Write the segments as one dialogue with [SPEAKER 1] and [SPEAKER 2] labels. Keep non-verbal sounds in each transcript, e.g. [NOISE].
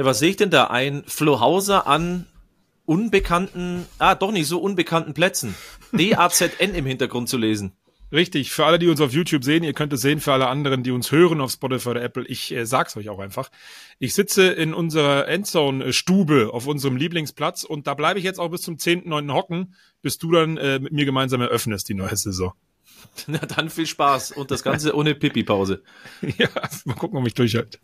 [SPEAKER 1] Ja, was sehe ich denn da? Ein Flo Hauser an unbekannten, ah, doch nicht so unbekannten Plätzen. D-A-Z-N im Hintergrund zu lesen.
[SPEAKER 2] Richtig, für alle, die uns auf YouTube sehen, ihr könnt es sehen, für alle anderen, die uns hören auf Spotify oder Apple, ich äh, sag's euch auch einfach. Ich sitze in unserer Endzone-Stube auf unserem Lieblingsplatz und da bleibe ich jetzt auch bis zum 10.9. hocken, bis du dann äh, mit mir gemeinsam eröffnest die neue Saison. [LAUGHS]
[SPEAKER 1] Na dann viel Spaß und das Ganze ohne Pipi-Pause. [LAUGHS]
[SPEAKER 2] ja, mal gucken, ob ich durchhalte.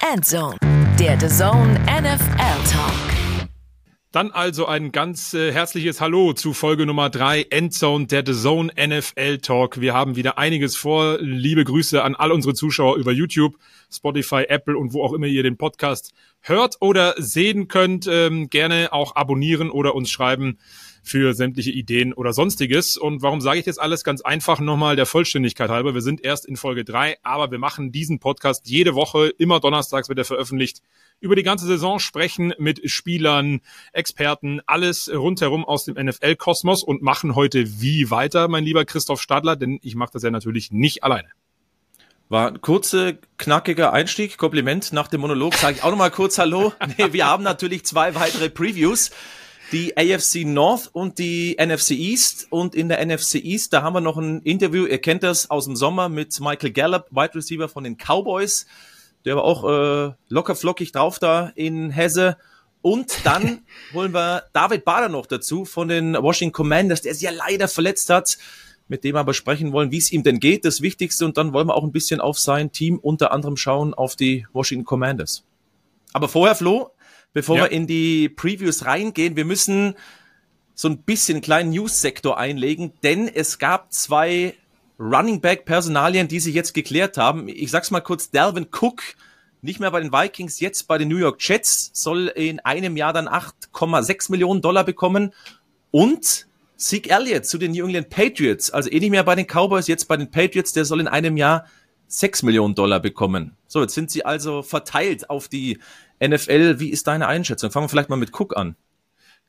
[SPEAKER 3] Endzone, der The Zone NFL Talk.
[SPEAKER 2] Dann also ein ganz äh, herzliches Hallo zu Folge Nummer drei Endzone, der The Zone NFL Talk. Wir haben wieder einiges vor. Liebe Grüße an all unsere Zuschauer über YouTube, Spotify, Apple und wo auch immer ihr den Podcast hört oder sehen könnt. Ähm, gerne auch abonnieren oder uns schreiben für sämtliche Ideen oder sonstiges. Und warum sage ich das alles? Ganz einfach nochmal der Vollständigkeit halber. Wir sind erst in Folge drei, aber wir machen diesen Podcast jede Woche. Immer donnerstags wird er veröffentlicht. Über die ganze Saison sprechen mit Spielern, Experten, alles rundherum aus dem NFL-Kosmos und machen heute wie weiter, mein lieber Christoph Stadler, denn ich mache das ja natürlich nicht alleine.
[SPEAKER 1] War ein kurzer, knackiger Einstieg. Kompliment nach dem Monolog. Sage ich auch nochmal kurz Hallo. [LAUGHS] Nee, wir haben natürlich zwei weitere Previews die AFC North und die NFC East. Und in der NFC East, da haben wir noch ein Interview, ihr kennt das aus dem Sommer mit Michael Gallup, Wide Receiver von den Cowboys. Der war auch äh, locker flockig drauf da in Hesse. Und dann [LAUGHS] holen wir David Bader noch dazu von den Washington Commanders, der sich ja leider verletzt hat, mit dem wir aber sprechen wollen, wie es ihm denn geht, das Wichtigste. Und dann wollen wir auch ein bisschen auf sein Team unter anderem schauen, auf die Washington Commanders. Aber vorher, Flo, bevor ja. wir in die Previews reingehen. Wir müssen so ein bisschen kleinen News-Sektor einlegen, denn es gab zwei Running Back Personalien, die sich jetzt geklärt haben. Ich sag's mal kurz, Dalvin Cook, nicht mehr bei den Vikings, jetzt bei den New York Jets, soll in einem Jahr dann 8,6 Millionen Dollar bekommen und Zeke Elliott zu den New England Patriots, also eh nicht mehr bei den Cowboys, jetzt bei den Patriots, der soll in einem Jahr 6 Millionen Dollar bekommen. So, jetzt sind sie also verteilt auf die NFL. Wie ist deine Einschätzung? Fangen wir vielleicht mal mit Cook an.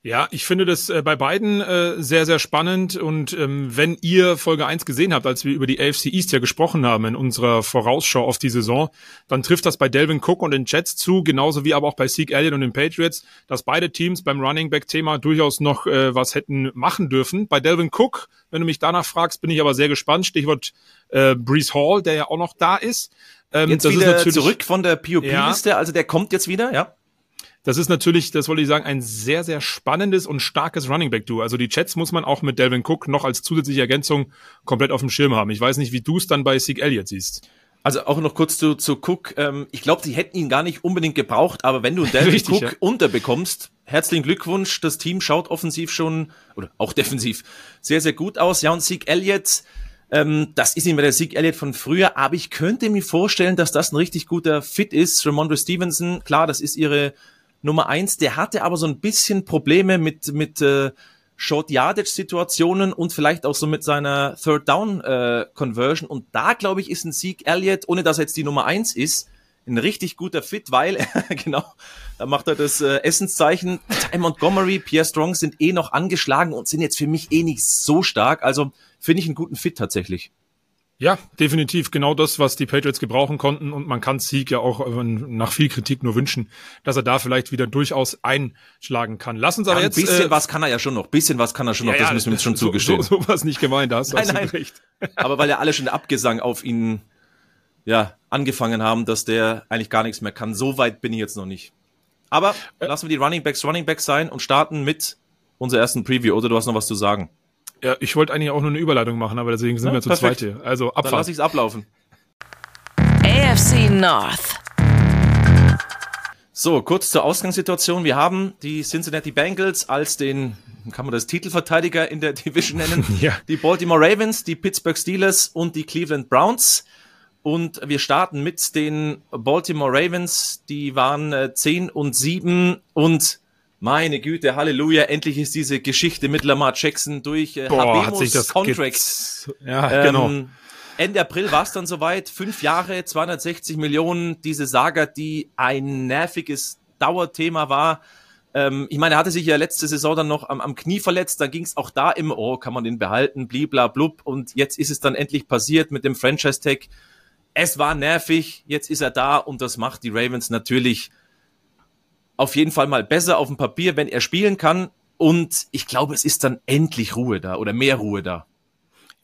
[SPEAKER 2] Ja, ich finde das äh, bei beiden äh, sehr, sehr spannend. Und ähm, wenn ihr Folge 1 gesehen habt, als wir über die AFC East ja gesprochen haben in unserer Vorausschau auf die Saison, dann trifft das bei Delvin Cook und den Jets zu, genauso wie aber auch bei Zeke Elliott und den Patriots, dass beide Teams beim Running Back-Thema durchaus noch äh, was hätten machen dürfen. Bei Delvin Cook, wenn du mich danach fragst, bin ich aber sehr gespannt. Stichwort äh, Brees Hall, der ja auch noch da ist.
[SPEAKER 1] Ähm, jetzt wieder zurück von der POP-Liste, ja. also der kommt jetzt wieder, ja?
[SPEAKER 2] Das ist natürlich, das wollte ich sagen, ein sehr, sehr spannendes und starkes Running Back Duo. Also die Chats muss man auch mit Delvin Cook noch als zusätzliche Ergänzung komplett auf dem Schirm haben. Ich weiß nicht, wie du es dann bei Zeke Elliott siehst.
[SPEAKER 1] Also auch noch kurz zu, zu Cook. Ähm, ich glaube, sie hätten ihn gar nicht unbedingt gebraucht, aber wenn du Delvin [LAUGHS] Richtig, Cook ja. unterbekommst, herzlichen Glückwunsch. Das Team schaut offensiv schon, oder auch [LAUGHS] defensiv, sehr, sehr gut aus. Ja, und Zeke Elliott, ähm, das ist nicht mehr der Sieg Elliott von früher, aber ich könnte mir vorstellen, dass das ein richtig guter Fit ist. Ramondre Stevenson, klar, das ist ihre Nummer eins. Der hatte aber so ein bisschen Probleme mit, mit äh, Short Yardage Situationen und vielleicht auch so mit seiner Third Down äh, Conversion. Und da, glaube ich, ist ein Sieg Elliott, ohne dass er jetzt die Nummer eins ist, ein richtig guter Fit, weil, [LAUGHS] genau, da macht er das äh, Essenszeichen. Ty Montgomery, Pierre Strong sind eh noch angeschlagen und sind jetzt für mich eh nicht so stark. Also finde ich einen guten Fit tatsächlich.
[SPEAKER 2] Ja, definitiv genau das, was die Patriots gebrauchen konnten und man kann Sieg ja auch äh, nach viel Kritik nur wünschen, dass er da vielleicht wieder durchaus einschlagen kann. Lass uns aber ja,
[SPEAKER 1] jetzt. Ein bisschen äh, was kann er ja schon noch, bisschen was kann er schon noch, ja, das müssen wir uns schon so, zugestehen. [LAUGHS]
[SPEAKER 2] So, so was nicht gemeint, da hast
[SPEAKER 1] nein, nein. recht. [LAUGHS] aber weil ja alle schon Abgesang auf ihn ja, angefangen haben, dass der eigentlich gar nichts mehr kann. So weit bin ich jetzt noch nicht. Aber äh, lassen wir die Running Backs Running Backs sein und starten mit unserer ersten Preview. Oder du hast noch was zu sagen?
[SPEAKER 2] Ja, ich wollte eigentlich auch nur eine Überleitung machen, aber deswegen sind ja, wir zu perfekt. zweit hier. Also
[SPEAKER 1] abfahren. Dann lass ich's ablaufen.
[SPEAKER 3] AFC North.
[SPEAKER 1] So, kurz zur Ausgangssituation. Wir haben die Cincinnati Bengals als den, kann man das Titelverteidiger in der [LAUGHS] Division nennen, ja. die Baltimore Ravens, die Pittsburgh Steelers und die Cleveland Browns. Und wir starten mit den Baltimore Ravens. Die waren äh, 10 und 7 und meine Güte, Halleluja, endlich ist diese Geschichte mit Lamar Jackson durch
[SPEAKER 2] äh, Boah, hat sich das Contract.
[SPEAKER 1] Ja, genau. ähm, Ende April war es dann soweit. Fünf Jahre, 260 Millionen. Diese Saga, die ein nerviges Dauerthema war. Ähm, ich meine, er hatte sich ja letzte Saison dann noch am, am Knie verletzt. Dann ging es auch da immer, oh, kann man den behalten, blibla blub. Und jetzt ist es dann endlich passiert mit dem Franchise-Tag. Es war nervig, jetzt ist er da und das macht die Ravens natürlich auf jeden Fall mal besser auf dem Papier, wenn er spielen kann. Und ich glaube, es ist dann endlich Ruhe da oder mehr Ruhe da.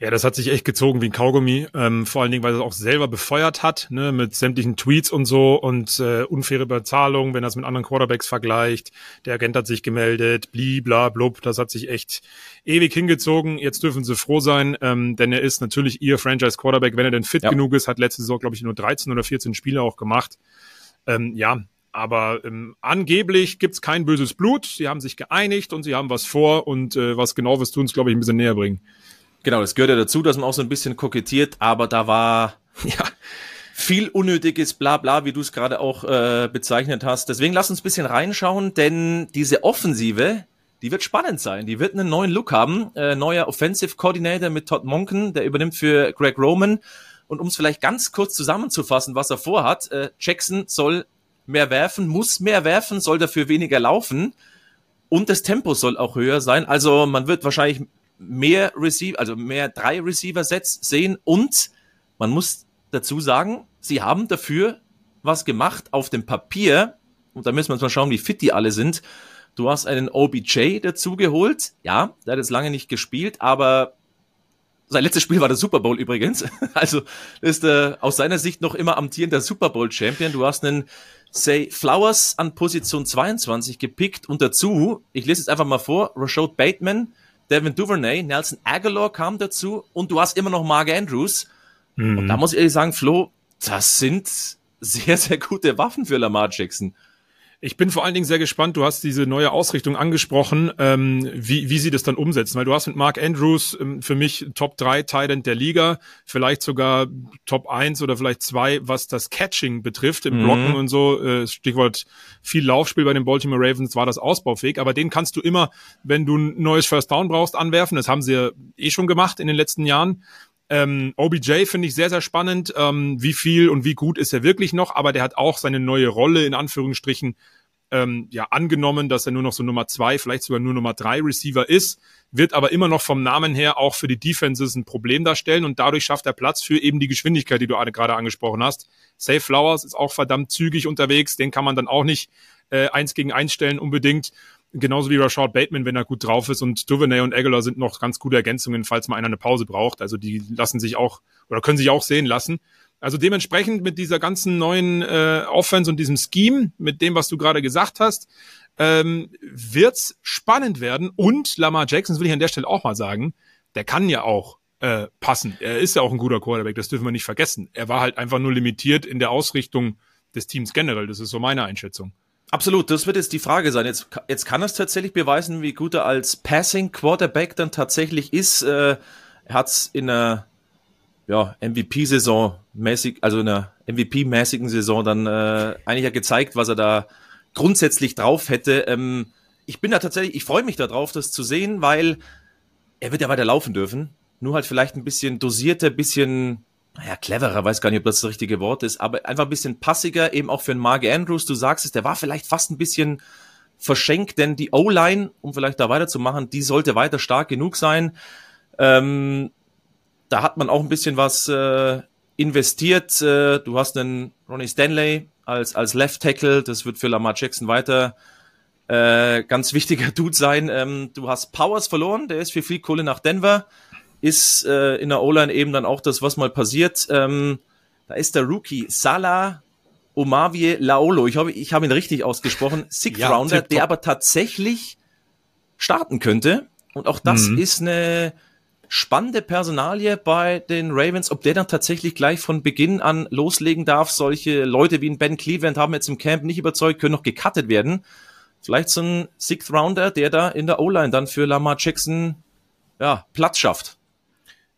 [SPEAKER 2] Ja, das hat sich echt gezogen wie ein Kaugummi. Ähm, vor allen Dingen, weil er es auch selber befeuert hat, ne, mit sämtlichen Tweets und so und äh, unfaire Bezahlung, wenn er es mit anderen Quarterbacks vergleicht. Der Agent hat sich gemeldet, blibla blub. Das hat sich echt ewig hingezogen. Jetzt dürfen sie froh sein, ähm, denn er ist natürlich ihr Franchise-Quarterback, wenn er denn fit ja. genug ist, hat letzte Saison, glaube ich, nur 13 oder 14 Spiele auch gemacht. Ähm, ja, aber ähm, angeblich gibt's kein böses Blut. Sie haben sich geeinigt und sie haben was vor und äh, was genau wirst du uns, glaube ich, ein bisschen näher bringen.
[SPEAKER 1] Genau, das gehört ja dazu, dass man auch so ein bisschen kokettiert, aber da war [LAUGHS] ja viel unnötiges Blabla, wie du es gerade auch äh, bezeichnet hast. Deswegen lass uns ein bisschen reinschauen, denn diese Offensive, die wird spannend sein. Die wird einen neuen Look haben. Äh, neuer Offensive Coordinator mit Todd Monken, der übernimmt für Greg Roman. Und um es vielleicht ganz kurz zusammenzufassen, was er vorhat, äh, Jackson soll mehr werfen, muss mehr werfen, soll dafür weniger laufen und das Tempo soll auch höher sein. Also man wird wahrscheinlich mehr Receiver, also mehr drei Receiver-Sets sehen und man muss dazu sagen, sie haben dafür was gemacht auf dem Papier und da müssen wir uns mal schauen, wie fit die alle sind. Du hast einen OBJ dazu geholt. Ja, der hat jetzt lange nicht gespielt, aber sein letztes Spiel war der Super Bowl übrigens. [LAUGHS] Also ist äh, aus seiner Sicht noch immer amtierender Super Bowl Champion. Du hast einen Say Flowers an Position 22 gepickt und dazu, ich lese jetzt einfach mal vor, Rashad Bateman, Devin Duvernay, Nelson Aguilar kam dazu und du hast immer noch Mark Andrews. Mhm. Und da muss ich ehrlich sagen, Flo, das sind sehr, sehr gute Waffen für Lamar Jackson.
[SPEAKER 2] Ich bin vor allen Dingen sehr gespannt. Du hast diese neue Ausrichtung angesprochen, ähm, wie, wie sie das dann umsetzen. Weil du hast mit Mark Andrews ähm, für mich Top 3 Talent der Liga, vielleicht sogar Top 1 oder vielleicht 2, was das Catching betrifft, im mhm. Blocken und so. Äh, Stichwort viel Laufspiel bei den Baltimore Ravens war das ausbaufähig. Aber den kannst du immer, wenn du ein neues First Down brauchst, anwerfen. Das haben sie ja eh schon gemacht in den letzten Jahren. Ähm, OBJ finde ich sehr, sehr spannend. Ähm, wie viel und wie gut ist er wirklich noch? Aber der hat auch seine neue Rolle in Anführungsstrichen ähm, ja angenommen, dass er nur noch so Nummer zwei, vielleicht sogar nur Nummer drei Receiver ist, wird aber immer noch vom Namen her auch für die Defenses ein Problem darstellen und dadurch schafft er Platz für eben die Geschwindigkeit, die du gerade angesprochen hast. Safe Flowers ist auch verdammt zügig unterwegs, den kann man dann auch nicht äh, eins gegen eins stellen unbedingt. Genauso wie Rashad Bateman, wenn er gut drauf ist. Und Duvernay und Aguilar sind noch ganz gute Ergänzungen, falls mal einer eine Pause braucht. Also die lassen sich auch oder können sich auch sehen lassen. Also dementsprechend mit dieser ganzen neuen äh, Offense und diesem Scheme, mit dem, was du gerade gesagt hast, ähm, wird's spannend werden. Und Lamar Jackson, das will ich an der Stelle auch mal sagen, der kann ja auch äh, passen. Er ist ja auch ein guter Quarterback, das dürfen wir nicht vergessen. Er war halt einfach nur limitiert in der Ausrichtung des Teams generell. Das ist so meine Einschätzung.
[SPEAKER 1] Absolut, das wird jetzt die Frage sein. Jetzt, jetzt kann er es tatsächlich beweisen, wie gut er als Passing Quarterback dann tatsächlich ist. Äh, er hat es in einer ja, MVP-Saison mäßig, also in einer MVP-mäßigen Saison dann äh, eigentlich ja gezeigt, was er da grundsätzlich drauf hätte. Ähm, ich bin da tatsächlich, ich freue mich darauf, das zu sehen, weil er wird ja weiter laufen dürfen. Nur halt vielleicht ein bisschen dosierter, bisschen naja, cleverer, weiß gar nicht, ob das das richtige Wort ist, aber einfach ein bisschen passiger, eben auch für einen Mark Andrews. Du sagst es, der war vielleicht fast ein bisschen verschenkt, denn die O-Line, um vielleicht da weiterzumachen, die sollte weiter stark genug sein. Ähm, da hat man auch ein bisschen was äh, investiert. Äh, du hast einen Ronnie Stanley als, als Left Tackle, das wird für Lamar Jackson weiter äh, ganz wichtiger [LAUGHS] Dude sein. Ähm, du hast Powers verloren, der ist für viel Kohle nach Denver ist äh, in der O-Line eben dann auch das, was mal passiert. Ähm, da ist der Rookie Salah Omavie Laolo. Ich hoffe, ich habe ihn richtig ausgesprochen. Sixth ja, Rounder, der aber tatsächlich starten könnte. Und auch das mhm. ist eine spannende Personalie bei den Ravens. Ob der dann tatsächlich gleich von Beginn an loslegen darf. Solche Leute wie ein Ben Cleveland haben jetzt im Camp nicht überzeugt, können noch gecuttet werden. Vielleicht so ein Sixth Rounder, der da in der O-Line dann für Lamar Jackson ja, Platz schafft.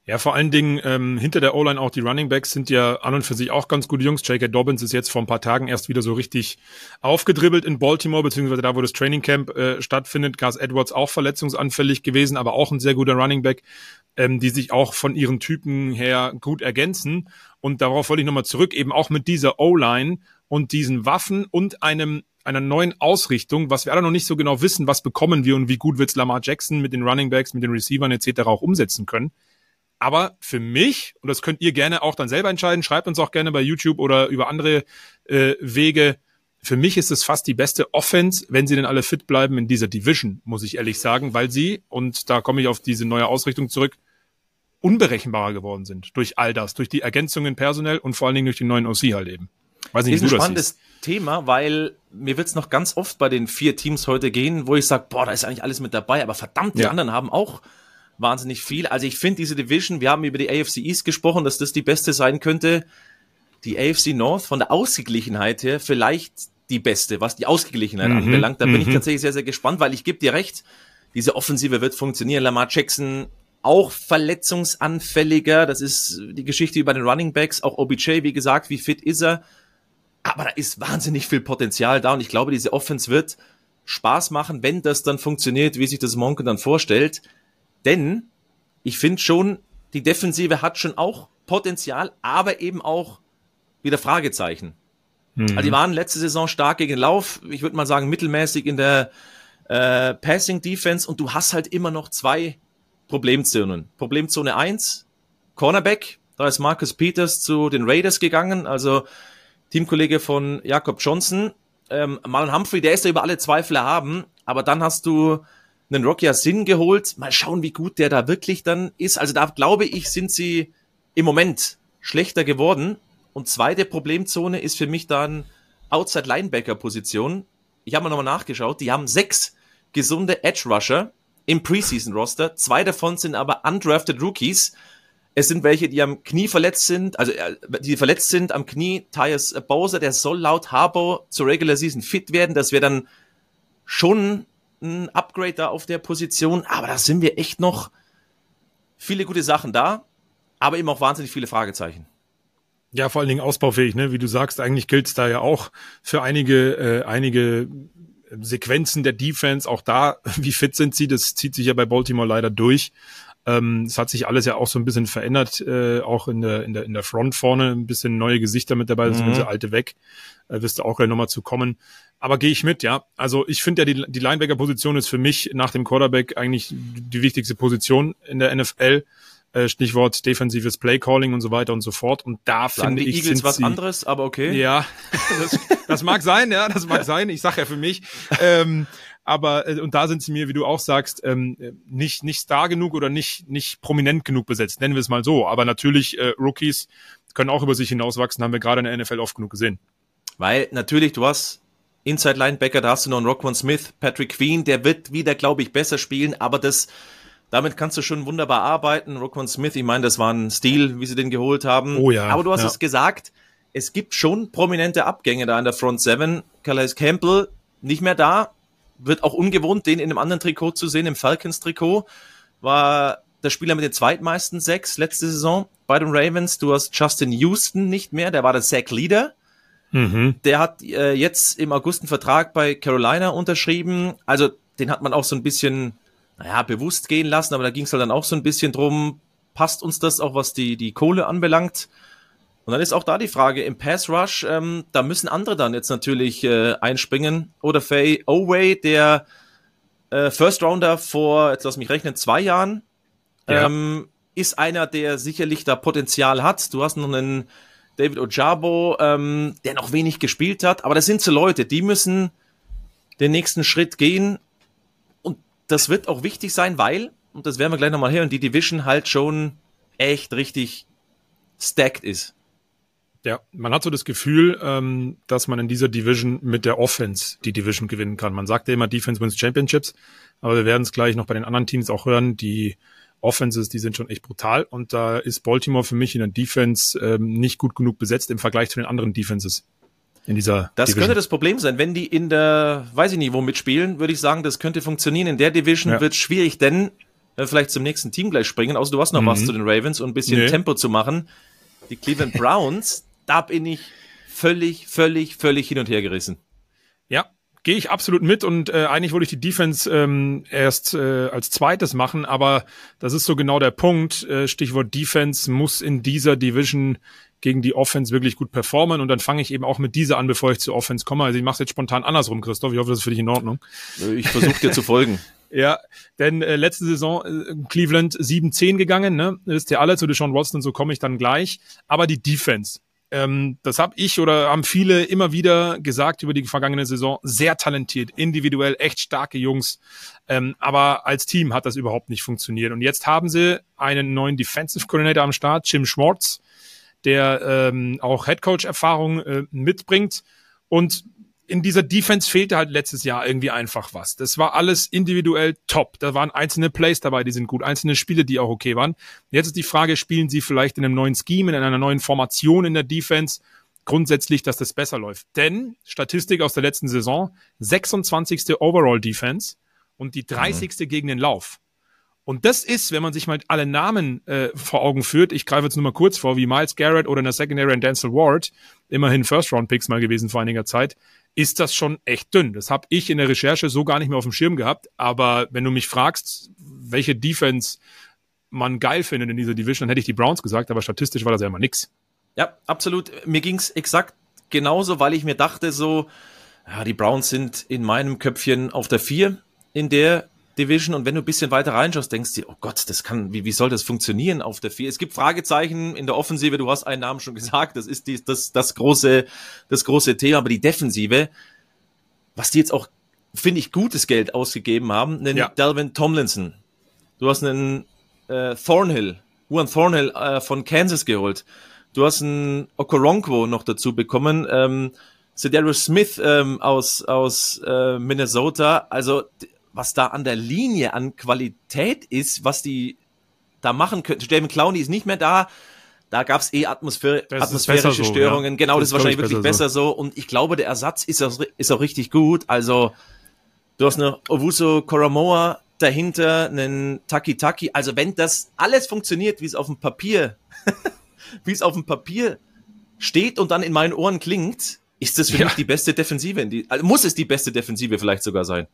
[SPEAKER 2] Ja, vor allen Dingen ähm, hinter der O-Line auch die Running Backs sind ja an und für sich auch ganz gute Jungs. J.K. Dobbins ist jetzt vor ein paar Tagen erst wieder so richtig aufgedribbelt in Baltimore, beziehungsweise da, wo das Training Camp äh, stattfindet. Gus Edwards auch verletzungsanfällig gewesen, aber auch ein sehr guter Running Back, ähm, die sich auch von ihren Typen her gut ergänzen. Und darauf wollte ich nochmal zurück, eben auch mit dieser O-Line und diesen Waffen und einem einer neuen Ausrichtung, was wir alle noch nicht so genau wissen, was bekommen wir und wie gut wird's Lamar Jackson mit den Running Backs, mit den Receivern etc. auch umsetzen können. Aber für mich, und das könnt ihr gerne auch dann selber entscheiden, schreibt uns auch gerne bei YouTube oder über andere äh, Wege, für mich ist es fast die beste Offense, wenn sie denn alle fit bleiben in dieser Division, muss ich ehrlich sagen, weil sie, und da komme ich auf diese neue Ausrichtung zurück, unberechenbarer geworden sind durch all das, durch die Ergänzungen personell und vor allen Dingen durch den neuen OC halt eben.
[SPEAKER 1] Weiß nicht, ist ein spannendes Thema, weil mir wird's noch ganz oft bei den vier Teams heute gehen, wo ich sage, boah, da ist eigentlich alles mit dabei, aber verdammt, die ja. anderen haben auch wahnsinnig viel. Also ich finde diese Division, wir haben über die AFC East gesprochen, dass das die beste sein könnte. Die AFC North von der Ausgeglichenheit her vielleicht die beste, was die Ausgeglichenheit mhm. anbelangt. Da bin ich mhm. tatsächlich sehr, sehr gespannt, weil ich gebe dir recht, diese Offensive wird funktionieren. Lamar Jackson auch verletzungsanfälliger. Das ist die Geschichte über den Running Backs. Auch OBJ, wie gesagt, wie fit ist er? Aber da ist wahnsinnig viel Potenzial da und ich glaube, diese Offense wird Spaß machen, wenn das dann funktioniert, wie sich das Monken dann vorstellt. Denn ich finde schon, die Defensive hat schon auch Potenzial, aber eben auch wieder Fragezeichen. Mhm. Also die waren letzte Saison stark gegen den Lauf, ich würde mal sagen mittelmäßig in der äh, Passing Defense und du hast halt immer noch zwei Problemzonen. Problemzone 1, Cornerback, da ist Marcus Peters zu den Raiders gegangen, also Teamkollege von Jakob Johnson. Ähm, Marlon Humphrey, der ist ja über alle Zweifel erhaben, aber dann hast du einen Rocky Sin geholt. Mal schauen, wie gut der da wirklich dann ist. Also da glaube ich, sind sie im Moment schlechter geworden. Und zweite Problemzone ist für mich dann Outside Linebacker Position. Ich habe mal nochmal nachgeschaut. Die haben sechs gesunde Edge Rusher im Preseason Roster. Zwei davon sind aber undrafted Rookies. Es sind welche, die am Knie verletzt sind, also äh, die verletzt sind am Knie. Tyus Bowser, der soll laut Harbour zur Regular Season fit werden. Das wäre dann schon ein Upgrade da auf der Position. Aber da sind wir echt noch viele gute Sachen da, aber eben auch wahnsinnig viele Fragezeichen.
[SPEAKER 2] Ja, vor allen Dingen ausbaufähig, ne? Wie du sagst, eigentlich gilt es da ja auch für einige, äh, einige Sequenzen der Defense, auch da, [LAUGHS] wie fit sind sie, das zieht sich ja bei Baltimore leider durch. Ähm, es hat sich alles ja auch so ein bisschen verändert, äh, auch in der, in der, in der Front vorne, ein bisschen neue Gesichter mit dabei, mhm. diese alte weg. Äh, wirst du auch gleich nochmal zu kommen. Aber gehe ich mit, ja. Also ich finde ja, die, die Linebacker-Position ist für mich nach dem Quarterback eigentlich die wichtigste Position in der NFL. Äh, Stichwort defensives Playcalling und so weiter und so fort. Und da Sagen finde
[SPEAKER 1] die
[SPEAKER 2] ich
[SPEAKER 1] Eagles was sie, anderes, aber okay.
[SPEAKER 2] Ja, [LAUGHS] das, das mag sein, ja, das mag sein. Ich sag ja für mich. Ähm, aber äh, und da sind sie mir, wie du auch sagst, ähm, nicht nicht star genug oder nicht nicht prominent genug besetzt. Nennen wir es mal so. Aber natürlich äh, Rookies können auch über sich hinauswachsen, haben wir gerade in der NFL oft genug gesehen.
[SPEAKER 1] Weil natürlich du hast Inside Linebacker, da hast du noch einen Rockwan Smith, Patrick Queen, der wird wieder, glaube ich, besser spielen, aber das damit kannst du schon wunderbar arbeiten. Roquan Smith, ich meine, das war ein Stil, wie sie den geholt haben.
[SPEAKER 2] Oh ja.
[SPEAKER 1] Aber du hast
[SPEAKER 2] ja.
[SPEAKER 1] es gesagt, es gibt schon prominente Abgänge da in der Front Seven. Calais Campbell nicht mehr da. Wird auch ungewohnt, den in einem anderen Trikot zu sehen, im Falcons-Trikot. War der Spieler mit den zweitmeisten sechs letzte Saison bei den Ravens. Du hast Justin Houston nicht mehr, der war der Sack-Leader. Mhm. Der hat äh, jetzt im August einen Vertrag bei Carolina unterschrieben. Also den hat man auch so ein bisschen naja, bewusst gehen lassen, aber da ging es halt dann auch so ein bisschen drum, passt uns das auch, was die, die Kohle anbelangt? Und dann ist auch da die Frage, im Pass Rush, ähm, da müssen andere dann jetzt natürlich äh, einspringen. Oder Faye Oway, der äh, First Rounder vor, jetzt lass mich rechnen, zwei Jahren, ja. ähm, ist einer, der sicherlich da Potenzial hat. Du hast noch einen David Ojabo, ähm, der noch wenig gespielt hat, aber das sind so Leute, die müssen den nächsten Schritt gehen das wird auch wichtig sein, weil, und das werden wir gleich nochmal hören, die Division halt schon echt richtig stacked ist.
[SPEAKER 2] Ja, man hat so das Gefühl, ähm, dass man in dieser Division mit der Offense die Division gewinnen kann. Man sagt ja immer Defense wins Championships, aber wir werden es gleich noch bei den anderen Teams auch hören. Die Offenses, die sind schon echt brutal und da ist Baltimore für mich in der Defense ähm, nicht gut genug besetzt im Vergleich zu den anderen Defenses in dieser
[SPEAKER 1] Das Division. könnte das Problem sein. Wenn die in der, weiß ich nicht, wo mitspielen, würde ich sagen, das könnte funktionieren. In der Division ja. wird schwierig, denn wir vielleicht zum nächsten Team gleich springen, außer du hast noch mhm. was zu den Ravens und ein bisschen nee. Tempo zu machen. Die Cleveland [LAUGHS] Browns, da bin ich völlig, völlig, völlig hin und her gerissen.
[SPEAKER 2] Ja, gehe ich absolut mit und äh, eigentlich wollte ich die Defense ähm, erst äh, als zweites machen, aber das ist so genau der Punkt. Äh, Stichwort Defense muss in dieser Division gegen die Offense wirklich gut performen. Und dann fange ich eben auch mit dieser an, bevor ich zur Offense komme. Also ich mache es jetzt spontan andersrum, Christoph. Ich hoffe, das ist für dich in Ordnung.
[SPEAKER 1] Ich versuche dir zu folgen. [LAUGHS]
[SPEAKER 2] Ja, denn äh, letzte Saison äh, Cleveland 7-10 gegangen, ne? Ist ja alle zu Deshaun Watson so komme ich dann gleich. Aber die Defense, ähm, das habe ich oder haben viele immer wieder gesagt über die vergangene Saison, sehr talentiert, individuell echt starke Jungs, ähm, aber als Team hat das überhaupt nicht funktioniert. Und jetzt haben sie einen neuen Defensive Coordinator am Start, Jim Schwartz, der ähm, auch Headcoach-Erfahrung äh, mitbringt und in dieser Defense fehlte halt letztes Jahr irgendwie einfach was. Das war alles individuell top. Da waren einzelne Plays dabei, die sind gut, einzelne Spiele, die auch okay waren. Jetzt ist die Frage, spielen sie vielleicht in einem neuen Scheme, in einer neuen Formation in der Defense? Grundsätzlich, dass das besser läuft. Denn Statistik aus der letzten Saison, 26. Overall Defense und die 30. Mhm. gegen den Lauf. Und das ist, wenn man sich mal alle Namen äh, vor Augen führt, ich greife jetzt nur mal kurz vor, wie Miles Garrett oder in der Secondary und Denzel Ward, immerhin First-Round-Picks mal gewesen vor einiger Zeit, ist das schon echt dünn. Das habe ich in der Recherche so gar nicht mehr auf dem Schirm gehabt. Aber wenn du mich fragst, welche Defense man geil findet in dieser Division, dann hätte ich die Browns gesagt, aber statistisch war das ja immer nix.
[SPEAKER 1] Ja, absolut. Mir ging's exakt genauso, weil ich mir dachte so, ja, die Browns sind in meinem Köpfchen auf der vier in der Division und wenn du ein bisschen weiter reinschaust, denkst du dir, oh Gott, das kann, wie, wie soll das funktionieren auf der vier? Es gibt Fragezeichen in der Offensive, du hast einen Namen schon gesagt, das ist die, das, das große, das große Thema, aber die Defensive, was die jetzt auch, finde ich, gutes Geld ausgegeben haben, einen ja. Delvin Tomlinson. Du hast einen äh, Thornhill, Juan Thornhill äh, von Kansas geholt. Du hast einen Okoronkwo noch dazu bekommen, ähm, Cedarius Smith ähm, aus, aus äh, Minnesota. Also was da an der Linie an Qualität ist, was die da machen können. David Clowney ist nicht mehr da. Da gab es eh Atmosphäre, atmosphärische so, Störungen. Ja. Genau, das, das ist wahrscheinlich wirklich besser, besser so. so. Und ich glaube, der Ersatz ist auch, ist auch richtig gut. Also, du hast noch Owuso Koromoa dahinter, einen Taki Taki. Also, wenn das alles funktioniert, wie es auf dem Papier, [LAUGHS] wie es auf dem Papier steht und dann in meinen Ohren klingt, ist das für ja. mich die beste Defensive. Die, also muss es die beste Defensive vielleicht sogar sein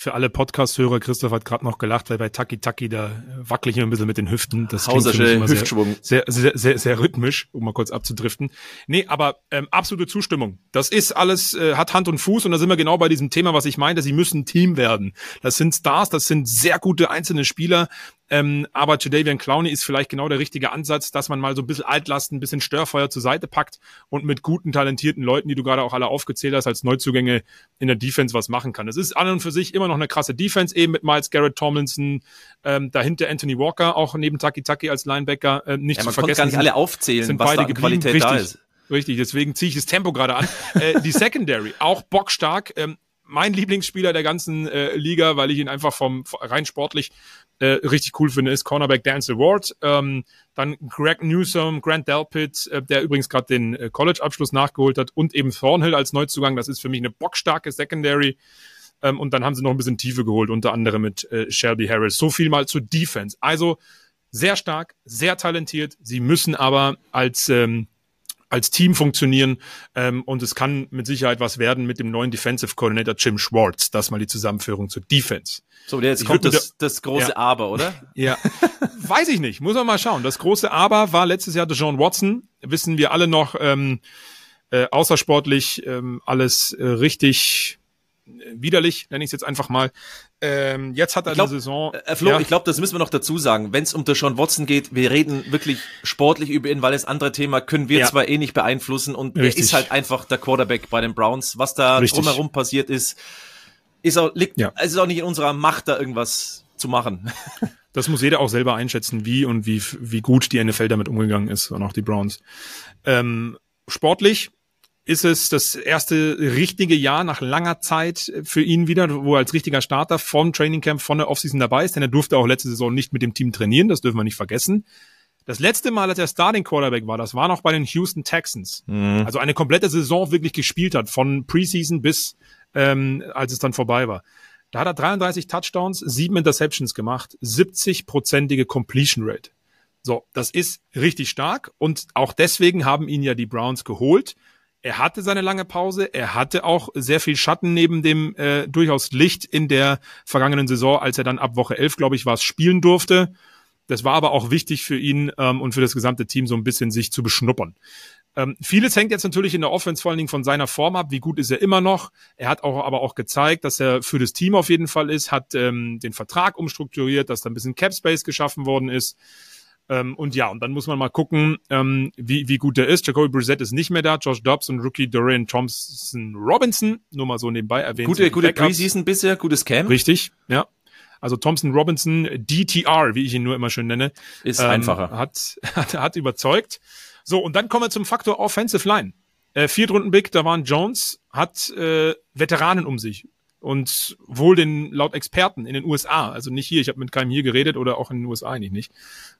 [SPEAKER 2] für alle Podcast-Hörer, Christoph hat gerade noch gelacht, weil bei Taki Taki da wackel ich ein bisschen mit den Hüften. Das klingt für mich immer Hüftschwung. Sehr, sehr, sehr, sehr, sehr rhythmisch, um mal kurz abzudriften. Nee, aber ähm, absolute Zustimmung. Das ist alles, äh, hat Hand und Fuß und da sind wir genau bei diesem Thema, was ich meinte. Sie müssen Team werden. Das sind Stars, das sind sehr gute einzelne Spieler, ähm, aber Jadavian Clowney ist vielleicht genau der richtige Ansatz, dass man mal so ein bisschen Altlasten, ein bisschen Störfeuer zur Seite packt und mit guten, talentierten Leuten, die du gerade auch alle aufgezählt hast, als Neuzugänge in der Defense was machen kann. Es ist an und für sich immer noch eine krasse Defense, eben mit Miles Garrett Tomlinson, ähm, dahinter Anthony Walker, auch neben Taki Taki als Linebacker, äh, nicht ja,
[SPEAKER 1] man
[SPEAKER 2] zu vergessen.
[SPEAKER 1] gar nicht alle aufzählen, sind was beide da Qualität Richtig. da ist.
[SPEAKER 2] Richtig, deswegen ziehe ich das Tempo gerade an. äh, die [LAUGHS] Secondary, auch bockstark. Ähm, mein Lieblingsspieler der ganzen äh, Liga, weil ich ihn einfach vom rein sportlich äh, richtig cool finde, ist Cornerback Dance Award. Ähm, dann Greg Newsom, Grant Delpit, äh, der übrigens gerade den äh, College-Abschluss nachgeholt hat und eben Thornhill als Neuzugang. Das ist für mich eine bockstarke Secondary. Ähm, und dann haben sie noch ein bisschen Tiefe geholt, unter anderem mit äh, Shelby Harris. So viel mal zur Defense. Also sehr stark, sehr talentiert. Sie müssen aber als ähm, als Team funktionieren ähm, und es kann mit Sicherheit was werden mit dem neuen Defensive Coordinator Jim Schwartz. Das mal die Zusammenführung zur Defense.
[SPEAKER 1] So, jetzt ich kommt das, das große ja. Aber, oder? [LAUGHS]
[SPEAKER 2] Ja, weiß ich nicht. Muss man mal schauen. Das große Aber war letztes Jahr Deshaun Watson. Wissen wir alle noch, ähm, äh, außersportlich ähm, alles äh, richtig widerlich, nenne ich es jetzt einfach mal. Ähm, jetzt hat er glaub, eine Saison.
[SPEAKER 1] Äh, Flo, ja. ich glaube, das müssen wir noch dazu sagen. Wenn es um Deshaun Watson geht, wir reden wirklich sportlich über ihn, weil das andere Thema können wir ja. zwar eh nicht beeinflussen und Richtig. er ist halt einfach der Quarterback bei den Browns. Was da Richtig. drumherum passiert ist, ist auch, liegt, ja. es ist auch nicht in unserer Macht, da irgendwas zu machen. [LAUGHS]
[SPEAKER 2] Das muss jeder auch selber einschätzen, wie und wie, wie gut die NFL damit umgegangen ist und auch die Browns. Ähm, sportlich ist es das erste richtige Jahr nach langer Zeit für ihn wieder, wo er als richtiger Starter vom Trainingcamp, von der Offseason dabei ist, denn er durfte auch letzte Saison nicht mit dem Team trainieren, das dürfen wir nicht vergessen. Das letzte Mal, als er Starting Quarterback war, das war noch bei den Houston Texans. Mhm. Also eine komplette Saison wirklich gespielt hat, von Preseason bis ähm, als es dann vorbei war. Da hat er 33 Touchdowns, sieben Interceptions gemacht, 70-prozentige Completion Rate. So, das ist richtig stark und auch deswegen haben ihn ja die Browns geholt er hatte seine lange Pause, er hatte auch sehr viel Schatten neben dem äh, durchaus Licht in der vergangenen Saison, als er dann ab Woche 11, glaube ich, war es, spielen durfte. Das war aber auch wichtig für ihn ähm, und für das gesamte Team so ein bisschen sich zu beschnuppern. Ähm, vieles hängt jetzt natürlich in der Offense vor allen Dingen von seiner Form ab. Wie gut ist er immer noch? Er hat auch aber auch gezeigt, dass er für das Team auf jeden Fall ist, hat ähm, den Vertrag umstrukturiert, dass da ein bisschen Cap Space geschaffen worden ist. Ähm, und ja, und dann muss man mal gucken, ähm, wie, wie gut der ist. Jacoby Brissett ist nicht mehr da. Josh Dobbs und Rookie Dorian Thompson Robinson, nur mal so nebenbei erwähnt.
[SPEAKER 1] Gute, gute Preseason bisher, gutes Camp.
[SPEAKER 2] Richtig, ja. Also Thompson Robinson, DTR, wie ich ihn nur immer schön nenne.
[SPEAKER 1] Ist ähm, einfacher.
[SPEAKER 2] Hat, [LAUGHS] hat, hat überzeugt. So, und dann kommen wir zum Faktor Offensive Line. Äh, Viertrunden-Big, da waren Jones, hat äh, Veteranen um sich und wohl den laut Experten in den USA, also nicht hier, ich habe mit keinem hier geredet oder auch in den USA eigentlich nicht.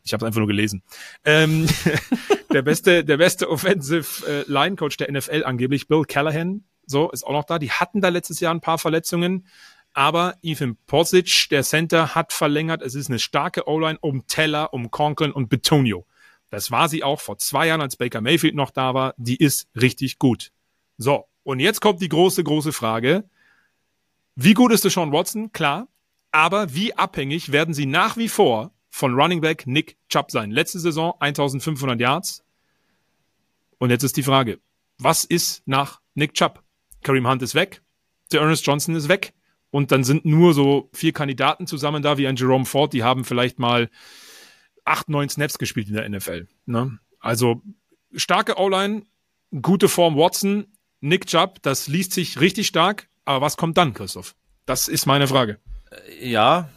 [SPEAKER 2] Ich habe es einfach nur gelesen. Ähm, [LAUGHS] der beste, der beste Offensive äh, Line Coach der NFL angeblich, Bill Callahan, so ist auch noch da. Die hatten da letztes Jahr ein paar Verletzungen, aber Ethan Posic, der Center, hat verlängert. Es ist eine starke O-Line um Teller, um Conklin und Betonio. Das war sie auch vor zwei Jahren, als Baker Mayfield noch da war. Die ist richtig gut. So, und jetzt kommt die große, große Frage wie gut ist Deshaun Watson? Klar. Aber wie abhängig werden sie nach wie vor von Running Back Nick Chubb sein? Letzte Saison 1500 Yards. Und jetzt ist die Frage, was ist nach Nick Chubb? Kareem Hunt ist weg, der Ernest Johnson ist weg und dann sind nur so vier Kandidaten zusammen da, wie ein Jerome Ford, die haben vielleicht mal acht, neun Snaps gespielt in der NFL. Ne? Also starke O-Line, gute Form Watson, Nick Chubb, das liest sich richtig stark. Aber was kommt dann, Christoph? Das ist meine Frage.
[SPEAKER 1] Äh, ja,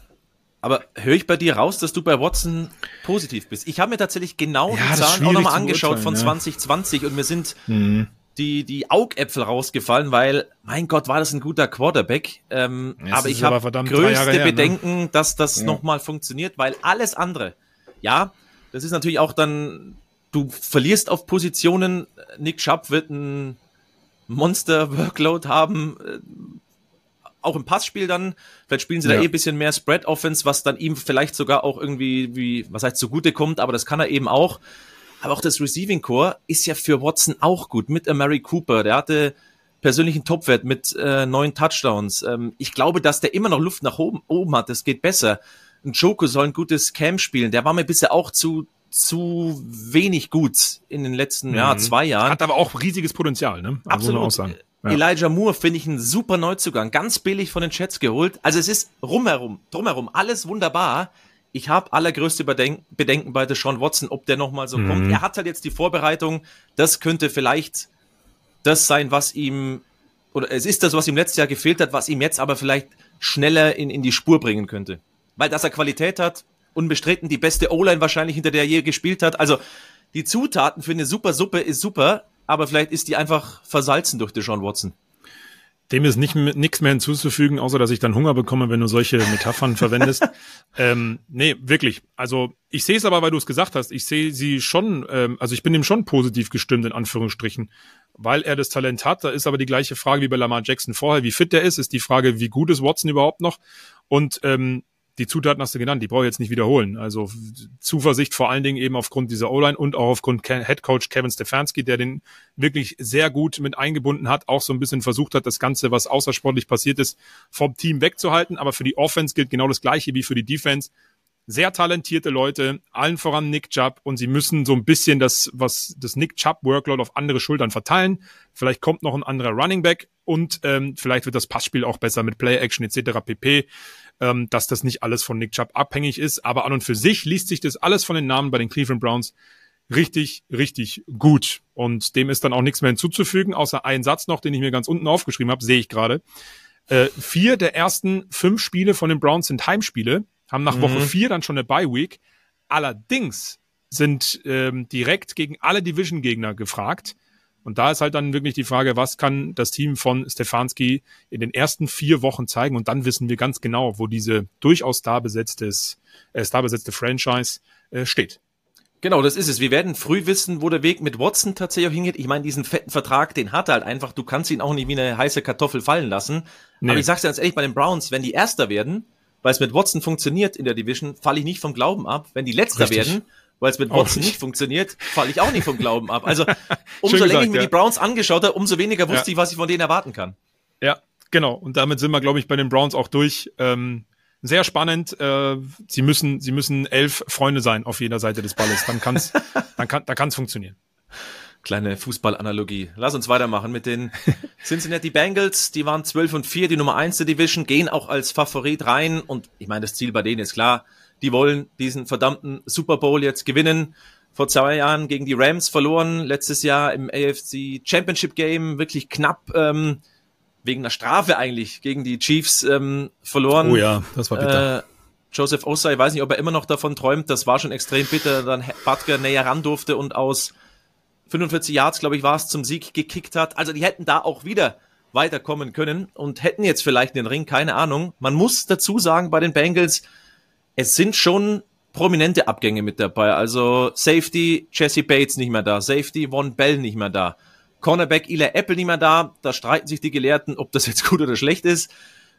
[SPEAKER 1] aber höre ich bei dir raus, dass du bei Watson positiv bist? Ich habe mir tatsächlich genau ja, die Zahlen auch nochmal angeschaut von ja. 2020 und mir sind mhm. die, die Augäpfel rausgefallen, weil, mein Gott, war das ein guter Quarterback. Ähm, aber ich habe größte her, ne? Bedenken, ne? dass das ja. nochmal funktioniert, weil alles andere, ja, das ist natürlich auch dann, du verlierst auf Positionen. Nick Schapp wird ein Monster-Workload haben, äh, auch im Passspiel dann. Vielleicht spielen sie ja. da eh ein bisschen mehr Spread-Offense, was dann ihm vielleicht sogar auch irgendwie, wie, was heißt, zugute kommt, aber das kann er eben auch. Aber auch das Receiving Core ist ja für Watson auch gut. Mit Mary Cooper, der hatte persönlichen Topwert mit äh, neun Touchdowns. Ähm, ich glaube, dass der immer noch Luft nach oben, oben hat. Das geht besser. Ein Joko soll ein gutes Camp spielen. Der war mir bisher auch zu zu wenig gut in den letzten mhm. ja, zwei Jahren.
[SPEAKER 2] Hat aber auch riesiges Potenzial, ne?
[SPEAKER 1] Also Absolut. Ja. Elijah Moore finde ich ein super Neuzugang, ganz billig von den Chats geholt. Also es ist rumherum, drumherum, alles wunderbar. Ich habe allergrößte Bedenken, Bedenken bei Sean Watson, ob der nochmal so mhm. kommt. Er hat halt jetzt die Vorbereitung. Das könnte vielleicht das sein, was ihm, oder es ist das, was ihm letztes Jahr gefehlt hat, was ihm jetzt aber vielleicht schneller in, in die Spur bringen könnte. Weil dass er Qualität hat, unbestritten die beste O-Line wahrscheinlich, hinter der er je gespielt hat. Also die Zutaten für eine super Suppe ist super, aber vielleicht ist die einfach versalzen durch Deshaun Watson.
[SPEAKER 2] Dem ist nicht nichts mehr hinzuzufügen, außer dass ich dann Hunger bekomme, wenn du solche Metaphern [LAUGHS] verwendest. Ähm, nee, wirklich. Also ich sehe es aber, weil du es gesagt hast. Ich sehe sie schon, ähm, also ich bin ihm schon positiv gestimmt, in Anführungsstrichen, weil er das Talent hat. Da ist aber die gleiche Frage wie bei Lamar Jackson vorher. Wie fit der ist, ist die Frage, wie gut ist Watson überhaupt noch? Und ähm, die Zutaten hast du genannt, die brauche ich jetzt nicht wiederholen. Also Zuversicht vor allen Dingen eben aufgrund dieser O-Line und auch aufgrund Head Coach Kevin Stefanski, der den wirklich sehr gut mit eingebunden hat, auch so ein bisschen versucht hat, das Ganze, was außersportlich passiert ist, vom Team wegzuhalten. Aber für die Offense gilt genau das Gleiche wie für die Defense. Sehr talentierte Leute, allen voran Nick Chubb und sie müssen so ein bisschen das, was das Nick Chubb Workload auf andere Schultern verteilen. Vielleicht kommt noch ein anderer Running Back und ähm, vielleicht wird das Passspiel auch besser mit Play Action etc. pp ähm, dass das nicht alles von Nick Chubb abhängig ist. Aber an und für sich liest sich das alles von den Namen bei den Cleveland Browns richtig, richtig gut. Und dem ist dann auch nichts mehr hinzuzufügen, außer einen Satz noch, den ich mir ganz unten aufgeschrieben habe, sehe ich gerade. Äh, vier der ersten fünf Spiele von den Browns sind Heimspiele, haben nach mhm. Woche vier dann schon eine Bye Week. Allerdings sind ähm, direkt gegen alle Division-Gegner gefragt. Und da ist halt dann wirklich die Frage, was kann das Team von Stefanski in den ersten vier Wochen zeigen? Und dann wissen wir ganz genau, wo diese durchaus da besetztes, äh, da besetzte Franchise äh, steht.
[SPEAKER 1] Genau, das ist es. Wir werden früh wissen, wo der Weg mit Watson tatsächlich auch hingeht. Ich meine, diesen fetten Vertrag, den hat er halt einfach. Du kannst ihn auch nicht wie eine heiße Kartoffel fallen lassen. Nee. Aber ich sag's dir ganz ehrlich, bei den Browns, wenn die Erster werden, weil es mit Watson funktioniert in der Division, falle ich nicht vom Glauben ab. Wenn die Letzter Richtig. werden, weil es mit Watson nicht funktioniert, falle ich auch nicht vom Glauben ab. Also [LAUGHS] umso gesagt, länger ich mir ja. die Browns angeschaut habe, umso weniger wusste ja. ich, was ich von denen erwarten kann.
[SPEAKER 2] Ja, genau. Und damit sind wir, glaube ich, bei den Browns auch durch. Ähm, sehr spannend. Äh, sie müssen, sie müssen elf Freunde sein auf jeder Seite des Balles. Dann kann's, [LAUGHS] dann kann, da kann's funktionieren.
[SPEAKER 1] Kleine Fußballanalogie. Lass uns weitermachen mit den [LAUGHS] Cincinnati Bengals. Die waren 12 und 4, die Nummer 1 der Division, gehen auch als Favorit rein. Und ich meine, das Ziel bei denen ist klar, Die wollen diesen verdammten Super Bowl jetzt gewinnen. Vor zwei Jahren gegen die Rams verloren, letztes Jahr im AFC Championship Game wirklich knapp ähm, wegen einer Strafe eigentlich gegen die Chiefs ähm, verloren.
[SPEAKER 2] Oh ja, das war bitter.
[SPEAKER 1] Äh, Joseph Osai, weiß nicht, ob er immer noch davon träumt, das war schon extrem bitter, dann Butker näher ran durfte und aus 45 Yards, glaube ich, war es, zum Sieg gekickt hat. Also die hätten da auch wieder weiterkommen können und hätten jetzt vielleicht den Ring, keine Ahnung. Man muss dazu sagen, bei den Bengals, es sind schon prominente Abgänge mit dabei. Also Safety, Jesse Bates nicht mehr da, Safety, Von Bell nicht mehr da, Cornerback Eli Apple nicht mehr da. Da streiten sich die Gelehrten, ob das jetzt gut oder schlecht ist.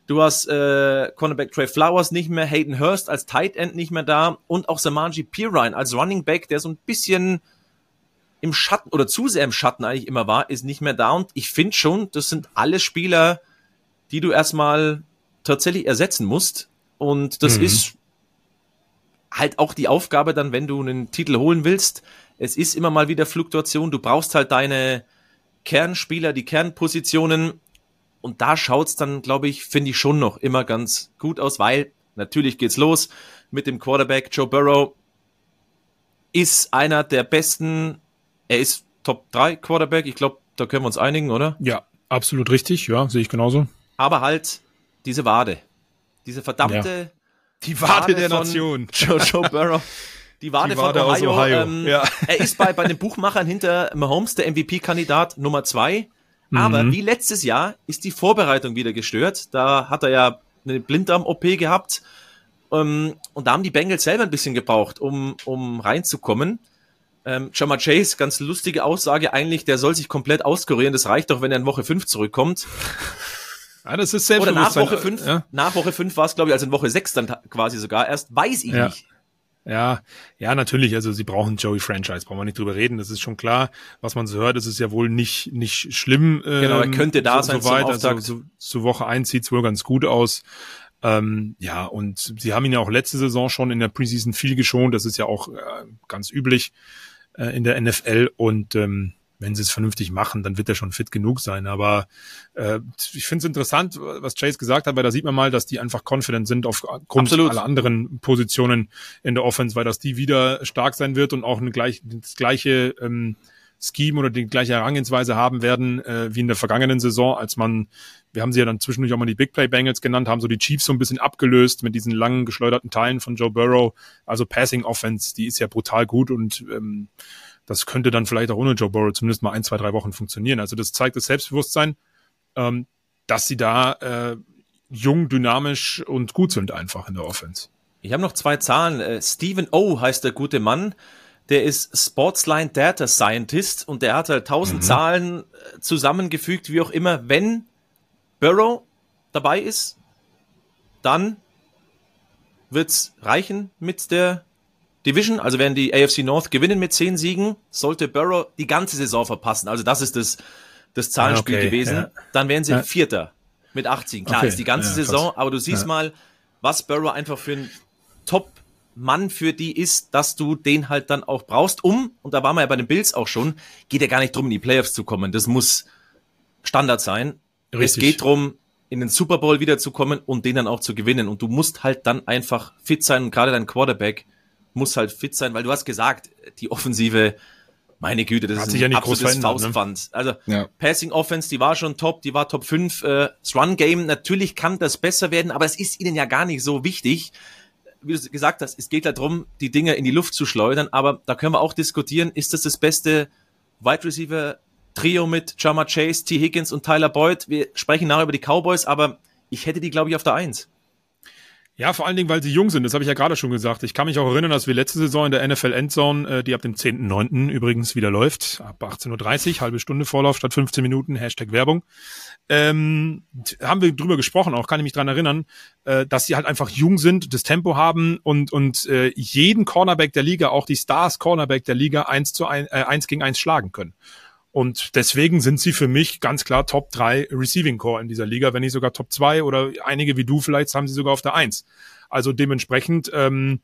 [SPEAKER 1] Du hast äh, Cornerback Trey Flowers nicht mehr, Hayden Hurst als Tight End nicht mehr da und auch Samanji Pirine als Running Back, der so ein bisschen im Schatten oder zu sehr im Schatten eigentlich immer war, ist nicht mehr da. Und ich finde schon, das sind alle Spieler, die du erstmal tatsächlich ersetzen musst. Und das mhm. ist halt auch die Aufgabe dann, wenn du einen Titel holen willst. Es ist immer mal wieder Fluktuation. Du brauchst halt deine Kernspieler, die Kernpositionen. Und da schaut's dann, glaube ich, finde ich schon noch immer ganz gut aus, weil natürlich geht's los mit dem Quarterback Joe Burrow. Ist einer der besten er ist Top 3 Quarterback. Ich glaube, da können wir uns einigen, oder?
[SPEAKER 2] Ja, absolut richtig. Ja, sehe ich genauso.
[SPEAKER 1] Aber halt diese Wade. Diese verdammte
[SPEAKER 2] ja. Die Wade, Wade der Nation. [LAUGHS]
[SPEAKER 1] Joe, Joe Burrow. Die Wade, Die Wade von Ohio. Ohio. Ähm, ja. Er ist bei, bei den Buchmachern hinter Mahomes der MVP-Kandidat Nummer 2. Aber mhm. wie letztes Jahr ist die Vorbereitung wieder gestört. Da hat er ja eine Blinddarm-OP gehabt. Ähm, und da haben die Bengals selber ein bisschen gebraucht, um, um reinzukommen. Ähm, Jama Chase, ganz lustige Aussage eigentlich, der soll sich komplett auskurieren. Das reicht doch, wenn er in Woche 5 zurückkommt.
[SPEAKER 2] Ja, das ist
[SPEAKER 1] Oder nach Woche 5, ja. nach Woche 5 war es, glaube ich, also in Woche 6 dann quasi sogar erst, weiß ich
[SPEAKER 2] ja.
[SPEAKER 1] nicht.
[SPEAKER 2] Ja, ja, natürlich. Also sie brauchen Joey Franchise, brauchen wir nicht drüber reden. Das ist schon klar. Was man so hört, ist es ja wohl nicht nicht schlimm.
[SPEAKER 1] Ähm, genau, er könnte da so, sein.
[SPEAKER 2] So weit. Also so, so Woche 1 sieht's wohl ganz gut aus. Ähm, ja, und sie haben ihn ja auch letzte Saison schon in der Preseason viel geschont. Das ist ja auch äh, ganz üblich äh, in der NFL und ähm, wenn sie es vernünftig machen, dann wird er schon fit genug sein. Aber äh, ich finde es interessant, was Chase gesagt hat, weil da sieht man mal, dass die einfach confident sind aufgrund Absolut. aller anderen Positionen in der Offense, weil das die wieder stark sein wird und auch eine gleich, das gleiche ähm, Scheme oder die gleiche Herangehensweise haben werden äh, wie in der vergangenen Saison, als man, wir haben sie ja dann zwischendurch auch mal die Big Play Bengals genannt, haben so die Chiefs so ein bisschen abgelöst mit diesen langen geschleuderten Teilen von Joe Burrow. Also Passing Offense, die ist ja brutal gut und ähm, das könnte dann vielleicht auch ohne Joe Burrow zumindest mal ein, zwei, drei Wochen funktionieren. Also das zeigt das Selbstbewusstsein, ähm, dass sie da äh, jung, dynamisch und gut sind einfach in der Offense.
[SPEAKER 1] Ich habe noch zwei Zahlen. Äh, Stephen O heißt der gute Mann der ist Sportsline Data Scientist und der hat halt tausend mhm. Zahlen äh, zusammengefügt, wie auch immer. Wenn Burrow dabei ist, dann wird's reichen mit der Division. Also werden die AFC North gewinnen mit zehn Siegen, sollte Burrow die ganze Saison verpassen. Also das ist das, das Zahlenspiel okay, gewesen. Ja. Dann wären sie ja. Vierter mit acht Siegen. Klar, okay. ist die ganze ja, Saison, aber du siehst mal, was Burrow einfach für ein Top Mann für die ist, dass du den halt dann auch brauchst, um, und da waren wir ja bei den Bills auch schon, geht ja gar nicht drum, in die Playoffs zu kommen. Das muss Standard sein. Richtig. Es geht drum, in den Super Bowl wiederzukommen und den dann auch zu gewinnen. Und du musst halt dann einfach fit sein. Und gerade dein Quarterback muss halt fit sein, weil du hast gesagt, die Offensive, meine Güte, das Hat ist ein ja absolutes? Faustpfand. Ne? Also ja. Passing Offense, die war schon top, die war Top 5. Äh, das Run Game, natürlich kann das besser werden, aber es ist ihnen ja gar nicht so wichtig wie du gesagt hast, es geht ja darum, die Dinge in die Luft zu schleudern, aber da können wir auch diskutieren, ist das das beste Wide Receiver Trio mit Jama Chase, T. Higgins und Tyler Boyd? Wir sprechen nachher über die Cowboys, aber ich hätte die, glaube ich, auf der Eins.
[SPEAKER 2] Ja, vor allen Dingen, weil sie jung sind. Das habe ich ja gerade schon gesagt. Ich kann mich auch erinnern, dass wir letzte Saison in der NFL Endzone, äh, die ab dem 10.9. übrigens wieder läuft, ab 18.30 Uhr, halbe Stunde Vorlauf statt 15 Minuten, Hashtag Werbung, ähm, haben wir drüber gesprochen, auch kann ich mich dran erinnern, äh, dass sie halt einfach jung sind, das Tempo haben und, und äh, jeden Cornerback der Liga, auch die Stars Cornerback der Liga, eins zu ein, äh, eins gegen eins schlagen können. Und deswegen sind sie für mich ganz klar Top 3 Receiving Core in dieser Liga, wenn nicht sogar Top 2 oder einige wie du vielleicht haben sie sogar auf der 1. Also dementsprechend ähm,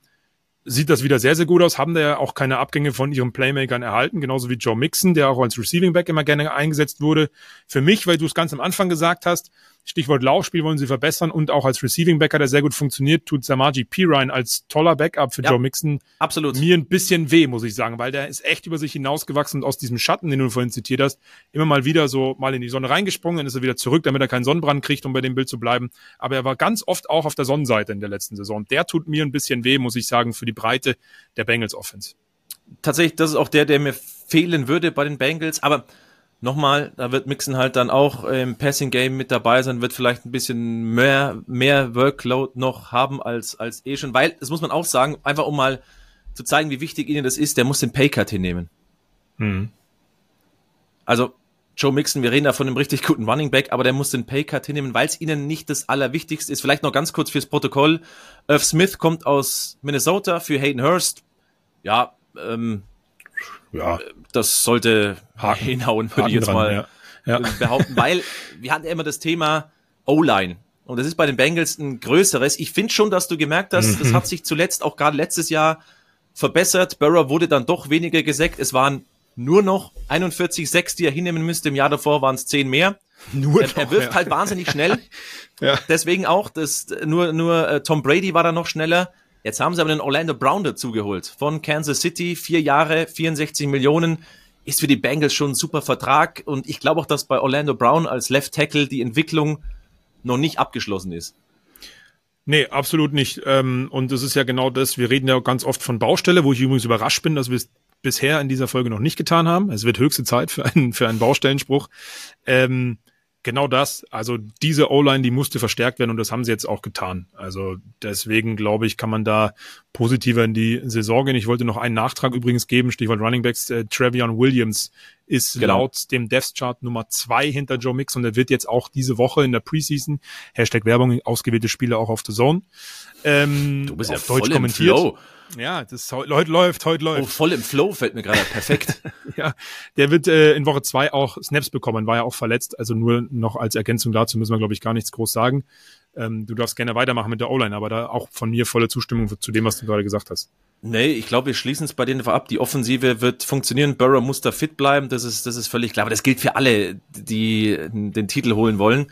[SPEAKER 2] sieht das wieder sehr, sehr gut aus, haben da ja auch keine Abgänge von ihren Playmakern erhalten, genauso wie Joe Mixon, der auch als Receiving Back immer gerne eingesetzt wurde. Für mich, weil du es ganz am Anfang gesagt hast, Stichwort Laufspiel wollen sie verbessern und auch als Receiving Backer, der sehr gut funktioniert, tut Samaji Pirine als toller Backup für ja, Joe Mixon
[SPEAKER 1] absolut.
[SPEAKER 2] mir ein bisschen weh, muss ich sagen, weil der ist echt über sich hinausgewachsen und aus diesem Schatten, den du vorhin zitiert hast, immer mal wieder so mal in die Sonne reingesprungen, dann ist er wieder zurück, damit er keinen Sonnenbrand kriegt, um bei dem Bild zu bleiben. Aber er war ganz oft auch auf der Sonnenseite in der letzten Saison. Der tut mir ein bisschen weh, muss ich sagen, für die Breite der Bengals Offense.
[SPEAKER 1] Tatsächlich, das ist auch der, der mir fehlen würde bei den Bengals, aber nochmal, da wird Mixon halt dann auch im Passing Game mit dabei sein, wird vielleicht ein bisschen mehr, mehr Workload noch haben als, als eh schon, weil, das muss man auch sagen, einfach um mal zu zeigen, wie wichtig ihnen das ist, der muss den Paycut hinnehmen. Hm. Also, Joe Mixon, wir reden da von einem richtig guten Running Back, aber der muss den Paycut hinnehmen, weil es ihnen nicht das Allerwichtigste ist. Vielleicht noch ganz kurz fürs Protokoll. Irv Smith kommt aus Minnesota für Hayden Hurst. Ja, ähm, ja. Das sollte Haken, hinhauen, würde ich jetzt dran, mal ja. Ja. [LAUGHS] behaupten, weil wir hatten immer das Thema O-Line. Und das ist bei den Bengals ein größeres. Ich finde schon, dass du gemerkt hast, mhm. das hat sich zuletzt auch gerade letztes Jahr verbessert. Burrow wurde dann doch weniger gesackt. Es waren nur noch 41 6, die er hinnehmen müsste. Im Jahr davor waren es 10 mehr. Nur er, noch, er wirft ja. halt wahnsinnig schnell. [LAUGHS] ja. Deswegen auch, das, nur, nur äh, Tom Brady war da noch schneller. Jetzt haben sie aber den Orlando Brown dazugeholt von Kansas City. Vier Jahre, 64 Millionen. Ist für die Bengals schon ein super Vertrag. Und ich glaube auch, dass bei Orlando Brown als Left Tackle die Entwicklung noch nicht abgeschlossen ist.
[SPEAKER 2] Nee, absolut nicht. Ähm, und das ist ja genau das. Wir reden ja ganz oft von Baustelle, wo ich übrigens überrascht bin, dass wir es bisher in dieser Folge noch nicht getan haben. Es wird höchste Zeit für einen, für einen Baustellenspruch. Ähm, genau das. Also diese O-Line, die musste verstärkt werden und das haben sie jetzt auch getan. Also deswegen glaube ich, kann man da positiver in die Saison gehen. Ich wollte noch einen Nachtrag übrigens geben, Stichwort Running Backs. Äh, Trevion Williams ist genau. laut dem Death Chart Nummer zwei hinter Joe Mix und er wird jetzt auch diese Woche in der Preseason, Hashtag Werbung, ausgewählte Spiele auch auf The Zone.
[SPEAKER 1] Ähm, du bist ja Deutsch voll kommentiert. Flow.
[SPEAKER 2] Ja, das heute läuft, heute läuft. Oh,
[SPEAKER 1] voll im Flow fällt mir gerade perfekt. [LAUGHS]
[SPEAKER 2] ja, der wird äh, in Woche zwei auch Snaps bekommen, war ja auch verletzt. Also nur noch als Ergänzung dazu müssen wir, glaube ich, gar nichts groß sagen. Ähm, du darfst gerne weitermachen mit der O-Line, aber da auch von mir volle Zustimmung zu dem, was du gerade gesagt hast.
[SPEAKER 1] Nee, ich glaube, wir schließen es bei denen ab. Die Offensive wird funktionieren. Burrow muss da fit bleiben. Das ist, das ist völlig klar. Aber das gilt für alle, die den Titel holen wollen.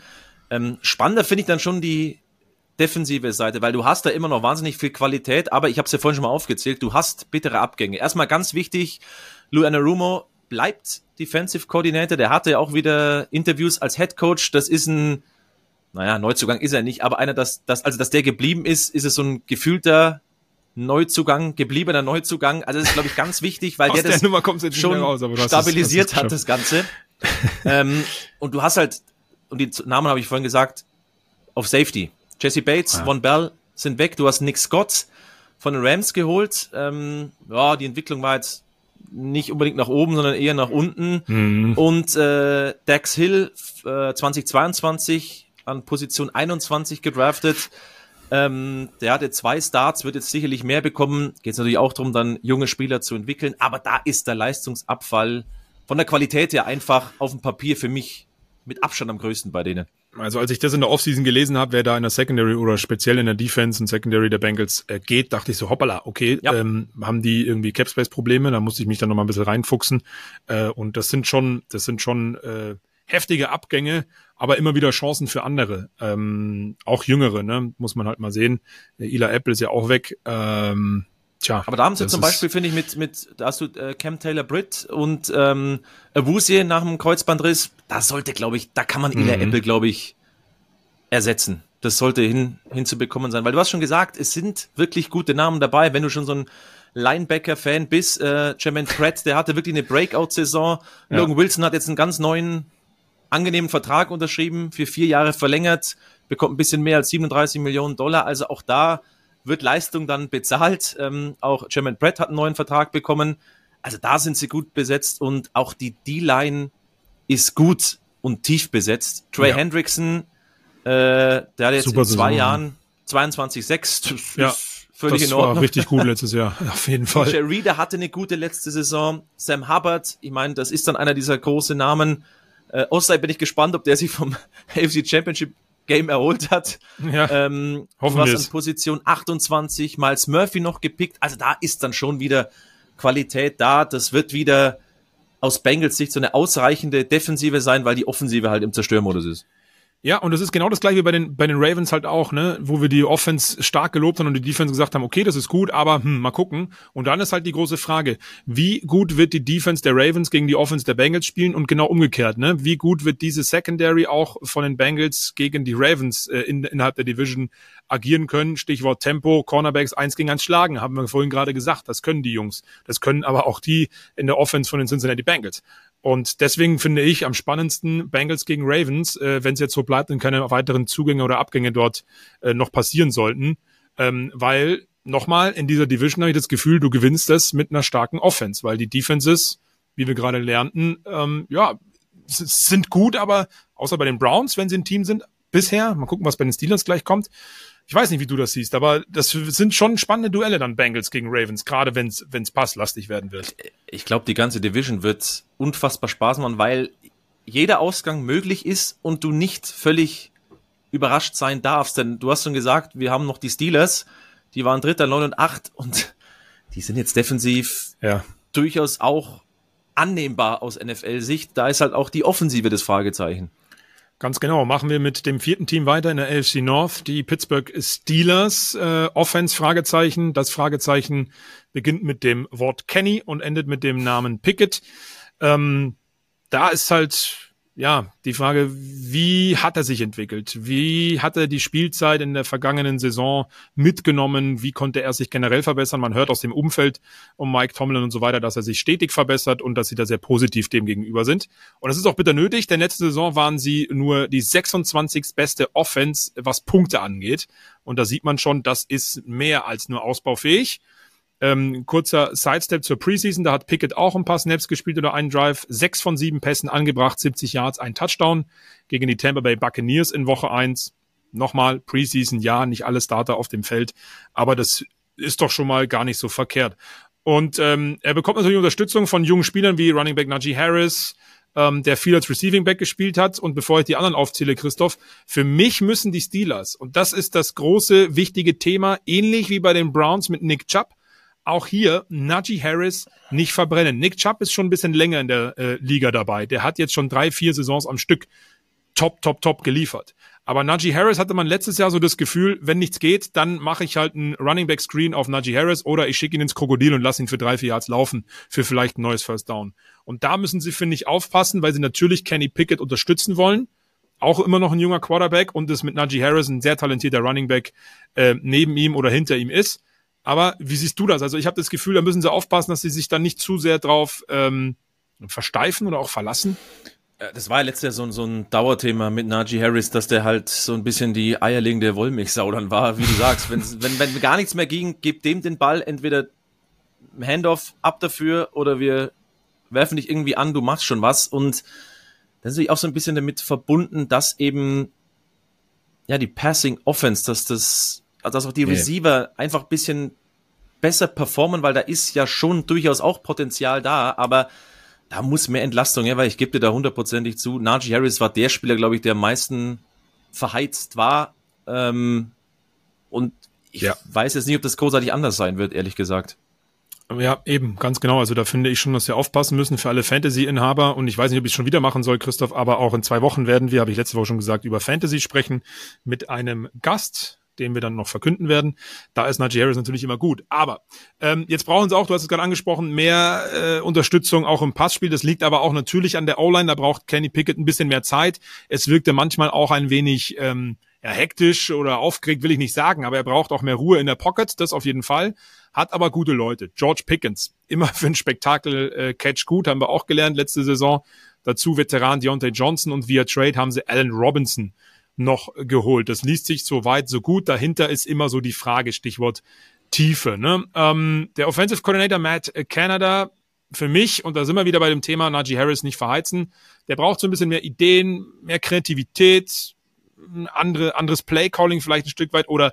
[SPEAKER 1] Ähm, spannender finde ich dann schon die, defensive Seite, weil du hast da immer noch wahnsinnig viel Qualität, aber ich habe es ja vorhin schon mal aufgezählt, du hast bittere Abgänge. Erstmal ganz wichtig, Lou Anarumo bleibt Defensive Coordinator, der hatte ja auch wieder Interviews als Head Coach, das ist ein, naja, Neuzugang ist er nicht, aber einer, dass, dass, also dass der geblieben ist, ist es so ein gefühlter Neuzugang, gebliebener Neuzugang. Also das ist, glaube ich, ganz wichtig, weil der, der das schon raus, stabilisiert hat, das Ganze. ähm, und du hast halt, und die Namen habe ich vorhin gesagt, auf Safety. Jesse Bates, ja. Von Bell sind weg. Du hast Nick Scott von den Rams geholt. Ähm, ja, die Entwicklung war jetzt nicht unbedingt nach oben, sondern eher nach unten. Mhm. Und äh, Dax Hill äh, 2022 an Position 21 gedraftet. Ähm, der hatte zwei Starts, wird jetzt sicherlich mehr bekommen. Geht es natürlich auch darum, dann junge Spieler zu entwickeln. Aber da ist der Leistungsabfall von der Qualität her einfach auf dem Papier für mich mit Abstand am größten bei denen.
[SPEAKER 2] Also als ich das in der Offseason gelesen habe, wer da in der Secondary oder speziell in der Defense und Secondary der Bengals äh, geht, dachte ich so, hoppala, okay, ja. ähm, haben die irgendwie Capspace-Probleme, da musste ich mich dann nochmal ein bisschen reinfuchsen. Äh, und das sind schon, das sind schon äh, heftige Abgänge, aber immer wieder Chancen für andere. Ähm, auch jüngere, ne? Muss man halt mal sehen. Ila Apple ist ja auch weg. Ähm,
[SPEAKER 1] Tja, aber da haben sie zum Beispiel, finde ich, mit, mit, da hast du äh, Cam Taylor Britt und ähm, Awuzie nach dem Kreuzbandriss, da sollte, glaube ich, da kann man Ila mhm. Apple, glaube ich, ersetzen. Das sollte hin, hinzubekommen sein. Weil du hast schon gesagt, es sind wirklich gute Namen dabei, wenn du schon so ein Linebacker-Fan bist. Äh, Jermaine Pratt, der hatte wirklich eine Breakout-Saison. Ja. Logan Wilson hat jetzt einen ganz neuen, angenehmen Vertrag unterschrieben, für vier Jahre verlängert, bekommt ein bisschen mehr als 37 Millionen Dollar. Also auch da wird Leistung dann bezahlt. Ähm, auch Jermaine Brett hat einen neuen Vertrag bekommen. Also da sind sie gut besetzt und auch die D-Line ist gut und tief besetzt. Trey ja. Hendrickson, äh, der hat jetzt Super in zwei Saison. Jahren 22,6.
[SPEAKER 2] Ja. Völlig das in Ordnung. war richtig gut letztes Jahr, [LAUGHS] auf jeden Fall.
[SPEAKER 1] Jerry Reader hatte eine gute letzte Saison. Sam Hubbard, ich meine, das ist dann einer dieser großen Namen. Äh, Ostside bin ich gespannt, ob der sich vom [LAUGHS] AFC Championship Game erholt hat. Ja, ähm, hoffen was an Position 28, Miles Murphy noch gepickt. Also da ist dann schon wieder Qualität da. Das wird wieder aus Bengals Sicht so eine ausreichende Defensive sein, weil die Offensive halt im Zerstörmodus ist.
[SPEAKER 2] Ja, und das ist genau das gleiche wie bei den, bei den Ravens halt auch, ne, wo wir die Offense stark gelobt haben und die Defense gesagt haben, okay, das ist gut, aber hm, mal gucken. Und dann ist halt die große Frage, wie gut wird die Defense der Ravens gegen die Offense der Bengals spielen und genau umgekehrt, ne? Wie gut wird diese Secondary auch von den Bengals gegen die Ravens äh, in, innerhalb der Division agieren können? Stichwort Tempo, Cornerbacks eins gegen eins schlagen, haben wir vorhin gerade gesagt. Das können die Jungs. Das können aber auch die in der Offense von den Cincinnati Bengals. Und deswegen finde ich am spannendsten Bengals gegen Ravens, äh, wenn es jetzt so bleibt und keine weiteren Zugänge oder Abgänge dort äh, noch passieren sollten. Ähm, weil, nochmal, in dieser Division habe ich das Gefühl, du gewinnst das mit einer starken Offense, weil die Defenses, wie wir gerade lernten, ähm, ja, sind gut, aber außer bei den Browns, wenn sie ein Team sind, bisher, mal gucken, was bei den Steelers gleich kommt, ich weiß nicht, wie du das siehst, aber das sind schon spannende Duelle dann Bengals gegen Ravens, gerade wenn es passlastig werden wird.
[SPEAKER 1] Ich glaube, die ganze Division wird unfassbar Spaß machen, weil jeder Ausgang möglich ist und du nicht völlig überrascht sein darfst. Denn du hast schon gesagt, wir haben noch die Steelers, die waren Dritter, 9 und 8 und [LAUGHS] die sind jetzt defensiv ja. durchaus auch annehmbar aus NFL-Sicht. Da ist halt auch die Offensive das Fragezeichen.
[SPEAKER 2] Ganz genau. Machen wir mit dem vierten Team weiter in der AFC North, die Pittsburgh Steelers. Äh, Offense Fragezeichen. Das Fragezeichen beginnt mit dem Wort Kenny und endet mit dem Namen Pickett. Ähm, da ist halt ja, die Frage, wie hat er sich entwickelt? Wie hat er die Spielzeit in der vergangenen Saison mitgenommen? Wie konnte er sich generell verbessern? Man hört aus dem Umfeld um Mike Tomlin und so weiter, dass er sich stetig verbessert und dass sie da sehr positiv dem gegenüber sind. Und das ist auch bitter nötig, denn letzte Saison waren sie nur die 26. beste Offense, was Punkte angeht. Und da sieht man schon, das ist mehr als nur ausbaufähig. Ähm, kurzer Sidestep zur Preseason, da hat Pickett auch ein paar Snaps gespielt oder einen Drive, sechs von sieben Pässen angebracht, 70 Yards, ein Touchdown gegen die Tampa Bay Buccaneers in Woche eins. Nochmal, Preseason, ja, nicht alle Starter auf dem Feld, aber das ist doch schon mal gar nicht so verkehrt. Und ähm, er bekommt natürlich Unterstützung von jungen Spielern wie Running Back Najee Harris, ähm, der viel als Receiving Back gespielt hat. Und bevor ich die anderen aufzähle, Christoph, für mich müssen die Steelers, und das ist das große, wichtige Thema, ähnlich wie bei den Browns mit Nick Chubb, auch hier Najee Harris nicht verbrennen. Nick Chubb ist schon ein bisschen länger in der äh, Liga dabei. Der hat jetzt schon drei, vier Saisons am Stück top, top, top geliefert. Aber Najee Harris hatte man letztes Jahr so das Gefühl, wenn nichts geht, dann mache ich halt einen Running Back Screen auf Najee Harris oder ich schicke ihn ins Krokodil und lasse ihn für drei, vier Yards laufen für vielleicht ein neues First Down. Und da müssen sie, finde ich, aufpassen, weil sie natürlich Kenny Pickett unterstützen wollen. Auch immer noch ein junger Quarterback und es mit Najee Harris ein sehr talentierter Running Back äh, neben ihm oder hinter ihm ist. Aber wie siehst du das? Also ich habe das Gefühl, da müssen sie aufpassen, dass sie sich dann nicht zu sehr drauf ähm, versteifen oder auch verlassen.
[SPEAKER 1] Das war ja letztes Jahr so, so ein Dauerthema mit Najee Harris, dass der halt so ein bisschen die eierlegende Wollmilchsau dann war, wie du sagst. wenn, [LAUGHS] wenn, wenn gar nichts mehr ging, gib dem den Ball, entweder Handoff ab dafür oder wir werfen dich irgendwie an, du machst schon was. Und dann ist auch so ein bisschen damit verbunden, dass eben ja die Passing Offense, dass das also dass auch die Receiver einfach ein bisschen besser performen, weil da ist ja schon durchaus auch Potenzial da, aber da muss mehr Entlastung her, weil ich gebe dir da hundertprozentig zu. Najee Harris war der Spieler, glaube ich, der am meisten verheizt war. Ähm, und ich ja. weiß jetzt nicht, ob das großartig anders sein wird, ehrlich gesagt.
[SPEAKER 2] Ja, eben, ganz genau. Also da finde ich schon, dass wir aufpassen müssen für alle Fantasy-Inhaber. Und ich weiß nicht, ob ich es schon wieder machen soll, Christoph, aber auch in zwei Wochen werden wir, habe ich letzte Woche schon gesagt, über Fantasy sprechen mit einem Gast, den wir dann noch verkünden werden. Da ist Najee Harris natürlich immer gut. Aber ähm, jetzt brauchen sie auch, du hast es gerade angesprochen, mehr äh, Unterstützung auch im Passspiel. Das liegt aber auch natürlich an der O-Line. Da braucht Kenny Pickett ein bisschen mehr Zeit. Es wirkte manchmal auch ein wenig ähm, ja, hektisch oder aufgeregt, will ich nicht sagen, aber er braucht auch mehr Ruhe in der Pocket, das auf jeden Fall. Hat aber gute Leute. George Pickens, immer für ein Spektakel-Catch äh, gut, haben wir auch gelernt letzte Saison. Dazu Veteran Deontay Johnson und via Trade haben sie Allen Robinson noch geholt. Das liest sich so weit, so gut. Dahinter ist immer so die Frage, Stichwort Tiefe. Ne? Ähm, der Offensive Coordinator Matt Canada, für mich, und da sind wir wieder bei dem Thema Najee Harris nicht verheizen, der braucht so ein bisschen mehr Ideen, mehr Kreativität, ein andere, anderes Play-Calling vielleicht ein Stück weit oder,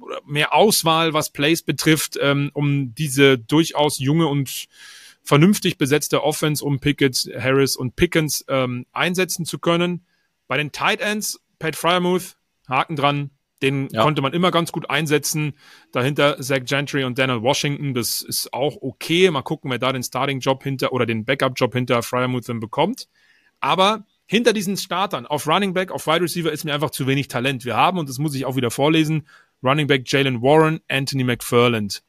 [SPEAKER 2] oder mehr Auswahl, was Plays betrifft, ähm, um diese durchaus junge und vernünftig besetzte Offense um Pickett, Harris und Pickens ähm, einsetzen zu können. Bei den Tight Ends Pat Fryermuth, Haken dran. Den ja. konnte man immer ganz gut einsetzen. Dahinter Zach Gentry und Daniel Washington. Das ist auch okay. Mal gucken, wer da den Starting-Job hinter oder den Backup-Job hinter Fryermuth dann bekommt. Aber hinter diesen Startern auf Running Back, auf Wide Receiver ist mir einfach zu wenig Talent. Wir haben, und das muss ich auch wieder vorlesen, Running Back Jalen Warren, Anthony McFarland.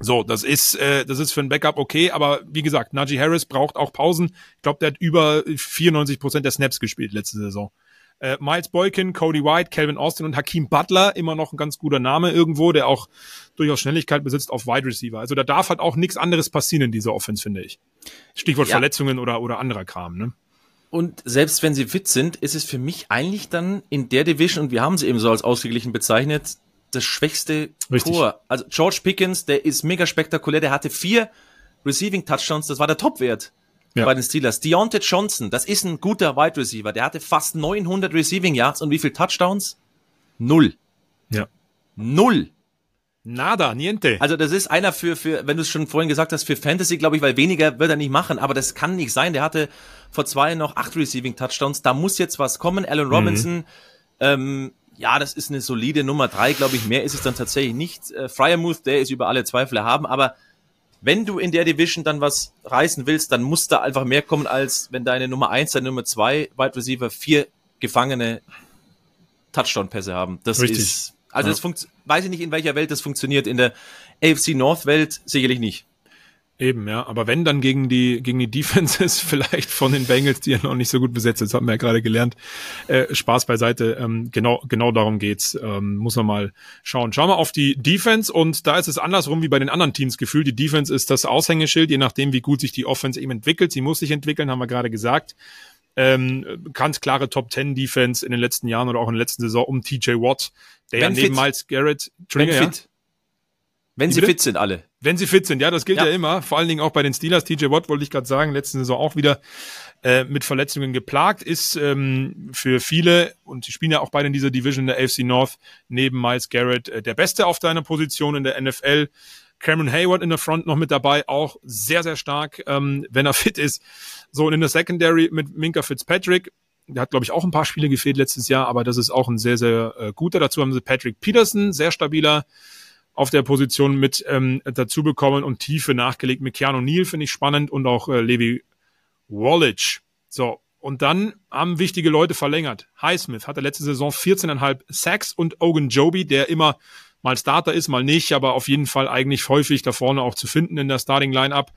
[SPEAKER 2] So, das ist, äh, das ist für ein Backup okay, aber wie gesagt, Najee Harris braucht auch Pausen. Ich glaube, der hat über 94 Prozent der Snaps gespielt letzte Saison. Äh, Miles Boykin, Cody White, Calvin Austin und Hakeem Butler, immer noch ein ganz guter Name irgendwo, der auch durchaus Schnelligkeit besitzt auf Wide Receiver. Also da darf halt auch nichts anderes passieren in dieser Offense, finde ich. Stichwort ja. Verletzungen oder, oder anderer Kram, ne?
[SPEAKER 1] Und selbst wenn sie fit sind, ist es für mich eigentlich dann in der Division, und wir haben sie eben so als ausgeglichen bezeichnet, das schwächste Richtig. Tor. Also George Pickens, der ist mega spektakulär, der hatte vier Receiving Touchdowns, das war der Topwert ja. bei den Steelers. Deontay Johnson, das ist ein guter Wide Receiver, der hatte fast 900 Receiving Yards und wie viel Touchdowns? Null.
[SPEAKER 2] Ja.
[SPEAKER 1] Null.
[SPEAKER 2] Nada, niente.
[SPEAKER 1] Also das ist einer für, für wenn du es schon vorhin gesagt hast, für Fantasy, glaube ich, weil weniger wird er nicht machen, aber das kann nicht sein. Der hatte vor zwei noch acht Receiving Touchdowns, da muss jetzt was kommen. Alan Robinson, mhm. ähm, ja, das ist eine solide Nummer drei, glaube ich. Mehr ist es dann tatsächlich nicht. Äh, Fryermuth, der ist über alle Zweifel erhaben, aber wenn du in der Division dann was reißen willst, dann muss da einfach mehr kommen, als wenn deine Nummer eins, deine Nummer zwei Wide Receiver vier gefangene Touchdown-Pässe haben. Das Richtig. ist, also ja. das funktioniert, weiß ich nicht, in welcher Welt das funktioniert. In der AFC North-Welt sicherlich nicht.
[SPEAKER 2] Eben, ja. Aber wenn dann gegen die, gegen die [LAUGHS] Defenses vielleicht von den Bengals, die ja noch nicht so gut besetzt sind, das haben wir ja gerade gelernt. Äh, Spaß beiseite. Ähm, genau, genau darum geht's. Ähm, muss man mal schauen. Schauen wir auf die Defense und da ist es andersrum wie bei den anderen Teams gefühlt. Die Defense ist das Aushängeschild, je nachdem, wie gut sich die Offense eben entwickelt. Sie muss sich entwickeln, haben wir gerade gesagt. Ähm, ganz klare Top 10 Defense in den letzten Jahren oder auch in der letzten Saison um TJ Watt, der ja neben Miles Garrett,
[SPEAKER 1] Wenn fit. Wenn sie fit sind, alle.
[SPEAKER 2] Wenn sie fit sind, ja, das gilt ja, ja immer. Vor allen Dingen auch bei den Steelers. TJ Watt wollte ich gerade sagen, letzte Saison auch wieder äh, mit Verletzungen geplagt, ist ähm, für viele, und sie spielen ja auch beide in dieser Division der AFC North, neben Miles Garrett äh, der Beste auf deiner Position in der NFL. Cameron Hayward in der Front noch mit dabei, auch sehr, sehr stark, ähm, wenn er [LAUGHS] fit ist. So, und in der Secondary mit Minka Fitzpatrick, der hat, glaube ich, auch ein paar Spiele gefehlt letztes Jahr, aber das ist auch ein sehr, sehr äh, guter. Dazu haben sie Patrick Peterson, sehr stabiler auf der Position mit ähm, dazu bekommen und Tiefe nachgelegt mit Keanu Neal, finde ich spannend, und auch äh, Levi Wallach. So, und dann haben wichtige Leute verlängert. Highsmith hatte letzte Saison 14,5 Sacks und Ogun Joby, der immer mal Starter ist, mal nicht, aber auf jeden Fall eigentlich häufig da vorne auch zu finden in der Starting Lineup.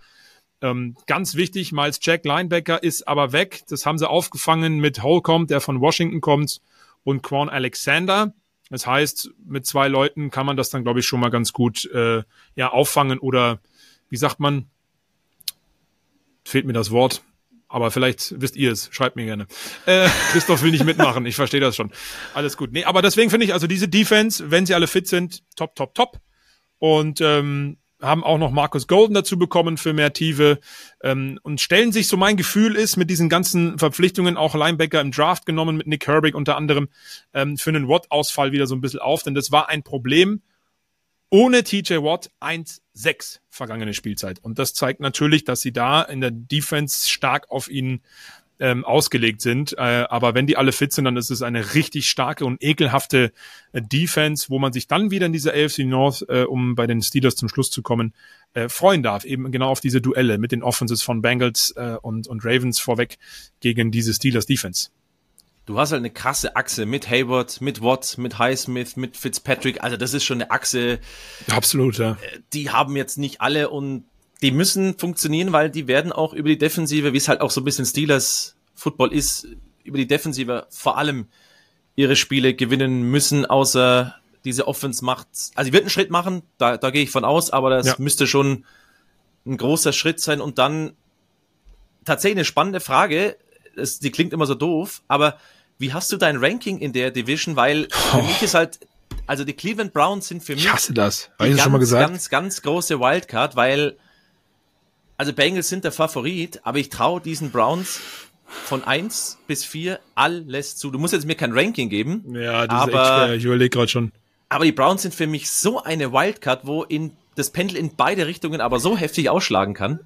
[SPEAKER 2] Ähm, ganz wichtig, Miles Jack Linebacker ist aber weg. Das haben sie aufgefangen mit Holcomb, der von Washington kommt, und Quan Alexander. Das heißt, mit zwei Leuten kann man das dann, glaube ich, schon mal ganz gut äh, ja, auffangen oder wie sagt man, fehlt mir das Wort, aber vielleicht wisst ihr es, schreibt mir gerne. Äh, Christoph will nicht mitmachen, ich verstehe das schon. Alles gut. Nee, aber deswegen finde ich, also diese Defense, wenn sie alle fit sind, top, top, top. Und ähm, haben auch noch Marcus Golden dazu bekommen für mehr Tiefe. Ähm, und stellen sich, so mein Gefühl ist, mit diesen ganzen Verpflichtungen auch Linebacker im Draft genommen, mit Nick Herbig unter anderem, ähm, für einen Watt-Ausfall wieder so ein bisschen auf, denn das war ein Problem. Ohne TJ Watt 1-6 vergangene Spielzeit. Und das zeigt natürlich, dass sie da in der Defense stark auf ihn ähm, ausgelegt sind. Äh, aber wenn die alle fit sind, dann ist es eine richtig starke und ekelhafte äh, Defense, wo man sich dann wieder in dieser AFC North, äh, um bei den Steelers zum Schluss zu kommen, äh, freuen darf. Eben genau auf diese Duelle mit den Offenses von Bengals äh, und, und Ravens vorweg gegen diese Steelers Defense.
[SPEAKER 1] Du hast halt eine krasse Achse mit Hayward, mit Watt, mit Highsmith, mit Fitzpatrick. Also das ist schon eine Achse.
[SPEAKER 2] Absolut, ja.
[SPEAKER 1] Äh, die haben jetzt nicht alle und die müssen funktionieren, weil die werden auch über die Defensive, wie es halt auch so ein bisschen Steelers Football ist, über die Defensive vor allem ihre Spiele gewinnen müssen, außer diese Offense macht, also sie wird einen Schritt machen, da, da gehe ich von aus, aber das ja. müsste schon ein großer Schritt sein und dann tatsächlich eine spannende Frage, das, die klingt immer so doof, aber wie hast du dein Ranking in der Division? Weil für oh. mich ist halt, also die Cleveland Browns sind für mich
[SPEAKER 2] ich hasse das.
[SPEAKER 1] Habe ich ganz, schon mal gesagt? ganz, ganz große Wildcard, weil also Bengals sind der Favorit, aber ich traue diesen Browns von eins bis vier alles zu. Du musst jetzt mir kein Ranking geben.
[SPEAKER 2] Ja, das aber, ist echt schwer. Ich überlege gerade schon.
[SPEAKER 1] Aber die Browns sind für mich so eine Wildcard, wo in das Pendel in beide Richtungen aber so heftig ausschlagen kann.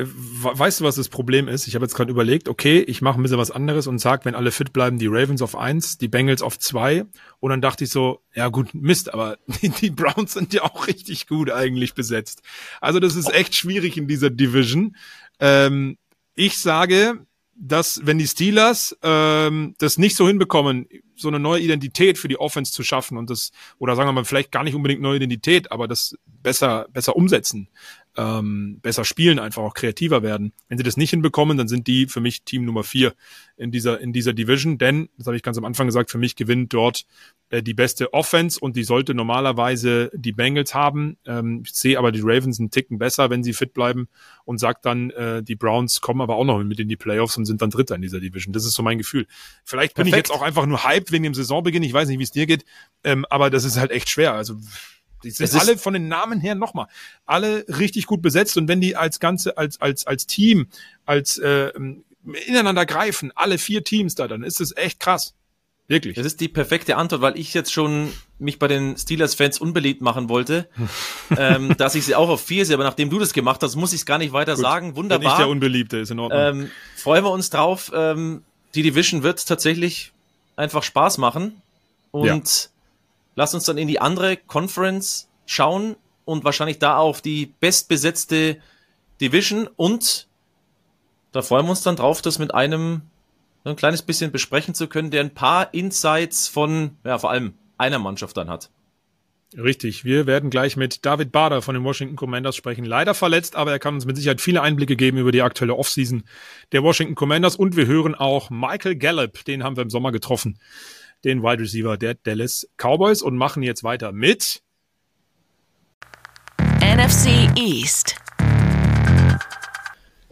[SPEAKER 2] Weißt du, was das Problem ist? Ich habe jetzt gerade überlegt, okay, ich mache ein bisschen was anderes und sag, wenn alle fit bleiben, die Ravens auf eins, die Bengals auf zwei. Und dann dachte ich so, ja gut, Mist, aber [LAUGHS] die, die Browns sind ja auch richtig gut eigentlich besetzt. Also das ist echt schwierig in dieser Division. Ähm, ich sage, dass wenn die Steelers ähm, das nicht so hinbekommen, so eine neue Identität für die Offense zu schaffen und das, oder sagen wir mal, vielleicht gar nicht unbedingt neue Identität, aber das besser, besser umsetzen, ähm, besser spielen, einfach auch kreativer werden. Wenn sie das nicht hinbekommen, dann sind die für mich Team Nummer vier in dieser, in dieser Division, denn, das habe ich ganz am Anfang gesagt, für mich gewinnt dort äh, die beste Offense und die sollte normalerweise die Bengals haben. Ähm, ich sehe aber die Ravens einen Ticken besser, wenn sie fit bleiben und sagt dann, äh, die Browns kommen aber auch noch mit in die Playoffs und sind dann Dritter in dieser Division. Das ist so mein Gefühl. Vielleicht bin Perfekt. ich jetzt auch einfach nur hyped wegen dem Saisonbeginn. Ich weiß nicht, wie es dir geht, ähm, aber das ist halt echt schwer. Also die sind alle von den Namen her nochmal alle richtig gut besetzt und wenn die als ganze als als als Team als äh, ineinander greifen, alle vier Teams da, dann ist es echt krass. Wirklich.
[SPEAKER 1] Das ist die perfekte Antwort, weil ich jetzt schon mich bei den Steelers-Fans unbeliebt machen wollte, [LAUGHS] ähm, dass ich sie auch auf vier sehe. Aber nachdem du das gemacht hast, muss ich es gar nicht weiter Gut, sagen. Wunderbar. Bin ich
[SPEAKER 2] der Unbeliebte, ist in Ordnung.
[SPEAKER 1] Ähm, freuen wir uns drauf. Ähm, die Division wird tatsächlich einfach Spaß machen. Und ja. Lass uns dann in die andere Conference schauen und wahrscheinlich da auf die bestbesetzte Division und da freuen wir uns dann drauf, das mit einem ein kleines bisschen besprechen zu können, der ein paar Insights von, ja, vor allem einer Mannschaft dann hat.
[SPEAKER 2] Richtig, wir werden gleich mit David Bader von den Washington Commanders sprechen. Leider verletzt, aber er kann uns mit Sicherheit viele Einblicke geben über die aktuelle Offseason der Washington Commanders und wir hören auch Michael Gallup, den haben wir im Sommer getroffen den Wide Receiver der Dallas Cowboys und machen jetzt weiter mit
[SPEAKER 3] NFC East.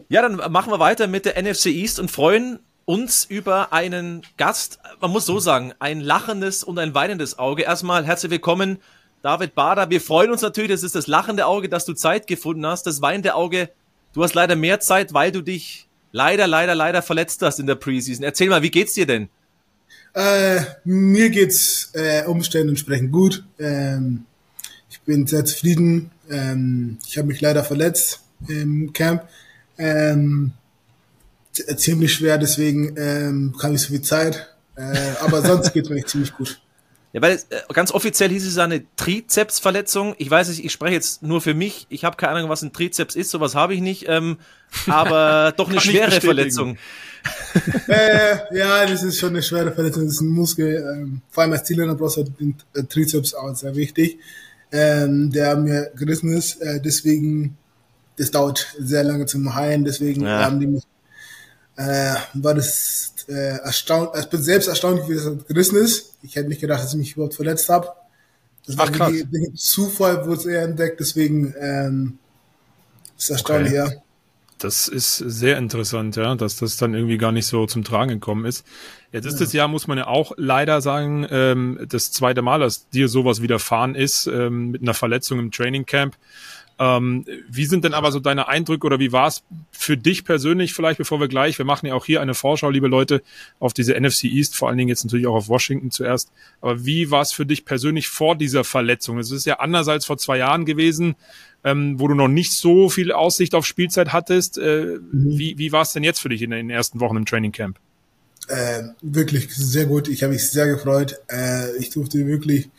[SPEAKER 1] Ja, dann machen wir weiter mit der NFC East und freuen uns über einen Gast, man muss so sagen, ein lachendes und ein weinendes Auge. Erstmal herzlich willkommen, David Bader. Wir freuen uns natürlich, das ist das lachende Auge, dass du Zeit gefunden hast. Das weinende Auge, du hast leider mehr Zeit, weil du dich leider, leider, leider verletzt hast in der Preseason. Erzähl mal, wie geht's dir denn?
[SPEAKER 4] Äh, mir geht's äh, Umständen entsprechend gut. Ähm, ich bin sehr zufrieden. Ähm, ich habe mich leider verletzt im Camp. Ähm, ziemlich schwer, deswegen ähm, kam ich so viel Zeit. Äh, aber sonst geht's mir ziemlich gut.
[SPEAKER 1] Ja, weil äh, ganz offiziell hieß es eine Trizepsverletzung. Ich weiß nicht, ich spreche jetzt nur für mich. Ich habe keine Ahnung, was ein Trizeps ist, sowas habe ich nicht. Ähm, aber [LAUGHS] doch eine schwere Verletzung. [LAUGHS]
[SPEAKER 4] äh, ja, das ist schon eine schwere Verletzung. Das ist ein Muskel. Ähm, vor allem als Zielländer brauchst du den äh, Trizeps auch sehr wichtig, ähm, der mir gerissen ist. Äh, deswegen, das dauert sehr lange zum Heilen. Deswegen ja. haben die mich, äh, war das äh, erstaunt. Ich bin selbst erstaunt, wie das gerissen ist. Ich hätte nicht gedacht, dass ich mich überhaupt verletzt habe. Das war Ach, die, Zufall, wurde es eher entdeckt. Deswegen ähm, ist erstaunlich, okay. ja.
[SPEAKER 2] Das ist sehr interessant, ja, dass das dann irgendwie gar nicht so zum Tragen gekommen ist. Jetzt ist ja. das Jahr, muss man ja auch leider sagen, ähm, das zweite Mal, dass dir sowas widerfahren ist, ähm, mit einer Verletzung im Training Camp. Ähm, wie sind denn aber so deine Eindrücke oder wie war es für dich persönlich vielleicht, bevor wir gleich, wir machen ja auch hier eine Vorschau, liebe Leute, auf diese NFC East, vor allen Dingen jetzt natürlich auch auf Washington zuerst. Aber wie war es für dich persönlich vor dieser Verletzung? Es ist ja anders als vor zwei Jahren gewesen ähm, wo du noch nicht so viel Aussicht auf Spielzeit hattest. Äh, mhm. Wie, wie war es denn jetzt für dich in den ersten Wochen im Training Camp?
[SPEAKER 4] Äh, wirklich sehr gut. Ich habe mich sehr gefreut. Äh, ich durfte wirklich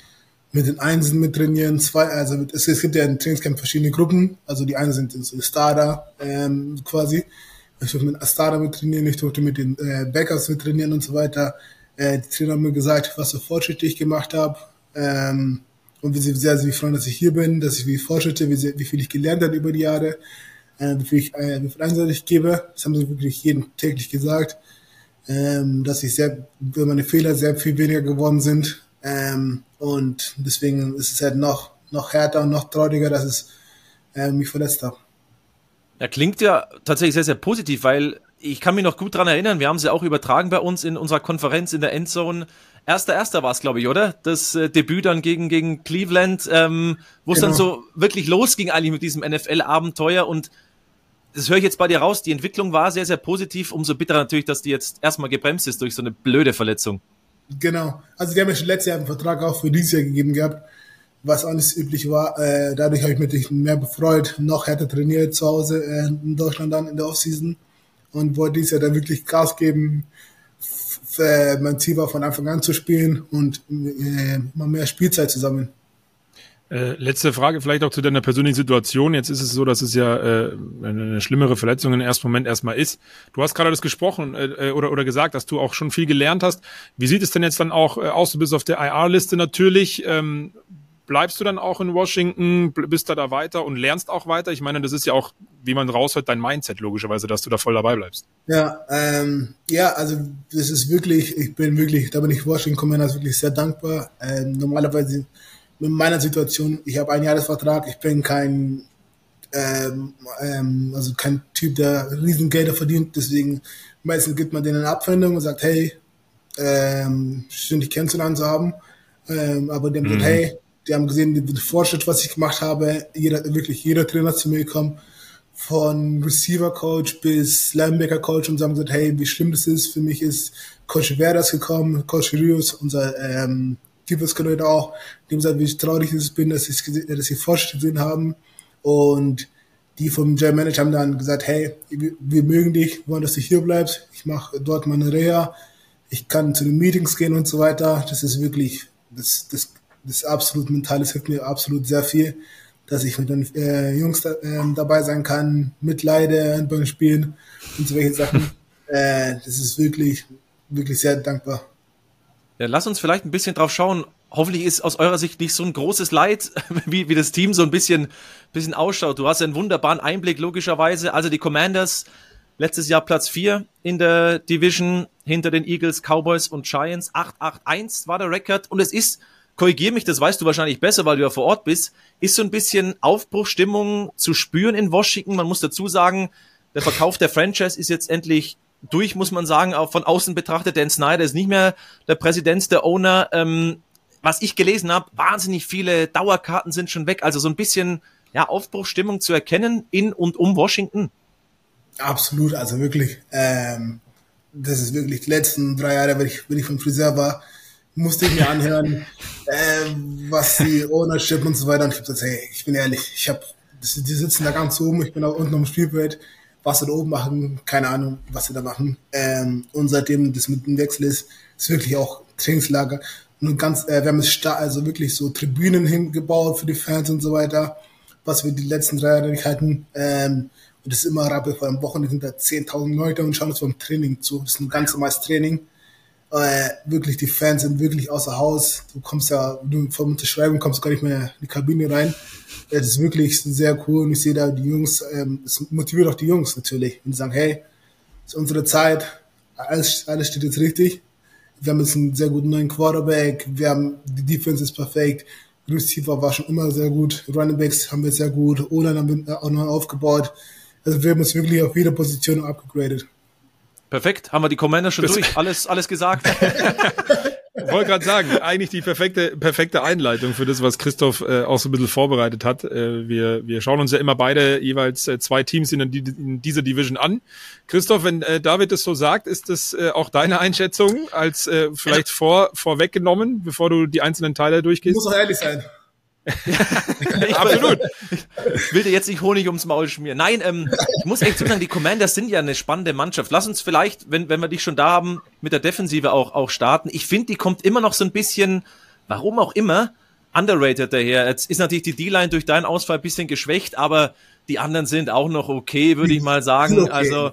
[SPEAKER 4] mit den Einsen mit trainieren. Zwei, also es, es gibt ja im Trainingscamp verschiedene Gruppen. Also die einen sind so Starter ähm, quasi. Ich durfte mit Starter mit trainieren, ich durfte mit den äh, Backers mit trainieren und so weiter. Äh, die Trainer haben mir gesagt, was für Fortschritte ich gemacht habe. Ähm, und wie sehr sie mich freuen, dass ich hier bin, dass ich wie fortschritte, wie, sehr, wie viel ich gelernt habe über die Jahre, äh, wie, viel ich, äh, wie viel Einsatz ich gebe. Das haben sie wirklich jeden täglich gesagt, ähm, dass ich sehr, meine Fehler sehr viel weniger geworden sind. Ähm, und deswegen ist es halt noch, noch härter und noch trauriger, dass es äh, mich verletzt hat.
[SPEAKER 1] Ja, klingt ja tatsächlich sehr, sehr positiv, weil ich kann mich noch gut dran erinnern, wir haben sie auch übertragen bei uns in unserer Konferenz in der Endzone Erster, erster war es, glaube ich, oder? Das äh, Debüt dann gegen, gegen Cleveland, ähm, wo es genau. dann so wirklich losging eigentlich mit diesem NFL-Abenteuer und das höre ich jetzt bei dir raus. Die Entwicklung war sehr, sehr positiv. Umso bitterer natürlich, dass die jetzt erstmal gebremst ist durch so eine blöde Verletzung.
[SPEAKER 4] Genau. Also die haben ja schon letztes Jahr einen Vertrag auch für dieses Jahr gegeben gehabt, was auch nicht üblich war. Äh, dadurch habe ich mich mehr befreut, noch härter trainiert zu Hause äh, in Deutschland dann in der Offseason und wollte dieses Jahr dann wirklich Gas geben, äh, mein Ziel war von Anfang an zu spielen und äh, immer mehr Spielzeit zu sammeln.
[SPEAKER 2] Äh, letzte Frage vielleicht auch zu deiner persönlichen Situation. Jetzt ist es so, dass es ja äh, eine schlimmere Verletzung im ersten Moment erstmal ist. Du hast gerade das gesprochen äh, oder, oder gesagt, dass du auch schon viel gelernt hast. Wie sieht es denn jetzt dann auch äh, aus? Du bist auf der IR-Liste natürlich. Ähm, bleibst du dann auch in Washington, bist da da weiter und lernst auch weiter? Ich meine, das ist ja auch, wie man raushört, dein Mindset logischerweise, dass du da voll dabei bleibst.
[SPEAKER 4] Ja, ähm, ja, also das ist wirklich, ich bin wirklich, da bin ich Washington Commanders wirklich sehr dankbar. Ähm, normalerweise mit meiner Situation, ich habe einen Jahresvertrag, ich bin kein ähm, ähm, also kein Typ, der Riesengelder verdient, deswegen meistens gibt man denen eine Abfindung und sagt, hey, ähm, schön dich kennenzulernen zu haben, ähm, aber haben mhm. hey, die haben gesehen, den Fortschritt, was ich gemacht habe. Jeder, wirklich jeder Trainer zu mir gekommen, von Receiver Coach bis Linebacker Coach und haben gesagt, hey, wie schlimm das ist. Für mich ist Coach Verdas gekommen, Coach Rios, unser ähm, Defense Coordinator auch, haben gesagt, wie traurig ich bin, dass sie, dass sie Fortschritt gesehen haben. Und die vom General Manager haben dann gesagt, hey, wir, mögen dich, wollen, dass du hier bleibst. Ich mache dort meine Reha. Ich kann zu den Meetings gehen und so weiter. Das ist wirklich, das, das das ist absolut mental, das hilft mir absolut sehr viel, dass ich mit den äh, Jungs da, äh, dabei sein kann, mitleide beim Spielen und so welche Sachen. [LAUGHS] äh, das ist wirklich, wirklich sehr dankbar.
[SPEAKER 1] Ja, lass uns vielleicht ein bisschen drauf schauen. Hoffentlich ist aus eurer Sicht nicht so ein großes Leid, [LAUGHS] wie, wie das Team so ein bisschen, bisschen ausschaut. Du hast einen wunderbaren Einblick, logischerweise. Also die Commanders, letztes Jahr Platz 4 in der Division, hinter den Eagles, Cowboys und Giants. 8-8-1 war der Rekord. Und es ist korrigier mich, das weißt du wahrscheinlich besser, weil du ja vor Ort bist, ist so ein bisschen Aufbruchstimmung zu spüren in Washington. Man muss dazu sagen, der Verkauf der Franchise ist jetzt endlich durch, muss man sagen, auch von außen betrachtet. Dan Snyder ist nicht mehr der Präsident, der Owner. Ähm, was ich gelesen habe, wahnsinnig viele Dauerkarten sind schon weg. Also so ein bisschen ja, Aufbruchstimmung zu erkennen in und um Washington.
[SPEAKER 4] Absolut, also wirklich. Ähm, das ist wirklich die letzten drei Jahre, wenn ich, wenn ich vom Friseur war, musste ich mir anhören, [LAUGHS] äh, was die Ownership und so weiter. Und ich habe gesagt, hey, ich bin ehrlich, ich habe, die sitzen da ganz oben, ich bin da unten am Spielfeld, was sie da oben machen, keine Ahnung, was sie da machen. Ähm, und seitdem das mit dem Wechsel ist, ist wirklich auch Trainingslager. Und ganz, äh, wir haben es also wirklich so Tribünen hingebaut für die Fans und so weiter, was wir die letzten drei Jahre nicht hatten. Ähm, und das ist immer rappel, vor einem Wochenende sind da 10.000 Leute und schauen uns beim Training zu. Das ist ein ganz normales Training äh, wirklich, die Fans sind wirklich außer Haus. Du kommst ja, du vom Unterschreiben kommst gar nicht mehr in die Kabine rein. Das ist wirklich sehr cool und ich sehe da die Jungs, ähm, es motiviert auch die Jungs natürlich. Und sagen, hey, es ist unsere Zeit, alles, alles steht jetzt richtig. Wir haben jetzt einen sehr guten neuen Quarterback, wir haben, die Defense ist perfekt, Receiver war schon immer sehr gut, Running Backs haben wir sehr gut, O-Line haben wir auch neu aufgebaut. Also wir haben uns wirklich auf jeder Position abgegradet.
[SPEAKER 1] Perfekt, haben wir die Commander schon das durch, alles, alles gesagt. [LAUGHS]
[SPEAKER 2] wollte gerade sagen, eigentlich die perfekte, perfekte Einleitung für das, was Christoph äh, auch so ein bisschen vorbereitet hat. Äh, wir, wir schauen uns ja immer beide jeweils äh, zwei Teams in, in dieser Division an. Christoph, wenn äh, David das so sagt, ist das äh, auch deine Einschätzung als äh, vielleicht vor, vorweggenommen, bevor du die einzelnen Teile durchgehst?
[SPEAKER 4] Muss auch ehrlich sein. [LAUGHS]
[SPEAKER 1] Absolut. Ich will dir jetzt nicht Honig ums Maul schmieren. Nein, ähm, ich muss echt sagen, die Commanders sind ja eine spannende Mannschaft. Lass uns vielleicht, wenn, wenn wir dich schon da haben, mit der Defensive auch, auch starten. Ich finde, die kommt immer noch so ein bisschen, warum auch immer, underrated daher. Jetzt ist natürlich die D-Line durch deinen Ausfall ein bisschen geschwächt, aber die anderen sind auch noch okay, würde ich mal sagen. Okay. Also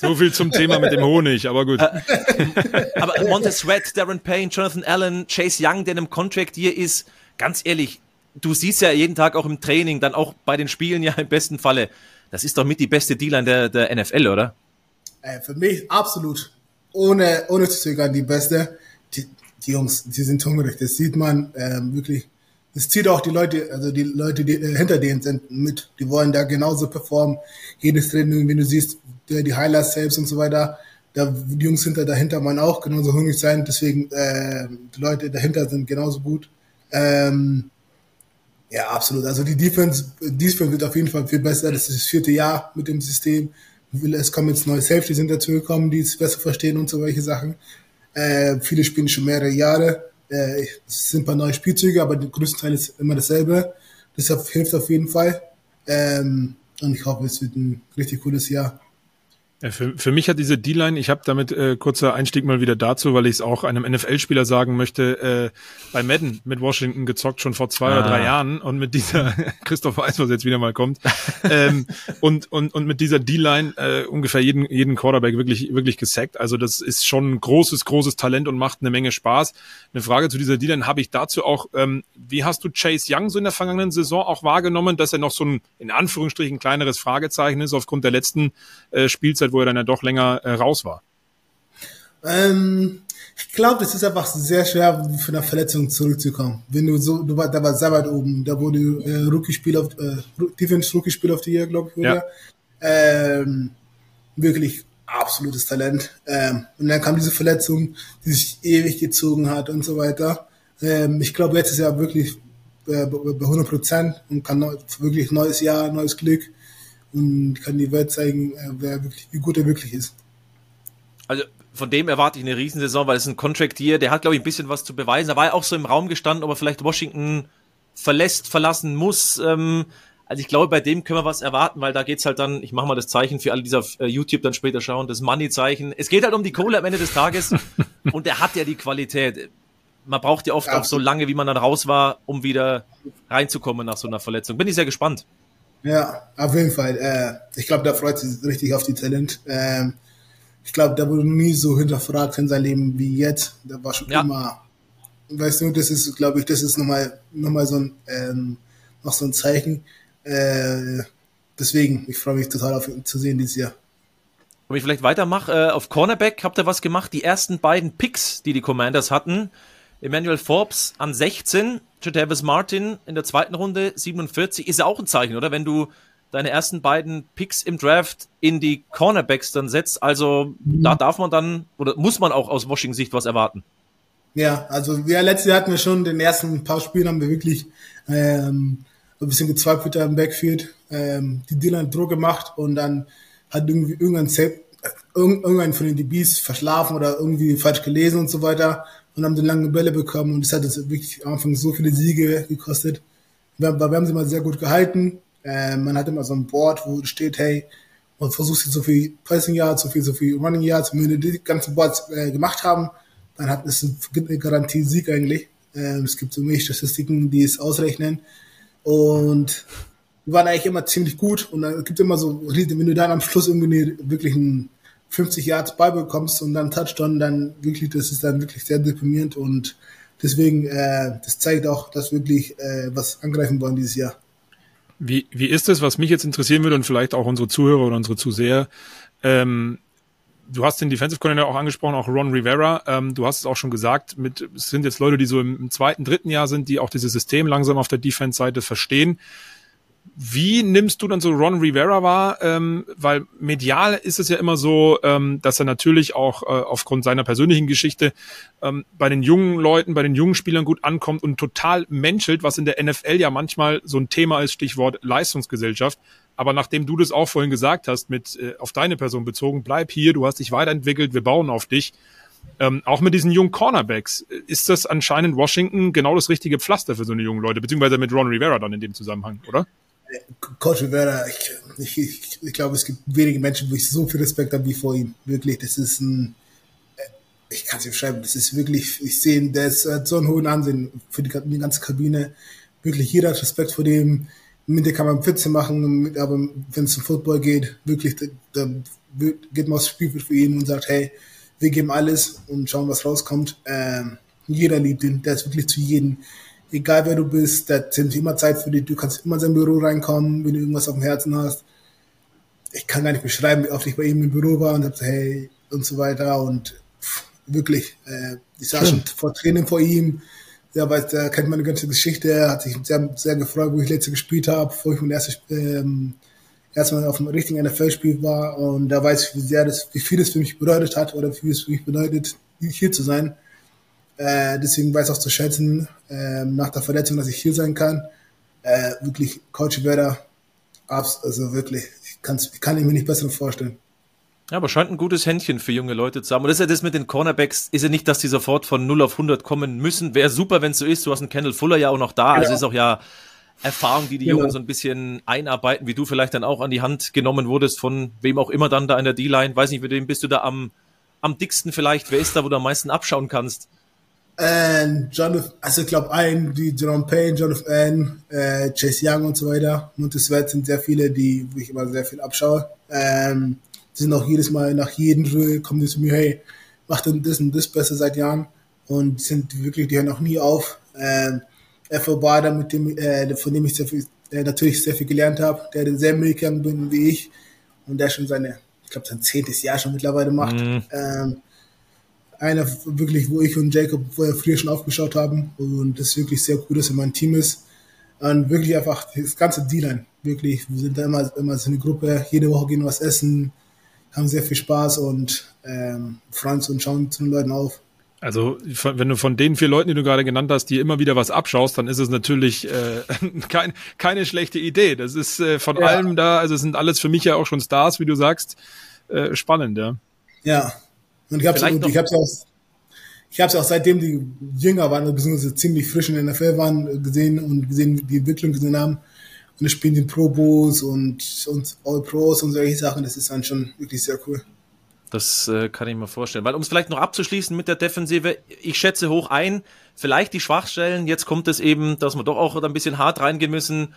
[SPEAKER 2] so viel zum Thema mit dem Honig, aber gut.
[SPEAKER 1] aber Montez Sweat, Darren Payne, Jonathan Allen, Chase Young, der in einem Contract hier ist, ganz ehrlich, du siehst ja jeden Tag auch im Training, dann auch bei den Spielen ja im besten Falle, das ist doch mit die beste Dealer der, der NFL, oder?
[SPEAKER 4] Äh, für mich absolut. Ohne, ohne zu zögern die beste. Die, die Jungs, die sind hungrig, das sieht man ähm, wirklich. Das zieht auch die Leute, also die Leute, die äh, hinter denen sind, mit. Die wollen da genauso performen. Jedes Training, wenn du siehst, die, die Highlights selbst und so weiter, da, die Jungs hinter dahinter wollen auch genauso hungrig sein. Deswegen, äh, die Leute dahinter sind genauso gut. Ähm, ja, absolut. Also die Defense, Defense wird auf jeden Fall viel besser. Das ist das vierte Jahr mit dem System. Es kommen jetzt neue Safety sind dazu gekommen, die es besser verstehen und so welche Sachen. Äh, viele spielen schon mehrere Jahre. Äh, es sind ein paar neue Spielzüge, aber der größte Teil ist immer dasselbe. Deshalb hilft auf jeden Fall. Ähm, und ich hoffe, es wird ein richtig cooles Jahr.
[SPEAKER 2] Für, für mich hat diese D-Line, ich habe damit äh, kurzer Einstieg mal wieder dazu, weil ich es auch einem NFL-Spieler sagen möchte, äh, bei Madden mit Washington gezockt schon vor zwei ah. oder drei ah. Jahren und mit dieser [LAUGHS] Christoph Weiß, was jetzt wieder mal kommt, ähm, und, und, und mit dieser D-Line äh, ungefähr jeden, jeden Quarterback wirklich, wirklich gesackt. Also das ist schon ein großes, großes Talent und macht eine Menge Spaß. Eine Frage zu dieser D-Line habe ich dazu auch, ähm, wie hast du Chase Young so in der vergangenen Saison auch wahrgenommen, dass er noch so ein, in Anführungsstrichen, kleineres Fragezeichen ist aufgrund der letzten äh, Spielzeit Zeit, wo er dann ja doch länger äh, raus war?
[SPEAKER 4] Ähm, ich glaube, es ist einfach sehr schwer, für eine Verletzung zurückzukommen. Wenn du so, du war, da war sehr weit oben, da wurde äh, Rookie-Spieler, äh, Defense Rookie-Spieler auf die Jahr, glaube ich, oder? Ja. Ähm, wirklich absolutes Talent. Ähm, und dann kam diese Verletzung, die sich ewig gezogen hat und so weiter. Ähm, ich glaube, jetzt ist er wirklich äh, bei 100 Prozent und kann wirklich neues Jahr, neues Glück und kann die Welt zeigen, äh, wer wirklich, wie gut er wirklich ist.
[SPEAKER 1] Also von dem erwarte ich eine Riesensaison, weil es ein Contract hier, der hat, glaube ich, ein bisschen was zu beweisen. Da war ja auch so im Raum gestanden, ob er vielleicht Washington verlässt, verlassen muss. Ähm, also ich glaube, bei dem können wir was erwarten, weil da geht's halt dann, ich mache mal das Zeichen für alle, die auf äh, YouTube dann später schauen, das Money-Zeichen. Es geht halt um die Kohle am Ende des Tages [LAUGHS] und er hat ja die Qualität. Man braucht ja oft ja. auch so lange, wie man dann raus war, um wieder reinzukommen nach so einer Verletzung. Bin ich sehr gespannt.
[SPEAKER 4] Ja, auf jeden Fall. Äh, ich glaube, da freut sich richtig auf die Talent. Ähm, ich glaube, da wurde nie so hinterfragt in seinem Leben wie jetzt. Da war schon ja. immer, weißt du, das ist, glaube ich, das ist nochmal noch mal so ein, ähm, noch so ein Zeichen. Äh, deswegen, ich freue mich total auf ihn zu sehen dieses Jahr.
[SPEAKER 1] Und ich vielleicht weitermache, äh, auf Cornerback habt ihr was gemacht. Die ersten beiden Picks, die die Commanders hatten, Emmanuel Forbes an 16, Jadavis Martin in der zweiten Runde 47, ist ja auch ein Zeichen, oder? Wenn du deine ersten beiden Picks im Draft in die Cornerbacks dann setzt. Also mhm. da darf man dann oder muss man auch aus Washington Sicht was erwarten.
[SPEAKER 4] Ja, also ja, letztes Jahr hatten wir schon den ersten paar Spielen haben wir wirklich ähm, ein bisschen gezweifelt im Backfield, ähm, die Dealer Druck gemacht und dann hat irgendwie irgendein Set, irgendein von den DBs verschlafen oder irgendwie falsch gelesen und so weiter und haben dann lange Bälle bekommen und es hat uns wirklich am Anfang so viele Siege gekostet. Wir, wir haben sie mal sehr gut gehalten. Äh, man hat immer so ein Board, wo steht, hey, versuchst jetzt so viel Passing Yards, so viel, so viel Running Yards. Wenn wir die ganzen Boards äh, gemacht haben, dann hat es eine Garantie Sieg eigentlich. Ähm, es gibt so wenig Statistiken, die es ausrechnen. Und wir waren eigentlich immer ziemlich gut. Und dann gibt es immer so, wenn du dann am Schluss irgendwie wirklich einen 50 Yards Ball bekommst und dann Touchdown, dann wirklich, das ist dann wirklich sehr deprimierend und deswegen, äh, das zeigt auch, dass wirklich äh, was angreifen wollen dieses Jahr.
[SPEAKER 2] Wie, wie ist es, was mich jetzt interessieren würde und vielleicht auch unsere Zuhörer oder unsere Zuseher? Ähm, du hast den Defensive Coordinator auch angesprochen, auch Ron Rivera. Ähm, du hast es auch schon gesagt, mit, es sind jetzt Leute, die so im, im zweiten, dritten Jahr sind, die auch dieses System langsam auf der Defense-Seite verstehen. Wie nimmst du dann so Ron Rivera wahr? Ähm, weil medial ist es ja immer so, ähm, dass er natürlich auch äh, aufgrund seiner persönlichen Geschichte ähm, bei den jungen Leuten, bei den jungen Spielern gut ankommt und total menschelt, was in der NFL ja manchmal so ein Thema ist, Stichwort Leistungsgesellschaft. Aber nachdem du das auch vorhin gesagt hast, mit äh, auf deine Person bezogen, bleib hier, du hast dich weiterentwickelt, wir bauen auf dich. Ähm, auch mit diesen jungen Cornerbacks ist das anscheinend Washington genau das richtige Pflaster für so eine jungen Leute, beziehungsweise mit Ron Rivera dann in dem Zusammenhang, oder?
[SPEAKER 4] Coach Rivera, ich, ich, ich, ich glaube, es gibt wenige Menschen, wo ich so viel Respekt habe wie vor ihm. Wirklich, das ist ein, äh, ich kann es nicht beschreiben, das ist wirklich, ich sehe, der ist, hat so einen hohen Ansehen für die, die ganze Kabine. Wirklich, jeder hat Respekt vor dem. Mit dem kann man Witze machen, aber wenn es um Football geht, wirklich, da, da geht man aufs Spielfeld für ihn und sagt, hey, wir geben alles und schauen, was rauskommt. Ähm, jeder liebt ihn, der ist wirklich zu jedem egal wer du bist, da sind immer Zeit für dich, du kannst immer in sein Büro reinkommen, wenn du irgendwas auf dem Herzen hast. Ich kann gar nicht beschreiben, wie oft ich bei ihm im Büro war und hab so, hey, und so weiter. Und pff, wirklich, äh, ich saß schon vor Training vor ihm, ja, weil der kennt meine ganze Geschichte, er hat sich sehr, sehr gefreut, wo ich letzte gespielt habe, bevor ich mein erstes, ähm, erstmal auf dem richtigen NFL-Spiel war. Und da weiß ich, wie sehr das, wie viel das für mich bedeutet hat oder wie viel es für mich bedeutet, hier zu sein. Äh, deswegen weiß ich auch zu schätzen, äh, nach der Verletzung, dass ich hier sein kann. Äh, wirklich, Coach Werder, also wirklich, ich, kann's, ich kann ich mir nicht besser vorstellen.
[SPEAKER 1] Ja, aber scheint ein gutes Händchen für junge Leute zu haben. Und das ist ja das mit den Cornerbacks, ist ja nicht, dass die sofort von 0 auf 100 kommen müssen. Wäre super, wenn es so ist. Du hast einen Kendall Fuller ja auch noch da. Also genau. Also ist auch ja Erfahrung, die die
[SPEAKER 4] Genau.
[SPEAKER 1] Jungen so ein bisschen einarbeiten, wie du vielleicht dann auch an die Hand genommen wurdest von wem auch immer dann da in der D-Line. Weiß nicht, mit wem bist du da am, am dicksten vielleicht? Wer ist da, wo du am meisten abschauen kannst?
[SPEAKER 4] Ähm, Jonathan, also ich glaube ein, die Jerome Payne, Jonathan äh, Chase Young und so weiter. Montes Wert sind sehr viele, die, wo ich immer sehr viel abschaue. Ähm, die sind auch jedes Mal nach jedem Drill kommen die zu mir, hey, mach denn das und das besser seit Jahren und sind wirklich, die hören auch nie auf. Ähm, F.O. Bader, mit dem, äh, von dem ich sehr viel, äh, natürlich sehr viel gelernt habe, der denselben Weg gegangen bin wie ich und der schon seine, ich glaube sein zehntes Jahr schon mittlerweile macht. Ähm, einer wirklich, wo ich und Jacob vorher früher schon aufgeschaut haben und das ist wirklich sehr cool, dass er mein Team ist. Und wirklich einfach das ganze D-Line, wirklich, wir sind da immer, immer so eine Gruppe, jede Woche gehen wir was essen, haben sehr viel Spaß und ähm, freuen uns und schauen zu den Leuten auf.
[SPEAKER 2] Also wenn du von den vier Leuten, die du gerade genannt hast, die immer wieder was abschaust, dann ist es natürlich äh, [LAUGHS] kein, keine schlechte Idee. Das ist äh, von
[SPEAKER 4] Ja.
[SPEAKER 2] allem da, also es sind alles für mich ja auch schon Stars, wie du sagst. Äh, spannend, ja.
[SPEAKER 4] Ja. Und ich habe ich hab's auch, ich hab's auch seitdem die jünger waren, beziehungsweise ziemlich frisch in der NFL waren, gesehen und gesehen, wie die Entwicklung gesehen haben. Und es spielen die Pro Bowls und, und All Pros und solche Sachen. Das ist dann schon wirklich sehr cool.
[SPEAKER 1] Das äh, kann ich mir vorstellen. Weil um es vielleicht noch abzuschließen mit der Defensive, ich schätze hoch ein, vielleicht die Schwachstellen, jetzt kommt es eben, dass wir doch auch ein bisschen hart reingehen müssen.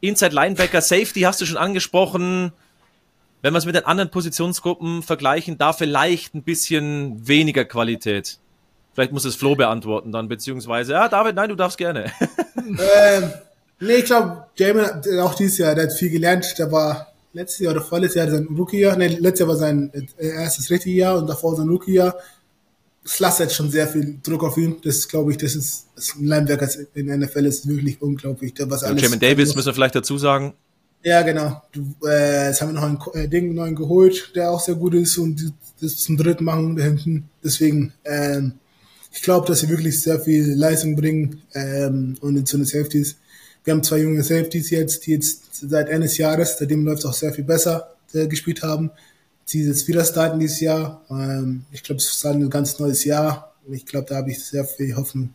[SPEAKER 1] Inside Linebacker, Safety hast du schon angesprochen. Wenn wir es mit den anderen Positionsgruppen vergleichen, da vielleicht ein bisschen weniger Qualität. Vielleicht muss es Flo beantworten dann, beziehungsweise, ja, David, nein, du darfst gerne. [LAUGHS]
[SPEAKER 4] ähm, nee, ich glaube, Jamin, hat auch dieses Jahr, der hat viel gelernt. Der war letztes Jahr oder vorletztes Jahr sein Rookie-Jahr. Nee, letztes Jahr war sein äh, erstes richtige Jahr und davor sein Rookie-Jahr. Es lastet schon sehr viel Druck auf ihn. Das glaube ich, das ist, das ein Linebacker in der NFL ist wirklich unglaublich. Der, was alles
[SPEAKER 1] Jamin Davis müssen wir vielleicht dazu sagen.
[SPEAKER 4] Ja, genau. Du, äh, jetzt haben wir noch einen Ko- äh, Ding neuen geholt, der auch sehr gut ist und das zum dritten machen da hinten. Deswegen, ähm, ich glaube, dass sie wirklich sehr viel Leistung bringen ähm, und in so eine Safeties. Wir haben zwei junge Safeties jetzt, die jetzt seit des Jahres, seitdem läuft es auch sehr viel besser, äh, gespielt haben. Die jetzt wieder starten dieses Jahr. Ähm, ich glaube, es ist ein ganz neues Jahr. Und ich glaube, da habe ich sehr viel Hoffnung.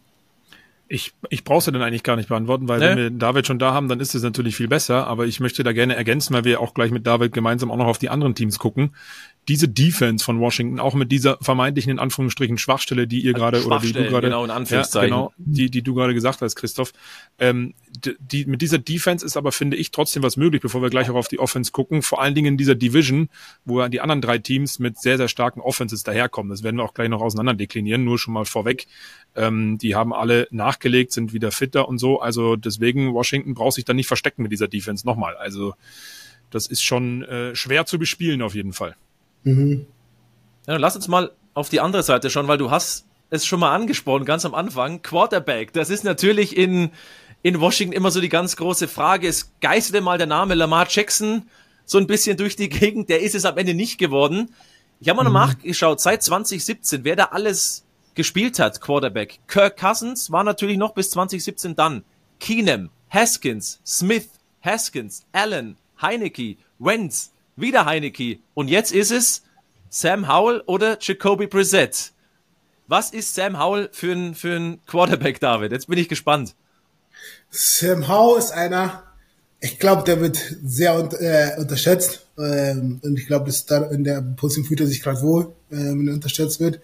[SPEAKER 2] Ich, ich brauch's ja dann eigentlich gar nicht beantworten, weil
[SPEAKER 1] Nee.
[SPEAKER 2] wenn wir David schon da haben, dann ist es natürlich viel besser. Aber ich möchte da gerne ergänzen, weil wir auch gleich mit David gemeinsam auch noch auf die anderen Teams gucken. Diese Defense von Washington, auch mit dieser vermeintlichen in Anführungsstrichen Schwachstelle, die ihr gerade oder die du gerade
[SPEAKER 1] genau, in Anführungszeichen.
[SPEAKER 2] Ja, genau, die die du gerade gesagt hast, Christoph. Ähm, die mit dieser Defense ist aber finde ich trotzdem was möglich, bevor wir gleich auch auf die Offense gucken. Vor allen Dingen in dieser Division, wo ja die anderen drei Teams mit sehr sehr starken Offenses daherkommen. Das werden wir auch gleich noch auseinander deklinieren. Nur schon mal vorweg. Ähm, die haben alle nachgelegt, sind wieder fitter und so. Also deswegen, Washington braucht sich dann nicht verstecken mit dieser Defense nochmal. Also das ist schon äh, schwer zu bespielen auf jeden Fall.
[SPEAKER 4] Mhm.
[SPEAKER 1] Ja, lass uns mal auf die andere Seite schauen, weil du hast es schon mal angesprochen, ganz am Anfang. Quarterback, das ist natürlich in, in Washington immer so die ganz große Frage. Es geisterte mal der Name Lamar Jackson so ein bisschen durch die [LAUGHS] Gegend. Der ist es am Ende nicht geworden. Ich habe mal noch nachgeschaut, seit 2017, wer da alles gespielt hat, Quarterback. Kirk Cousins war natürlich noch bis 2017 dann. Keenum, Haskins, Smith, Haskins, Allen, Heineke, Wentz, wieder Heineke. Und jetzt ist es Sam Howell oder Jacoby Brissett. Was ist Sam Howell für ein, für ein Quarterback, David? Jetzt bin ich gespannt.
[SPEAKER 4] Sam Howe ist einer, ich glaube, der wird sehr äh, unterschätzt. Ähm, und ich glaube, dass da in der Position fühlt er sich gerade wohl, äh, wenn er unterschätzt wird.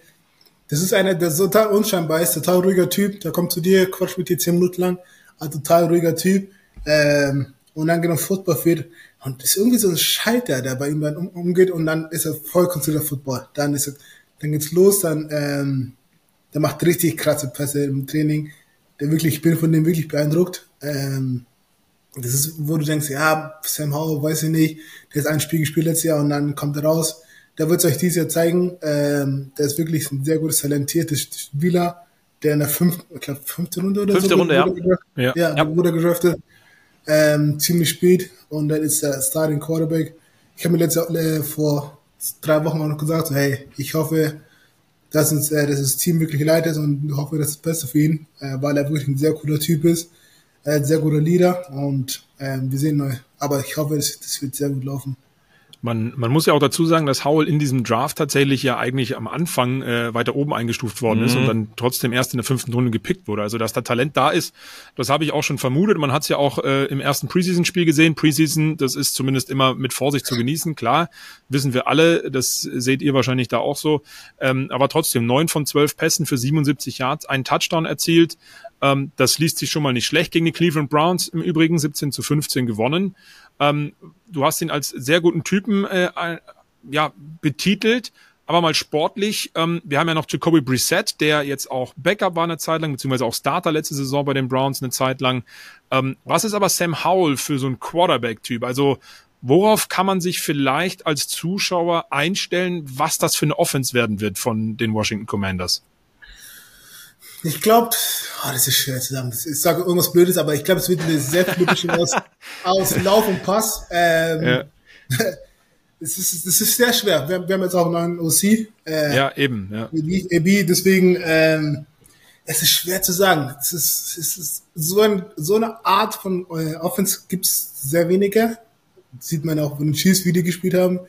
[SPEAKER 4] Das ist einer, der total unscheinbar ist, total ruhiger Typ. Der kommt zu dir, quatscht mit dir zehn Minuten lang, ein total ruhiger Typ. Ähm, und dann genau Football wird. Und das ist irgendwie so ein Schalter, der bei ihm dann um, umgeht und dann ist er voll konzentriert auf Football. Dann ist er, dann geht's los, dann, ähm, der macht richtig krasse Pässe im Training. Der wirklich, ich bin von dem wirklich beeindruckt. Ähm, das ist, wo du denkst, ja, Sam Howell, weiß ich nicht, der ist ein Spiel gespielt letztes Jahr und dann kommt er raus. Der wird es euch dieses Jahr zeigen. Ähm, der ist wirklich ein sehr gutes, talentiertes Spieler, der in der fünften, ich glaube, fünfte Runde oder
[SPEAKER 1] Fünfte
[SPEAKER 4] so
[SPEAKER 1] Runde, ja.
[SPEAKER 4] wurde, gedraftet.
[SPEAKER 2] Ja.
[SPEAKER 4] ja,
[SPEAKER 1] Ja.
[SPEAKER 4] wurde gedraftet. Ähm, ziemlich spät und dann ist der Starting Quarterback. Ich habe mir letzte, äh, vor drei Wochen auch noch gesagt, so, hey, ich hoffe, dass uns äh, dass das Team wirklich leid ist und hoffe, das ist das Beste für ihn, äh, weil er wirklich ein sehr cooler Typ ist, äh, sehr guter Leader und ähm, wir sehen mal. Aber ich hoffe, das, das wird sehr gut laufen.
[SPEAKER 2] Man, man muss ja auch dazu sagen, dass Howell in diesem Draft tatsächlich ja eigentlich am Anfang äh, weiter oben eingestuft worden mhm. ist und mhm. dann trotzdem erst in der fünften Runde gepickt wurde. Also dass da Talent da ist, das habe ich auch schon vermutet. Man hat es ja auch äh, im ersten Preseason-Spiel gesehen. Preseason, das ist zumindest immer mit Vorsicht zu genießen. Klar, wissen wir alle, das seht ihr wahrscheinlich da auch so. Ähm, aber trotzdem, neun von zwölf Pässen für 77 Yards, einen Touchdown erzielt. Ähm, das liest sich schon mal nicht schlecht gegen die Cleveland Browns. Im Übrigen 17 zu 15 gewonnen. Ähm, du hast ihn als sehr guten Typen äh, ja, betitelt, aber mal sportlich. Ähm, wir haben ja noch Jacoby Brissett, der jetzt auch Backup war eine Zeit lang, beziehungsweise auch Starter letzte Saison bei den Browns eine Zeit lang. Ähm, was ist aber Sam Howell für so ein Quarterback-Typ? Also worauf kann man sich vielleicht als Zuschauer einstellen, was das für eine Offense werden wird von den Washington Commanders?
[SPEAKER 4] Ich glaube, oh, das ist schwer zu sagen. Ich sage irgendwas Blödes, aber ich glaube, es wird eine sehr flippige aus, [LAUGHS] aus Lauf und Pass. Ähm, ja. [LAUGHS] Das ist, das ist sehr schwer. Wir, wir haben jetzt auch einen neuen OC.
[SPEAKER 2] Äh, ja, eben. Ja.
[SPEAKER 4] AB, deswegen, ähm, es ist schwer zu sagen. Es ist, es ist so, ein, so eine Art von äh, Offense gibt's sehr wenige. Das sieht man auch, wenn die Chiefs Video gespielt haben.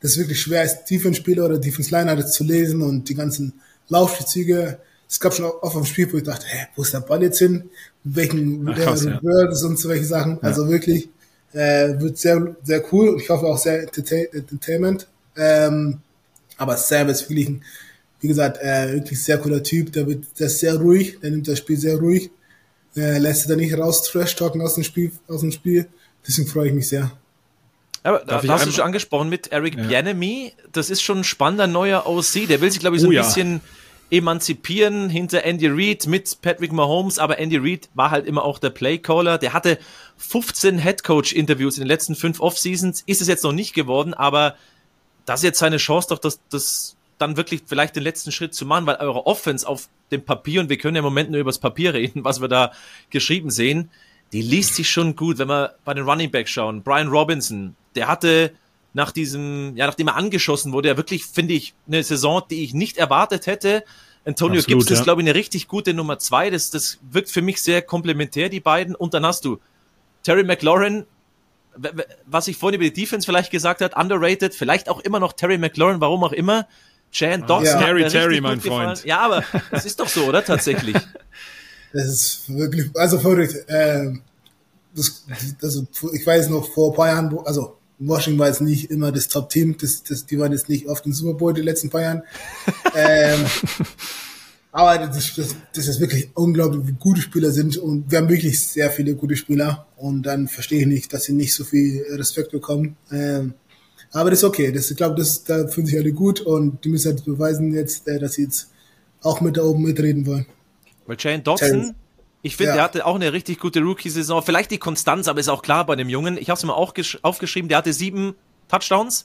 [SPEAKER 4] Das ist wirklich schwer, als Defense-Spieler oder Defense-Liner das zu lesen und die ganzen Laufspielzüge es gab schon oft am Spiel, wo ich dachte, hä, wo ist der Ball jetzt hin? Welchen Ach, krass, der ja. und so welche Sachen. Ja. Also wirklich, äh, wird sehr, sehr cool und ich hoffe auch sehr Entertainment. Ähm, aber Sam ist wirklich ein, wie gesagt, äh, wirklich sehr cooler Typ. Der wird, der ist sehr ruhig, der nimmt das Spiel sehr ruhig. Äh, lässt sich da nicht raus trash talken aus dem Spiel, aus dem Spiel. Deswegen freue ich mich sehr.
[SPEAKER 1] Aber da, da hast du schon angesprochen mit Eric ja. Bianemi. Das ist schon ein spannender neuer OC. Der will sich, glaube ich, so oh, ein bisschen emanzipieren hinter Andy Reid mit Patrick Mahomes, aber Andy Reid war halt immer auch der Playcaller. Der hatte 15 Headcoach-Interviews in den letzten fünf Off-Seasons, ist es jetzt noch nicht geworden, aber das ist jetzt seine Chance, doch das, das dann wirklich vielleicht den letzten Schritt zu machen, weil eure Offense auf dem Papier, und wir können ja im Moment nur über das Papier reden, [LAUGHS] was wir da geschrieben sehen, die liest sich schon gut, wenn wir bei den Running Backs schauen. Brian Robinson, der hatte nach diesem, ja, nachdem er angeschossen wurde, ja wirklich, finde ich, eine Saison, die ich nicht erwartet hätte. Antonio Absolut, Gibbs ja. ist, glaube ich, eine richtig gute Nummer zwei. Das, das wirkt für mich sehr komplementär, die beiden. Und dann hast du Terry McLaurin, was ich vorhin über die Defense vielleicht gesagt hat, underrated, vielleicht auch immer noch Terry McLaurin, warum auch immer. Jan Dodson. Ja.
[SPEAKER 2] Terry, Terry, mein Freund.
[SPEAKER 1] Ja, aber das ist doch so, oder? Tatsächlich. [LAUGHS]
[SPEAKER 4] Das ist wirklich, also verrückt. Ähm, das, also, ich weiß noch vor ein paar Jahren, also Washington war jetzt nicht immer das Top-Team, das, das, die waren jetzt nicht oft im Super Bowl die letzten paar Jahren. [LAUGHS] ähm, aber das, das, das ist wirklich unglaublich, wie gute Spieler sind und wir haben wirklich sehr viele gute Spieler und dann verstehe ich nicht, dass sie nicht so viel Respekt bekommen. Ähm, aber das ist okay, das, ich glaube, das, da fühlen sich alle gut und die müssen halt beweisen jetzt, äh, dass sie jetzt auch mit da oben mitreden wollen.
[SPEAKER 1] Weil Jane Dodson, ich finde, ja. der hatte auch eine richtig gute Rookie-Saison. Vielleicht die Konstanz, aber ist auch klar bei dem Jungen. Ich habe es mir auch aufgeschrieben, der hatte sieben Touchdowns,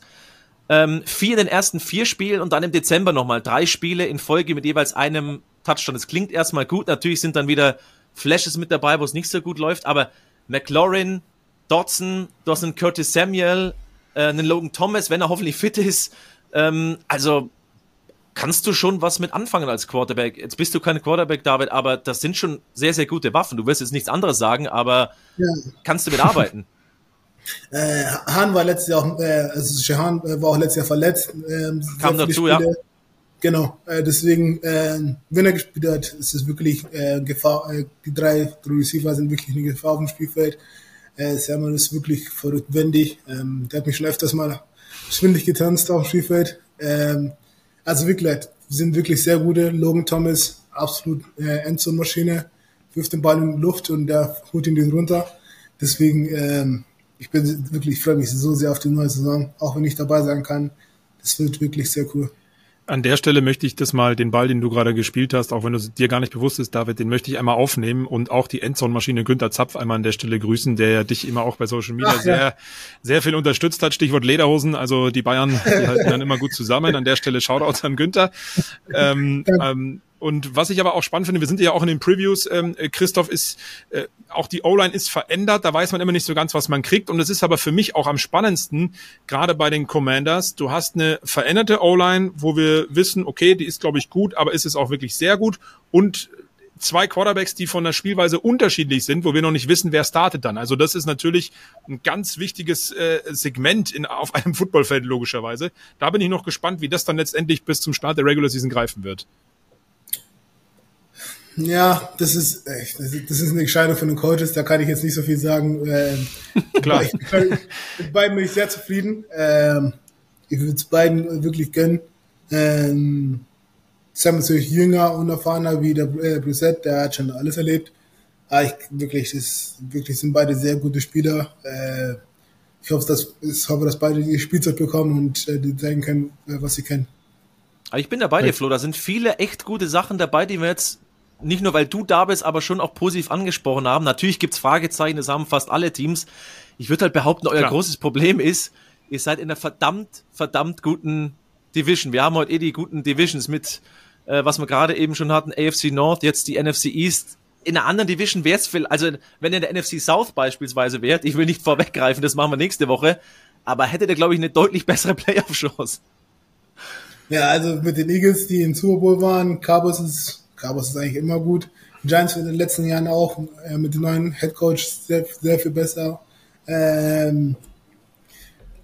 [SPEAKER 1] ähm, vier in den ersten vier Spielen und dann im Dezember nochmal drei Spiele in Folge mit jeweils einem Touchdown. Das klingt erstmal gut. Natürlich sind dann wieder Flashes mit dabei, wo es nicht so gut läuft, aber McLaurin, Dodson, einen Curtis Samuel, äh, einen Logan Thomas, wenn er hoffentlich fit ist. Ähm, also kannst du schon was mit anfangen als Quarterback. Jetzt bist du kein Quarterback, David, aber das sind schon sehr, sehr gute Waffen. Du wirst jetzt nichts anderes sagen, aber ja. kannst du mitarbeiten? [LAUGHS]
[SPEAKER 4] Äh, Hahn war letztes Jahr auch, äh, also Shehan äh, war auch letztes Jahr verletzt.
[SPEAKER 1] Äh, Kam dazu, Spiele. ja.
[SPEAKER 4] Genau, äh, deswegen, äh, wenn er gespielt hat, ist es wirklich äh, Gefahr. Äh, die drei Receiver sind wirklich eine Gefahr auf dem Spielfeld. Äh, Samuel ist wirklich verrückt wendig. Ähm, der hat mich schon öfters mal schwindig getanzt auf dem Spielfeld. Ähm, also wirklich, sind wirklich sehr gute. Logan Thomas, absolut äh, Endzone-Maschine, wirft den Ball in die Luft und der holt ihn nicht runter. Deswegen, ähm, ich bin wirklich, ich freue mich so sehr auf die neue Saison, auch wenn ich dabei sein kann. Das wird wirklich sehr cool.
[SPEAKER 2] An der Stelle möchte ich das mal, den Ball, den du gerade gespielt hast, auch wenn du dir gar nicht bewusst ist, David, den möchte ich einmal aufnehmen und auch die Endzone-Maschine Günther Zapf einmal an der Stelle grüßen, der ja dich immer auch bei Social Media Ach, sehr, ja. sehr viel unterstützt hat. Stichwort Lederhosen, also die Bayern, die halten dann immer gut zusammen. An der Stelle Shoutouts an Günther. Ähm, ähm, und was ich aber auch spannend finde, wir sind ja auch in den Previews, ähm, äh, Christoph, ist äh, auch die O-Line ist verändert, da weiß man immer nicht so ganz, was man kriegt. Und es ist aber für mich auch am spannendsten, gerade bei den Commanders. Du hast eine veränderte O-Line, wo wir wissen, okay, die ist, glaube ich, gut, aber ist es auch wirklich sehr gut. Und zwei Quarterbacks, die von der Spielweise unterschiedlich sind, wo wir noch nicht wissen, wer startet dann. Also das ist natürlich ein ganz wichtiges äh, Segment in, auf einem Footballfeld logischerweise. Da bin ich noch gespannt, wie das dann letztendlich bis zum Start der Regular Season greifen wird.
[SPEAKER 4] Ja, das ist, das ist eine Entscheidung von den Coaches, da kann ich jetzt nicht so viel sagen. Ähm, [LAUGHS]
[SPEAKER 2] Klar.
[SPEAKER 4] Ich, mit beiden bin ich sehr zufrieden. Ähm, ich würde es beiden wirklich gönnen. Ähm, Sam ist natürlich jünger und erfahrener wie der äh, Brissett, der hat schon alles erlebt. Aber ich, wirklich, das, wirklich sind beide sehr gute Spieler. Äh, ich hoffe, dass, ich hoffe, dass beide die Spielzeit bekommen und äh, die zeigen können, äh, was sie können.
[SPEAKER 1] Aber ich bin dabei dir, Flo. Da sind viele echt gute Sachen dabei, die wir jetzt nicht nur weil du da bist, aber schon auch positiv angesprochen haben. Natürlich gibt's Fragezeichen, das haben fast alle Teams. Ich würde halt behaupten, euer
[SPEAKER 2] Klar.
[SPEAKER 1] großes Problem ist, ihr seid in einer verdammt, verdammt guten Division. Wir haben heute eh die guten Divisions mit, äh, was wir gerade eben schon hatten, AFC North, jetzt die NFC East. In einer anderen Division wäre es viel, also wenn ihr in der NFC South beispielsweise wärt, ich will nicht [LAUGHS] vorweggreifen, das machen wir nächste Woche, aber hättet ihr, glaube ich, eine deutlich bessere [LAUGHS] Playoff-Chance.
[SPEAKER 4] Ja, also mit den Eagles, die im Super Bowl waren, Cowboys ist, Cowboys ist eigentlich immer gut. Giants in den letzten Jahren auch äh, mit dem neuen Head Coach sehr, sehr viel besser. Ähm,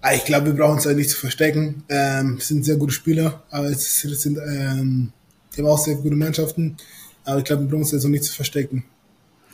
[SPEAKER 4] aber ich glaube, wir brauchen uns da nicht zu verstecken. Ähm, es sind sehr gute Spieler, aber es, sind, ähm, die haben auch sehr gute Mannschaften. Aber ich glaube, wir brauchen uns da so nicht zu verstecken.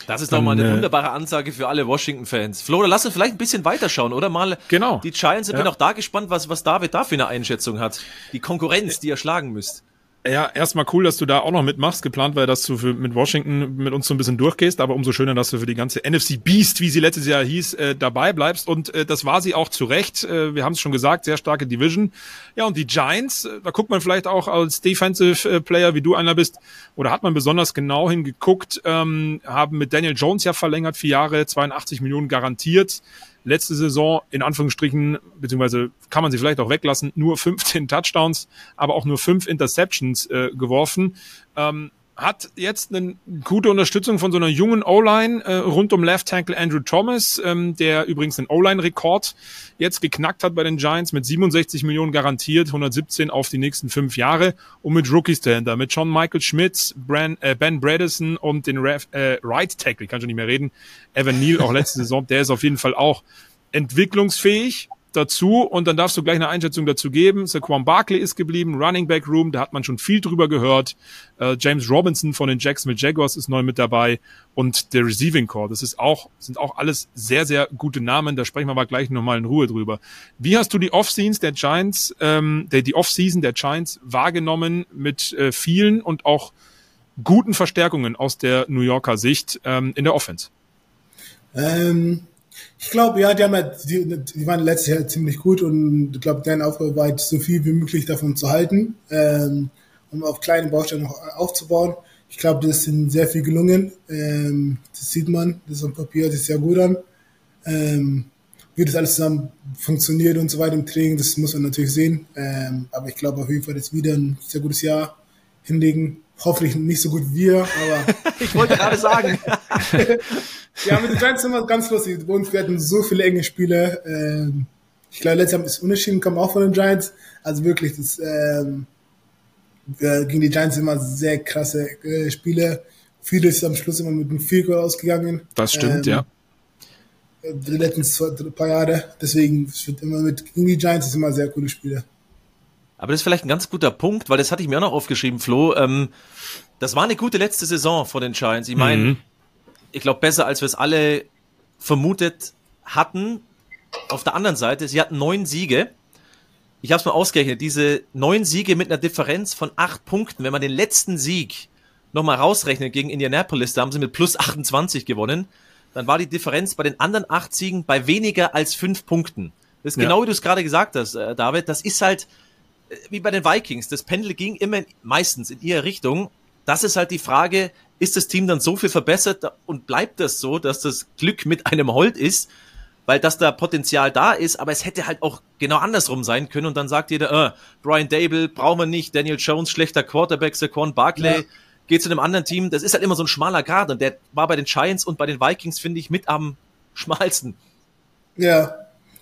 [SPEAKER 1] Das ist doch mal eine
[SPEAKER 2] äh,
[SPEAKER 1] wunderbare Ansage für alle Washington-Fans. Flo, lass uns vielleicht ein bisschen weiterschauen, oder? Mal
[SPEAKER 2] Genau.
[SPEAKER 1] die Giants. Ich bin
[SPEAKER 2] Ja.
[SPEAKER 1] auch da gespannt, was, was David da für eine Einschätzung hat. Die Konkurrenz, die ihr schlagen müsst.
[SPEAKER 2] Ja, erstmal cool, dass du da auch noch mitmachst. Geplant war, dass du für, mit Washington mit uns so ein bisschen durchgehst, aber umso schöner, dass du für die ganze NFC Beast, wie sie letztes Jahr hieß, äh, dabei bleibst. Und äh, das war sie auch zu Recht. Äh, wir haben es schon gesagt, sehr starke Division. Ja, und die Giants, äh, da guckt man vielleicht auch als Defensive äh, Player, wie du einer bist, oder hat man besonders genau hingeguckt, ähm, haben mit Daniel Jones ja verlängert, vier Jahre, 82 Millionen garantiert letzte Saison in Anführungsstrichen, beziehungsweise kann man sie vielleicht auch weglassen, nur 15 [LAUGHS] Touchdowns, aber auch nur fünf Interceptions äh, geworfen. Ähm, hat jetzt eine gute Unterstützung von so einer jungen O-Line äh, rund um Left Tackle Andrew Thomas, ähm, der übrigens den O-Line-Rekord jetzt geknackt hat bei den Giants mit 67 Millionen garantiert, 117 auf die nächsten fünf Jahre und mit Rookies dahinter, mit John Michael Schmitz, Bran, äh, Ben Bredesen und den Ref, äh, Right Tackle, ich kann schon nicht mehr reden, Evan Neal auch letzte [LAUGHS] Saison, der ist auf jeden Fall auch entwicklungsfähig dazu und dann darfst du gleich eine Einschätzung dazu geben. Saquon Barkley ist geblieben, Running Back Room, da hat man schon viel drüber gehört. Äh, James Robinson von den Jacksonville Jaguars ist neu mit dabei und der Receiving Core, das ist auch sind auch alles sehr sehr gute Namen. Da sprechen wir aber gleich nochmal in Ruhe drüber. Wie hast du die Off-Seasons der Giants, ähm, der, die Off-Season der Giants wahrgenommen mit äh, vielen und auch guten Verstärkungen aus der New Yorker Sicht ähm, in der Offense?
[SPEAKER 4] Ähm, ich glaube, ja, die haben halt, die, die waren letztes Jahr ziemlich gut und ich glaube, deren Aufgabe war halt, so viel wie möglich davon zu halten, ähm, um auf kleine Bausteine noch aufzubauen. Ich glaube, das ist sehr viel gelungen. Ähm, das sieht man, das ist am Papier, das ist sehr gut an. Ähm, wie das alles zusammen funktioniert und so weiter im Training, das muss man natürlich sehen. Ähm, aber ich glaube auf jeden Fall, dass wieder ein sehr gutes Jahr hinlegen. Hoffentlich nicht so gut wie wir, aber [LAUGHS]
[SPEAKER 1] Ich wollte gerade sagen. [LAUGHS]
[SPEAKER 4] ja, mit den Giants sind wir ganz lustig. Bei uns, wir hatten so viele enge Spiele. Ähm, ich glaube, letztes Jahr ist Unentschieden kam auch von den Giants. Also wirklich, das ähm, äh, gegen die Giants immer sehr krasse äh, Spiele. Vieles ist am Schluss immer mit einem Field ausgegangen.
[SPEAKER 2] Das stimmt,
[SPEAKER 4] Ähm,
[SPEAKER 2] ja.
[SPEAKER 4] Die letzten zwei, drei, paar Jahre. Deswegen es wird immer mit gegen die Giants ist immer sehr coole Spiele.
[SPEAKER 1] Aber das ist vielleicht ein ganz guter Punkt, weil das hatte ich mir auch noch aufgeschrieben, Flo. Ähm, das war eine gute letzte Saison von den Giants. Ich meine,
[SPEAKER 2] Mhm.
[SPEAKER 1] ich glaube, besser als wir es alle vermutet hatten. Auf der anderen Seite, sie hatten neun Siege. Ich habe es mal ausgerechnet, diese neun Siege mit einer Differenz von acht Punkten. Wenn man den letzten Sieg nochmal rausrechnet gegen Indianapolis, da haben sie mit plus 28 gewonnen, dann war die Differenz bei den anderen acht Siegen bei weniger als fünf Punkten. Das ist
[SPEAKER 2] Ja.
[SPEAKER 1] genau wie du es gerade gesagt hast, äh, David. Das ist halt wie bei den Vikings. Das Pendel ging immer meistens in ihre Richtung. Das ist halt die Frage, ist das Team dann so viel verbessert und bleibt das so, dass das Glück mit einem Holt ist? Weil dass da Potenzial da ist, aber es hätte halt auch genau andersrum sein können und dann sagt jeder, äh, Brian Dable brauchen wir nicht, Daniel Jones schlechter Quarterback, Saquon Barkley
[SPEAKER 4] Ja.
[SPEAKER 1] geht zu einem anderen Team. Das ist halt immer so ein schmaler Grad und der war bei den Giants und bei den Vikings, finde ich, mit am schmalsten.
[SPEAKER 4] Ja,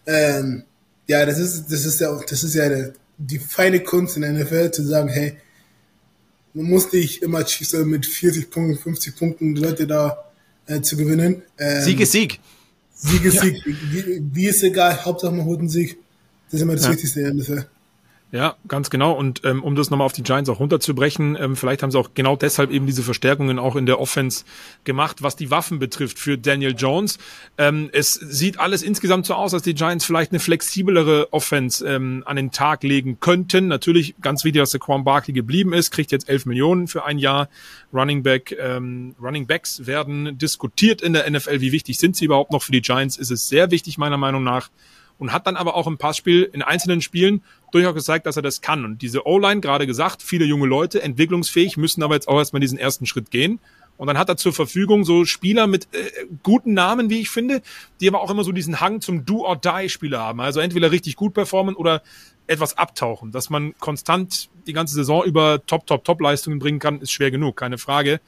[SPEAKER 4] ähm, ja, das ist, das ist ja, das ist ja der, die feine Kunst in der NFL zu sagen, hey, man muss nicht immer Chiefs sein mit 40 Punkten, 50 Punkten die Leute da äh, zu gewinnen.
[SPEAKER 1] Ähm, Sieg ist Sieg.
[SPEAKER 4] Sieg ist Sieg. Wie, wie ist egal, Hauptsache man holt einen Sieg. Das ist immer das ja. Wichtigste in der
[SPEAKER 2] ja, ganz genau. Und ähm, um das nochmal auf die Giants auch runterzubrechen, ähm, vielleicht haben sie auch genau deshalb eben diese Verstärkungen auch in der Offense gemacht, was die Waffen betrifft für Daniel Jones. Ähm, es sieht alles insgesamt so aus, als die Giants vielleicht eine flexiblere Offense ähm, an den Tag legen könnten. Natürlich ganz wichtig, dass der Quan Barkley geblieben ist, kriegt jetzt 11 Millionen für ein Jahr. Running Back, ähm, Running Backs werden diskutiert in der NFL. Wie wichtig sind sie überhaupt noch für die Giants? Ist es sehr wichtig meiner Meinung nach und hat dann aber auch im Passspiel in einzelnen Spielen durchaus gezeigt, dass er das kann. Und diese O-Line, gerade gesagt, viele junge Leute, entwicklungsfähig, müssen aber jetzt auch erstmal diesen ersten Schritt gehen. Und dann hat er zur Verfügung so Spieler mit äh, guten Namen, wie ich finde, die aber auch immer so diesen Hang zum Do-or-Die-Spieler haben. Also entweder richtig gut performen oder etwas abtauchen. Dass man konstant die ganze Saison über Top-Top-Top-Leistungen bringen kann, ist schwer genug, keine Frage.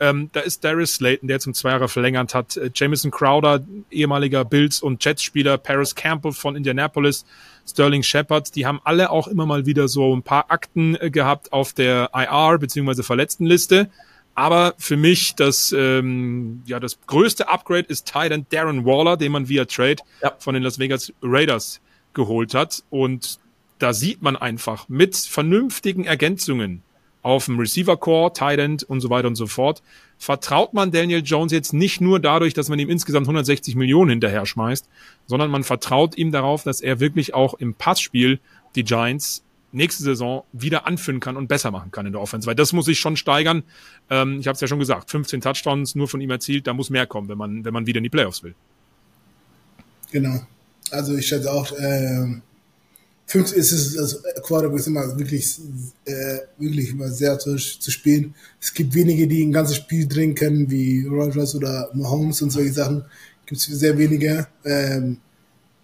[SPEAKER 2] Ähm, da ist Darius Slayton, der zum zwei Jahre verlängert hat. Äh, Jamison Crowder, ehemaliger Bills- und Jets-Spieler. Paris Campbell von Indianapolis. Sterling Shepard. Die haben alle auch immer mal wieder so ein paar Akten äh, gehabt auf der IR bzw. Verletztenliste. Aber für mich das, ähm, ja, das größte Upgrade ist Titan Darren Waller, den man via Trade ja. von den Las Vegas Raiders geholt hat. Und da sieht man einfach mit vernünftigen Ergänzungen auf dem Receiver Core, Tight End und so weiter und so fort, vertraut man Daniel Jones jetzt nicht nur dadurch, dass man ihm insgesamt 160 Millionen hinterher schmeißt, sondern man vertraut ihm darauf, dass er wirklich auch im Passspiel die Giants nächste Saison wieder anführen kann und besser machen kann in der Offense, weil das muss sich schon steigern. Ähm, ich habe es ja schon gesagt, 15 Touchdowns nur von ihm erzielt, da muss mehr kommen, wenn man wenn man wieder in die Playoffs will.
[SPEAKER 4] Genau. Also ich schätze auch, äh, fünf ist es, also Quarterback ist immer wirklich, äh, wirklich immer sehr zu, zu spielen. Es gibt wenige, die ein ganzes Spiel drehen können, wie Rogers oder Mahomes und solche Sachen. Gibt es sehr wenige. Ähm,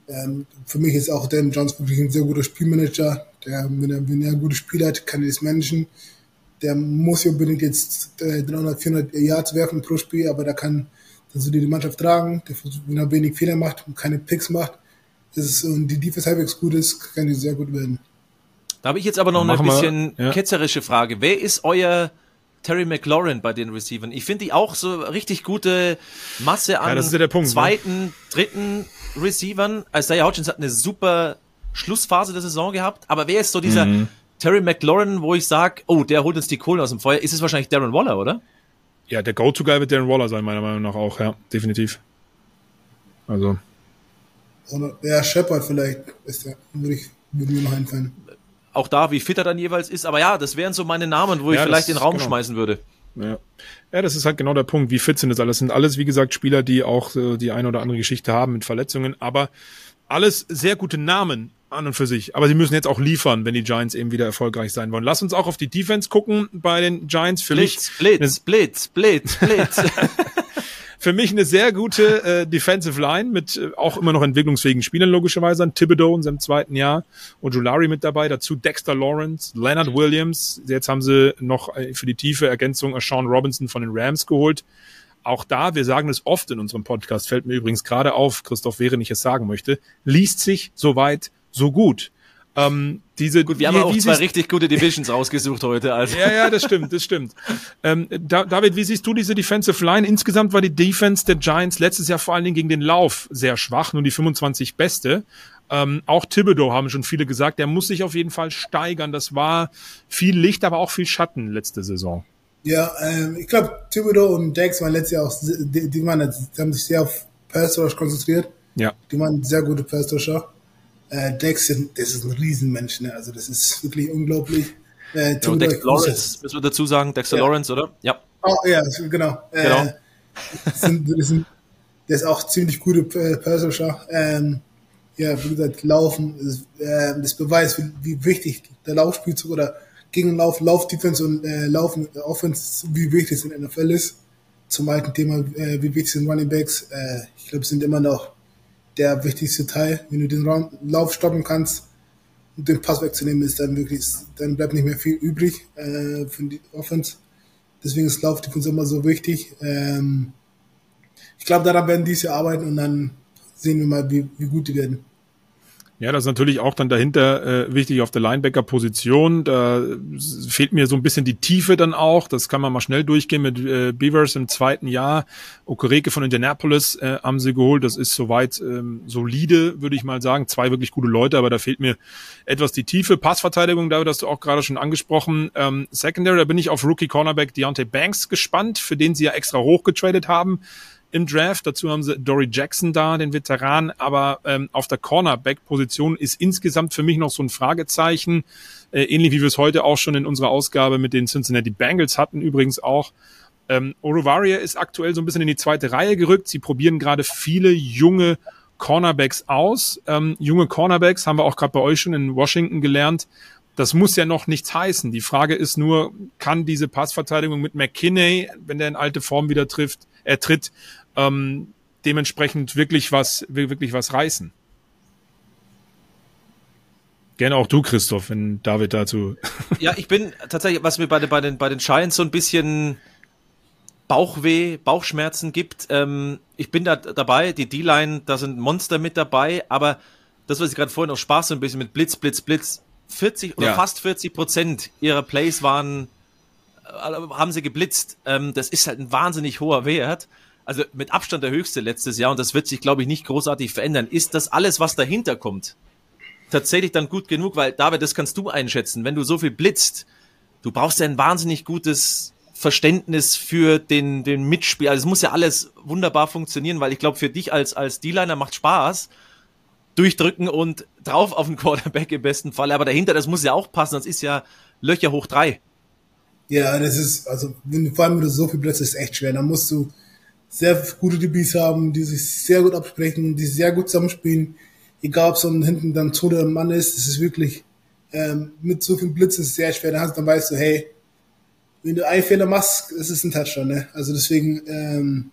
[SPEAKER 4] ähm, für mich ist auch Dan Jones wirklich ein sehr guter Spielmanager. Der, wenn er, wenn er ein gutes Spiel hat, kann er das managen. Der muss ja unbedingt jetzt äh, 300, 400 Yards werfen pro Spiel, aber der kann dann so die Mannschaft tragen. Der, wenn er wenig Fehler macht und keine Picks macht, ist, und die Defense halbwegs gut ist, kann die sehr gut werden.
[SPEAKER 1] Da habe ich jetzt aber noch eine bisschen ja. ketzerische Frage. Wer ist euer Terry McLaurin bei den Receivern? Ich finde die auch so richtig gute Masse an
[SPEAKER 2] ja, ja Punkt,
[SPEAKER 1] ne? zweiten, ne? dritten Receivern. Isaiah Hodgins hat eine super Schlussphase der Saison gehabt, aber wer ist so dieser mhm. Terry McLaurin, wo ich sage, oh, der holt uns die Kohlen aus dem Feuer? Ist es wahrscheinlich Darren Waller, oder?
[SPEAKER 2] Ja, der Go-To-Guy wird Darren Waller sein, meiner Meinung nach auch, ja, definitiv. Also,
[SPEAKER 4] oder ja, Shepard vielleicht ist der, würde ich würde mir noch einfallen.
[SPEAKER 1] Auch da, wie fit er dann jeweils ist, aber ja, das wären so meine Namen, wo ja, ich vielleicht den Raum genau. schmeißen würde.
[SPEAKER 2] Ja. ja, das ist halt genau der Punkt. Wie fit sind das alles? Das sind alles, wie gesagt, Spieler, die auch äh, die eine oder andere Geschichte haben mit Verletzungen, aber alles sehr gute Namen an und für sich. Aber sie müssen jetzt auch liefern, wenn die Giants eben wieder erfolgreich sein wollen. Lass uns auch auf die Defense gucken bei den Giants. Für
[SPEAKER 1] Blitz, mich Blitz, Blitz, Blitz, Blitz. [LAUGHS] [LAUGHS]
[SPEAKER 2] für mich eine sehr gute äh, Defensive Line mit äh, auch immer noch entwicklungsfähigen Spielern logischerweise. An Thibodeau in seinem zweiten Jahr und Julari mit dabei. Dazu Dexter Lawrence, Leonard Williams. Jetzt haben sie noch äh, für die tiefe Ergänzung Sean Robinson von den Rams geholt. Auch da, wir sagen es oft in unserem Podcast, fällt mir übrigens gerade auf, Christoph, während ich es sagen möchte, liest sich soweit so gut. Ähm, diese,
[SPEAKER 1] Gut, wir haben auch zwei richtig gute [LAUGHS] Divisions ausgesucht heute. Also.
[SPEAKER 2] Ja, ja, das stimmt, das stimmt. Ähm, David, wie siehst du diese Defensive Line? Insgesamt war die Defense der Giants letztes Jahr vor allen Dingen gegen den Lauf sehr schwach, nur die 25 beste. Ähm, auch Thibodeau haben schon viele gesagt, der muss sich auf jeden Fall steigern. Das war viel Licht, aber auch viel Schatten letzte Saison.
[SPEAKER 4] Ja, ähm, ich glaube, Thibodeau und Dex waren letztes Jahr auch, die, die, waren, die haben sich sehr auf Pass Rush konzentriert.
[SPEAKER 2] Ja.
[SPEAKER 4] Die waren sehr gute Pass Rusher. Äh, Dex, das ist ein Riesenmensch, ne? also das ist wirklich unglaublich.
[SPEAKER 1] Äh, ja, Dex Lawrence, müssen wir dazu sagen, Dexter ja. Lawrence, oder?
[SPEAKER 4] Ja. Oh, ja, genau. Äh, genau. Äh, [LAUGHS] sind, sind, der ist auch ziemlich gute Persischer. Ähm, ja, wie gesagt, Laufen, ist, äh, das beweist, wie, wie wichtig der Laufspielzug oder Gegenlauf, Laufdefense und äh, Laufen Offense, wie wichtig es in der NFL ist. Zum alten Thema, äh, wie wichtig sind Running Backs. Äh, ich glaube, sind immer noch der wichtigste Teil. Wenn du den Raum, Lauf stoppen kannst und den Pass wegzunehmen, ist dann wirklich, dann bleibt nicht mehr viel übrig äh, für die Offense. Deswegen ist Lauf Defense immer so wichtig. Ähm, ich glaube, daran werden diese arbeiten und dann sehen wir mal, wie, wie gut die werden.
[SPEAKER 2] Ja, das ist natürlich auch dann dahinter äh, wichtig auf der Linebacker-Position. Da fehlt mir so ein bisschen die Tiefe dann auch. Das kann man mal schnell durchgehen mit äh, Beavers im zweiten Jahr. Okereke von Indianapolis äh, haben sie geholt. Das ist soweit ähm, solide, würde ich mal sagen. Zwei wirklich gute Leute, aber da fehlt mir etwas die Tiefe. Passverteidigung, da hast du auch gerade schon angesprochen. Ähm, Secondary, da bin ich auf Rookie-Cornerback Deontay Banks gespannt, für den sie ja extra hochgetradet haben im Draft. Dazu haben sie Dory Jackson da, den Veteran. Aber ähm, auf der Cornerback-Position ist insgesamt für mich noch so ein Fragezeichen. Äh, ähnlich wie wir es heute auch schon in unserer Ausgabe mit den Cincinnati Bengals hatten, übrigens auch. Ähm, Orovaria ist aktuell so ein bisschen in die zweite Reihe gerückt. Sie probieren gerade viele junge Cornerbacks aus. Ähm, junge Cornerbacks haben wir auch gerade bei euch schon in Washington gelernt. Das muss ja noch nichts heißen. Die Frage ist nur, kann diese Passverteidigung mit McKinney, wenn der in alte Form wieder trifft, er tritt, ähm, dementsprechend wirklich was, wirklich was reißen. Gerne auch du, Christoph, wenn David dazu. [LAUGHS]
[SPEAKER 1] Ja, ich bin tatsächlich, was mir bei den, bei den, bei den Giants so ein bisschen Bauchweh, Bauchschmerzen gibt. Ähm, ich bin da dabei, die D-Line, da sind Monster mit dabei, aber das, was ich gerade vorhin auch Spaß so ein bisschen mit Blitz, Blitz, Blitz, 40 oder ja. fast 40 Prozent ihrer Plays waren, äh, haben sie geblitzt. Ähm, das ist halt ein wahnsinnig hoher Wert also mit Abstand der höchste letztes Jahr und das wird sich, glaube ich, nicht großartig verändern. Ist das alles, was dahinter kommt, tatsächlich dann gut genug? Weil, David, das kannst du einschätzen. Wenn du so viel blitzt, du brauchst ja ein wahnsinnig gutes Verständnis für den, den Mitspieler. Also es muss ja alles wunderbar funktionieren, weil ich glaube, für dich als, als D-Liner macht Spaß, durchdrücken und drauf auf den Quarterback im besten Fall. Aber dahinter, das muss ja auch passen, sonst ist ja Löcher hoch drei.
[SPEAKER 4] Ja, das ist, also, wenn vor allem, wenn du so viel blitzt, ist echt schwer. Dann musst du, sehr gute DBs haben, die sich sehr gut absprechen, die sehr gut zusammenspielen. Egal, ob es dann hinten dann zu der Mann ist, das ist wirklich ähm, mit so viel Blitz ist es sehr schwer. Dann, hast, dann weißt du, hey, wenn du einen Fehler machst, ist es ein Touchdown. Ne? Also deswegen, ähm,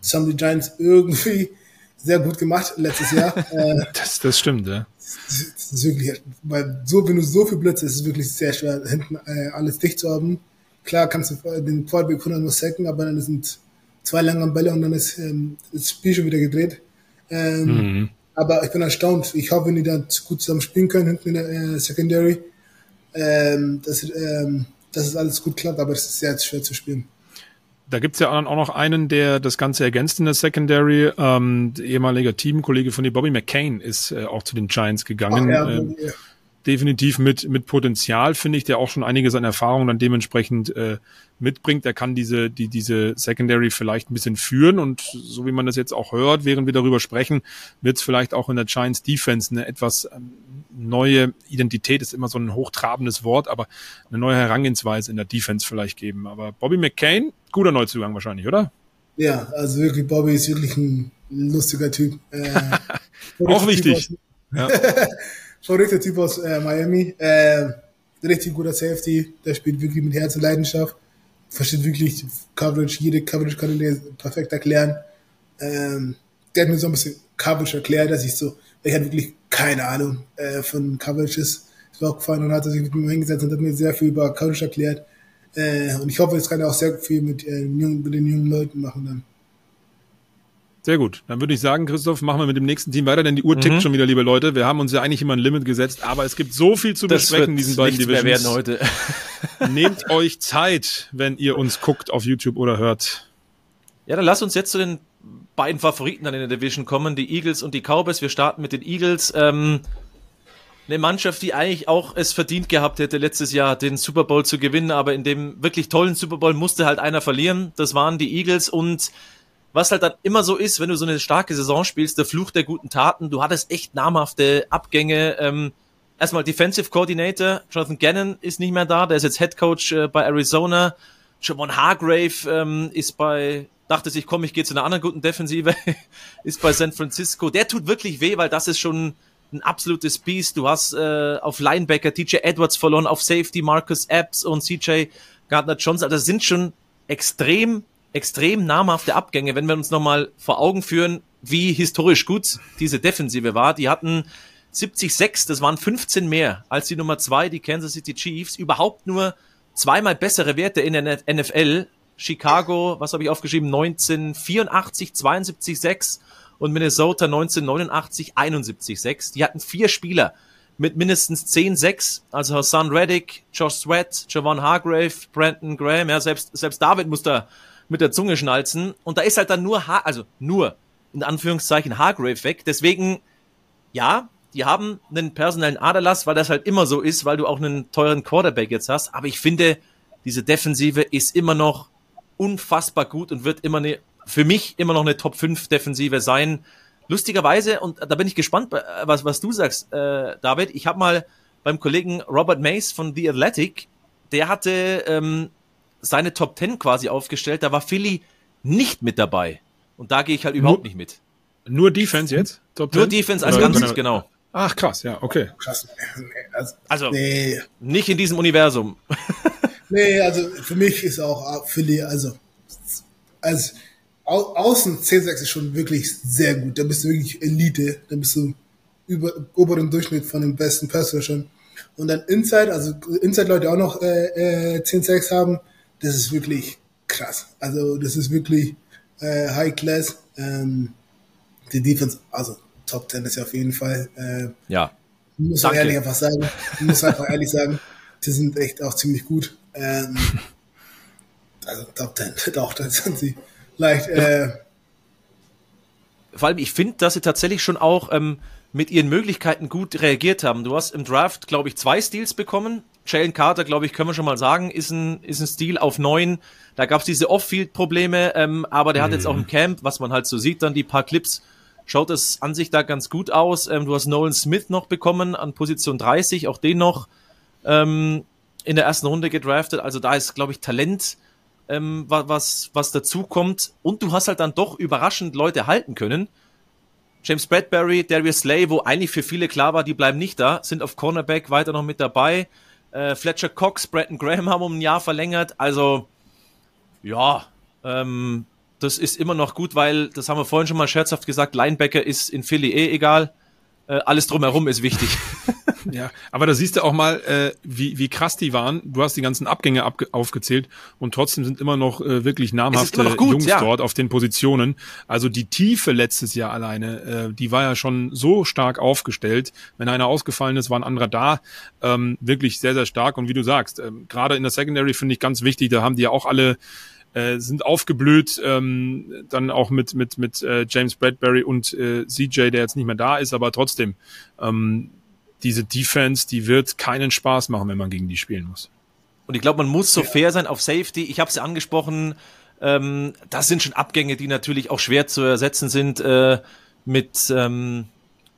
[SPEAKER 4] das haben die Giants irgendwie [LAUGHS] sehr gut gemacht letztes Jahr. [LAUGHS]
[SPEAKER 2] Äh, das, das stimmt, ja.
[SPEAKER 4] Das ist wirklich, weil so, wenn du so viel Blitz ist es wirklich sehr schwer, hinten äh, alles dicht zu haben. Klar kannst du den Quarterback 100 nur sacken, aber dann sind zwei lange Bälle und dann ist ähm, das Spiel schon wieder gedreht. Ähm, mhm. Aber ich bin erstaunt. Ich hoffe, wenn die da gut zusammen spielen können, hinten in der äh, Secondary, ähm, dass, ähm, dass es alles gut klappt, aber es ist sehr schwer zu spielen.
[SPEAKER 2] Da gibt's ja auch noch einen, der das Ganze ergänzt in der Secondary. Ähm, ehemaliger Teamkollege von dir, Bobby McCain, ist äh, auch zu den Giants gegangen. Ach, ja, ähm, ja definitiv mit, mit Potenzial, finde ich, der auch schon einiges an Erfahrung dann dementsprechend äh, mitbringt. Er kann diese, die, diese Secondary vielleicht ein bisschen führen und so wie man das jetzt auch hört, während wir darüber sprechen, wird es vielleicht auch in der Giants Defense eine etwas ähm, neue Identität, ist immer so ein hochtrabendes Wort, aber eine neue Herangehensweise in der Defense vielleicht geben. Aber Bobby McCain, guter Neuzugang wahrscheinlich, oder?
[SPEAKER 4] Ja, also wirklich, Bobby ist wirklich ein lustiger Typ. Äh, [LAUGHS]
[SPEAKER 2] auch wichtig.
[SPEAKER 4] Ja. [LAUGHS] verrückter Typ aus äh, Miami. Äh, richtig guter Safety. Der spielt wirklich mit Herz und Leidenschaft. Versteht wirklich Coverage. Jede Coverage kann er perfekt erklären. Ähm, der hat mir so ein bisschen Coverage erklärt, dass ich so, ich hatte wirklich keine Ahnung äh, von Coverages. Ich war auch gefallen und hat sich mit mir hingesetzt und hat mir sehr viel über Coverage erklärt. Äh, und ich hoffe, jetzt kann er auch sehr viel mit, äh, mit den jungen Leuten machen dann.
[SPEAKER 2] Sehr gut. Dann würde ich sagen, Christoph, machen wir mit dem nächsten Team weiter, denn die Uhr tickt mhm. schon wieder, liebe Leute. Wir haben uns ja eigentlich immer ein Limit gesetzt, aber es gibt so viel zu das besprechen in diesen beiden Divisions.
[SPEAKER 1] Mehr werden heute. [LAUGHS] [LAUGHS]
[SPEAKER 2] Nehmt euch Zeit, wenn ihr uns guckt auf YouTube oder hört.
[SPEAKER 1] Ja, dann lasst uns jetzt zu den beiden Favoriten dann in der Division kommen, die Eagles und die Cowboys. Wir starten mit den Eagles. Ähm, eine Mannschaft, die eigentlich auch es verdient gehabt hätte, letztes Jahr den Super Bowl zu gewinnen, aber in dem wirklich tollen Super Bowl musste halt einer verlieren. Das waren die Eagles und was halt dann immer so ist, wenn du so eine starke Saison spielst, der Fluch der guten Taten. Du hattest echt namhafte Abgänge. Ähm, erstmal Defensive Coordinator, Jonathan Gannon ist nicht mehr da, der ist jetzt Head Coach äh, bei Arizona. Javon Hargrave ähm, ist bei, dachte sich, komm, ich gehe zu einer anderen guten Defensive, [LAUGHS] ist bei San Francisco. Der tut wirklich weh, weil das ist schon ein absolutes Beast. Du hast äh, auf Linebacker TJ Edwards verloren, auf Safety Marcus Epps und CJ Gardner Johnson. Also das sind schon extrem extrem namhafte Abgänge, wenn wir uns nochmal vor Augen führen, wie historisch gut diese Defensive war. Die hatten 70-6, das waren 15 mehr als die Nummer zwei, die Kansas City Chiefs. Überhaupt nur zweimal bessere Werte in der NFL. Chicago, was habe ich aufgeschrieben, 1984, 72-6 und Minnesota 1989 71-6. Die hatten vier Spieler mit mindestens 10-6, also Hassan Reddick, Josh Sweat, Javon Hargrave, Brandon Graham, ja, selbst, selbst David muss da mit der Zunge schnalzen. Und da ist halt dann nur, ha also nur, in Anführungszeichen, Hargrave weg. Deswegen, ja, die haben einen personellen Aderlass, weil das halt immer so ist, weil du auch einen teuren Quarterback jetzt hast. Aber ich finde, diese Defensive ist immer noch unfassbar gut und wird immer eine, für mich immer noch eine Top 5 Defensive sein. Lustigerweise, und da bin ich gespannt, was, was du sagst, äh, David. Ich habe mal beim Kollegen Robert Mace von The Athletic, der hatte ähm, seine Top 10 quasi aufgestellt. Da war Philly nicht mit dabei. Und da gehe ich halt überhaupt nicht mit.
[SPEAKER 2] Nur Defense jetzt?
[SPEAKER 1] Top 10? Nur Defense als Ganzes, genau.
[SPEAKER 2] Ach krass, ja, okay.
[SPEAKER 4] Krass.
[SPEAKER 1] Also, also nee. nicht in diesem Universum. [LAUGHS]
[SPEAKER 4] nee, also für mich ist auch Philly, also als Au außen 10-6 ist schon wirklich sehr gut. Da bist du wirklich Elite. Da bist du über oberen Durchschnitt von den besten Passwäschern. Und dann Inside, also Inside-Leute auch noch äh, äh, 10-6 haben, das ist wirklich krass. Also das ist wirklich äh, High Class. Ähm, die Defense, also Top 10 ist ja auf jeden Fall. Äh,
[SPEAKER 1] ja.
[SPEAKER 4] Muss man ehrlich einfach sagen. muss einfach ehrlich sagen, die sind echt auch ziemlich gut. Ähm, also Top 10, [LAUGHS] doch, da sind sie leicht. Äh,
[SPEAKER 1] Vor allem, ich finde, dass sie tatsächlich schon auch ähm, mit ihren Möglichkeiten gut reagiert haben. Du hast im Draft, glaube ich, zwei Steals bekommen. Jalen Carter, glaube ich, können wir schon mal sagen, ist ein, ist ein Stil auf neun. Da gab es diese Off-Field-Probleme, ähm, aber der mhm. hat jetzt auch im mhm. Camp, was man halt so sieht, dann die paar Clips, schaut es an sich da ganz gut aus. Ähm, du hast Nolan Smith noch bekommen an Position 30, auch den noch ähm, in der ersten Runde gedraftet. Also da ist, glaube ich, Talent ähm, was, was dazu kommt. Und du hast halt dann doch überraschend Leute halten können. James Bradbury, Darius Slay, wo eigentlich für viele klar war, die bleiben nicht da, sind auf Cornerback weiter noch mit dabei. Äh, Fletcher Cox, Bretton Graham haben um ein Jahr verlängert. Also, ja, ähm, das ist immer noch gut, weil, das haben wir vorhin schon mal scherzhaft gesagt, Linebacker ist in Philly eh egal. Äh, alles drumherum ist wichtig. [LAUGHS]
[SPEAKER 2] ja, aber da siehst du auch mal, äh, wie, wie krass die waren. Du hast die ganzen Abgänge abge aufgezählt und trotzdem sind immer noch äh, wirklich namhafte noch gut, Jungs ja. dort auf den Positionen. Also die Tiefe letztes Jahr alleine, äh, die war ja schon so stark aufgestellt. Wenn einer ausgefallen ist, war ein anderer da. Ähm, wirklich sehr, sehr stark. Und wie du sagst, äh, gerade in der Secondary finde ich ganz wichtig, da haben die ja auch alle äh, sind aufgeblüht, ähm, dann auch mit, mit, mit äh, James Bradbury und äh, CJ, der jetzt nicht mehr da ist, aber trotzdem, ähm, diese Defense, die wird keinen Spaß machen, wenn man gegen die spielen muss.
[SPEAKER 1] Und ich glaube, man muss so fair sein auf Safety. Ich habe es ja angesprochen, ähm, das sind schon Abgänge, die natürlich auch schwer zu ersetzen sind äh, mit ähm,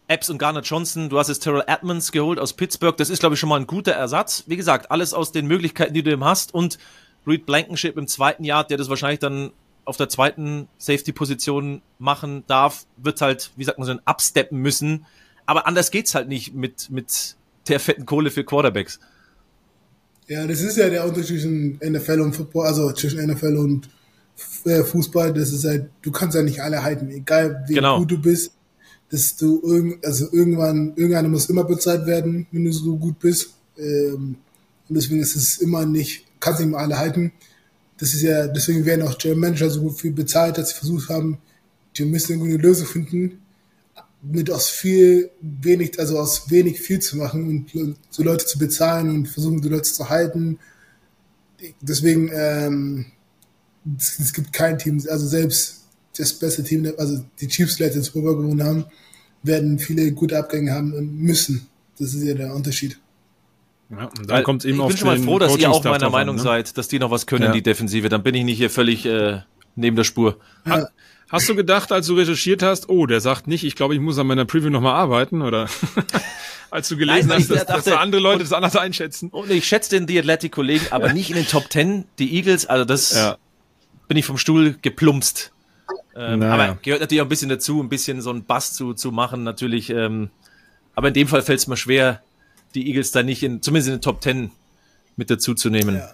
[SPEAKER 1] Epps und Garner Johnson. Du hast jetzt Terrell Edmonds geholt aus Pittsburgh. Das ist, glaube ich, schon mal ein guter Ersatz. Wie gesagt, alles aus den Möglichkeiten, die du eben hast. Und Reed Blankenship im zweiten Jahr, der das wahrscheinlich dann auf der zweiten Safety-Position machen darf, wird halt, wie sagt man so, ein absteppen müssen. Aber anders geht's halt nicht mit, mit der fetten Kohle für Quarterbacks.
[SPEAKER 4] Ja, das ist ja der Unterschied zwischen NFL und Football, also zwischen NFL und äh, Fußball. Das ist halt, du kannst ja nicht alle halten, egal wie genau. gut du bist. Dass du irgend, also irgendwann, irgendeiner muss immer bezahlt werden, wenn du so gut bist. Ähm, und deswegen ist es immer nicht kannst nicht mal alle halten. Das ist ja, deswegen werden auch German Manager so viel bezahlt, dass sie versucht haben, die müssen irgendwie eine Lösung finden, mit aus viel wenig, also aus wenig viel zu machen und so Leute zu bezahlen und versuchen, die Leute zu halten. Deswegen, ähm, es, es gibt kein Team, also selbst das beste Team, also die Chiefs, die letztes Super gewonnen haben, werden viele gute Abgänge haben müssen. Das ist ja der Unterschied.
[SPEAKER 2] Ja, und dann kommt eben
[SPEAKER 1] ich bin schon mal froh, dass ihr auch meiner Meinung ne? seid, dass die noch was können, ja. die Defensive. Dann bin ich nicht hier völlig äh, neben der Spur.
[SPEAKER 2] Ja. Hast du gedacht, als du recherchiert hast, oh, der sagt nicht, ich glaube, ich muss an meiner Preview nochmal arbeiten, oder? [LAUGHS] als du gelesen Nein, hast, dass, dachte, dass andere Leute das anders einschätzen.
[SPEAKER 1] Und ich schätze den die Athletic-Kollegen, aber nicht in den Top Ten, die Eagles, also das bin ich vom Stuhl geplumpst. Ähm, naja. Aber gehört natürlich auch ein bisschen dazu, ein bisschen so einen Bass zu, zu machen, natürlich. Ähm, aber in dem Fall fällt es mir schwer, die Eagles da nicht in, zumindest in den Top Ten mit dazu zu nehmen. Ja.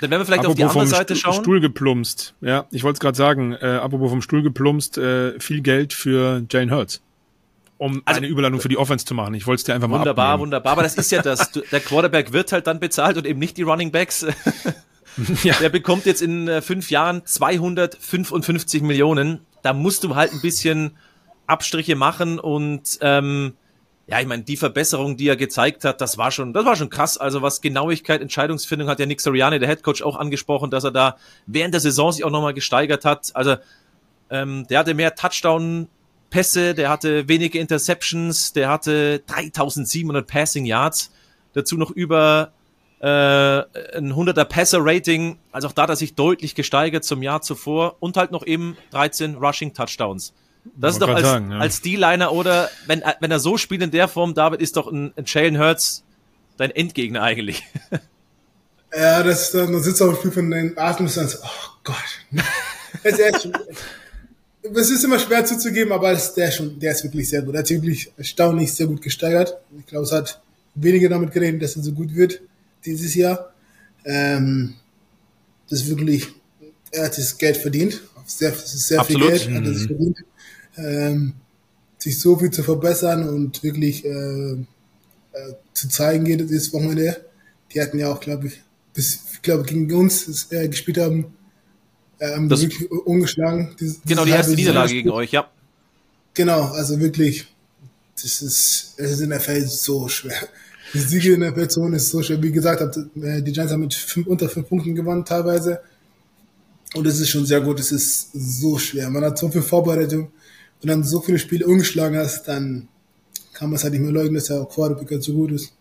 [SPEAKER 1] Dann werden wir vielleicht apropos auf die andere Seite
[SPEAKER 2] Stuhl,
[SPEAKER 1] schauen.
[SPEAKER 2] Stuhl geplumpst. Ja, ich wollte es gerade sagen. Äh, apropos vom Stuhl geplumpst, äh, viel Geld für Jane Hurts. Um also, eine Überladung für die Offense zu machen. Ich wollte es dir einfach
[SPEAKER 1] mal
[SPEAKER 2] Wunderbar,
[SPEAKER 1] abnehmen. wunderbar. Aber das ist ja das. Der Quarterback wird halt dann bezahlt und eben nicht die Running Backs. [LAUGHS] ja. Der bekommt jetzt in äh, fünf Jahren 255 Millionen da musst du halt ein bisschen Abstriche machen und ähm, ja, ich meine, die Verbesserung, die er gezeigt hat, das war schon, das war schon krass. Also was Genauigkeit, Entscheidungsfindung hat ja Nick Soriani, der Headcoach, auch angesprochen, dass er da während der Saison sich auch nochmal gesteigert hat. Also ähm, der hatte mehr Touchdown-Pässe, der hatte wenige Interceptions, der hatte 3700 Passing Yards, dazu noch über äh, ein 100er Passer-Rating. Also auch da hat er sich deutlich gesteigert zum Jahr zuvor und halt noch eben 13 Rushing-Touchdowns. Das ist doch als, sagen, ja. als D-Liner oder wenn, wenn er so spielt in der Form, David, ist doch ein, ein Jalen Hurts dein Endgegner eigentlich. [LAUGHS]
[SPEAKER 4] Ja, das, dann sitzt er auf Spiel von den Atem und sagt, oh Gott. [LAUGHS] Es ist, ist immer schwer zuzugeben, aber das, der, schon, der ist wirklich sehr gut. Er hat sich wirklich erstaunlich sehr gut gesteigert. Ich glaube, es hat weniger damit geredet, dass er so gut wird dieses Jahr. Ähm, das ist wirklich, er hat das Geld verdient. Sehr, ist sehr Absolut. viel Geld, hat er sich mhm. verdient ähm, sich so viel zu verbessern und wirklich äh, äh, zu zeigen jedes Wochenende. Die hatten ja auch, glaube ich, bis, ich glaube, gegen uns äh, gespielt haben, äh, haben das, wirklich ungeschlagen.
[SPEAKER 1] Dieses, genau, die erste Niederlage gegen euch, ja.
[SPEAKER 4] Genau, also wirklich, das ist, es ist in der Feld so schwer. Die Siege in der Feldzone ist so schwer. Wie gesagt, äh, die Giants haben mit fünf, unter fünf Punkten gewonnen teilweise. Und es ist schon sehr gut. Es ist so schwer. Man hat so viel Vorbereitung und dann so viele Spiele umgeschlagen hast, dann kann man es halt nicht mehr leugnen, dass der Quarterback so gut ist.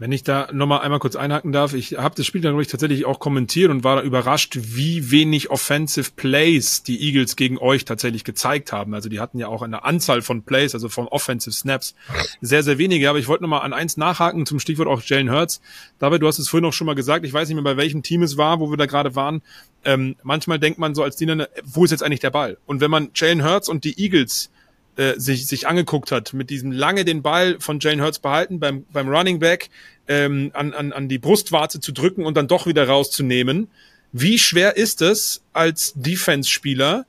[SPEAKER 2] Wenn ich da nochmal einmal kurz einhaken darf, ich habe das Spiel dann glaube ich tatsächlich auch kommentiert und war da überrascht, wie wenig Offensive Plays die Eagles gegen euch tatsächlich gezeigt haben. Also die hatten ja auch eine Anzahl von Plays, also von Offensive Snaps, sehr, sehr wenige. Aber ich wollte nochmal an eins nachhaken zum Stichwort auch Jalen Hurts. Dabei, du hast es vorhin auch schon mal gesagt, ich weiß nicht mehr, bei welchem Team es war, wo wir da gerade waren. Ähm, manchmal denkt man so als Diener, wo ist jetzt eigentlich der Ball? Und wenn man Jalen Hurts und die Eagles äh, sich, sich angeguckt hat, mit diesem lange den Ball von Jane Hurts behalten, beim, beim Running Back ähm, an, an, an die Brustwarze zu drücken und dann doch wieder rauszunehmen. Wie schwer ist es als Defense-Spieler,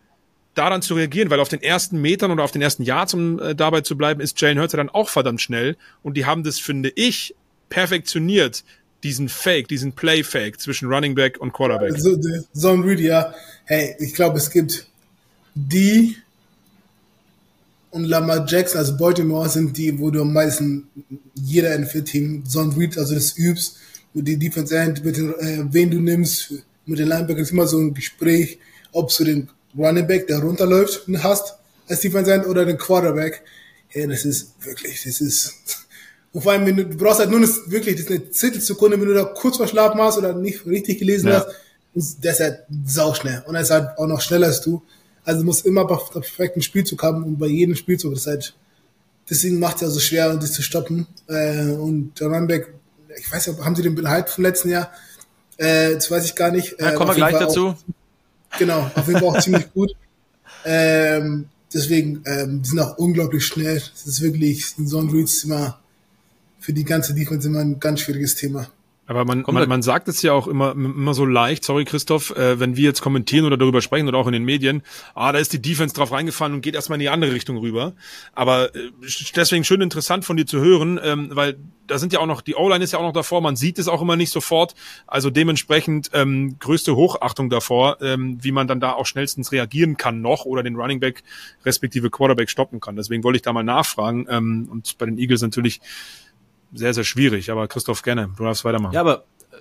[SPEAKER 2] daran zu reagieren, weil auf den ersten Metern oder auf den ersten Yards, um äh, dabei zu bleiben, ist Jalen Hurts dann auch verdammt schnell und die haben das, finde ich, perfektioniert, diesen Fake, diesen Play-Fake zwischen Running Back und Quarterback.
[SPEAKER 4] So, Zone Read, ja. Hey, ich glaube, es gibt die und Lamar Jackson, also Baltimore, sind die, wo du am meisten jeder NFL-Team Son Read, also das übst, mit den Defense End, mit den, äh, wen du nimmst, mit den Linebackers ist immer so ein Gespräch, ob du den Running Back, der runterläuft, hast, als Defense End oder den Quarterback. Hey, das ist wirklich, das ist, und vor allem, wenn du, du brauchst halt nur eine, wirklich, das ist eine Zehntelsekunde, wenn du da kurz verschlafen hast oder nicht richtig gelesen ja. hast, der ist halt sauschnell. Und er ist halt auch noch schneller als du. Also muss immer perfekten Spielzug haben und bei jedem Spielzug. Das halt, deswegen macht es ja so schwer, das zu stoppen. Äh, und der Runback, ich weiß nicht, haben sie den Behalt vom letzten Jahr? Äh, das weiß ich gar nicht.
[SPEAKER 1] Ja, kommen wir gleich dazu.
[SPEAKER 4] Auch, genau, auf jeden Fall auch ziemlich [LAUGHS] gut. Ähm, deswegen, ähm, die sind auch unglaublich schnell. Das ist wirklich, ein Zone Reads immer für die ganze Defense immer ein ganz schwieriges Thema.
[SPEAKER 2] Aber man, man, man sagt es ja auch immer, immer so leicht, sorry Christoph, äh, wenn wir jetzt kommentieren oder darüber sprechen oder auch in den Medien, ah, da ist die Defense drauf reingefallen und geht erstmal in die andere Richtung rüber. Aber äh, deswegen schön interessant von dir zu hören, ähm, weil da sind ja auch noch, die O-Line ist ja auch noch davor, man sieht es auch immer nicht sofort. Also dementsprechend ähm, größte Hochachtung davor, ähm, wie man dann da auch schnellstens reagieren kann noch oder den Running Back respektive Quarterback stoppen kann. Deswegen wollte ich da mal nachfragen. Ähm, und bei den Eagles natürlich sehr, sehr schwierig. Aber Christoph, gerne, du darfst weitermachen.
[SPEAKER 1] Ja, aber äh,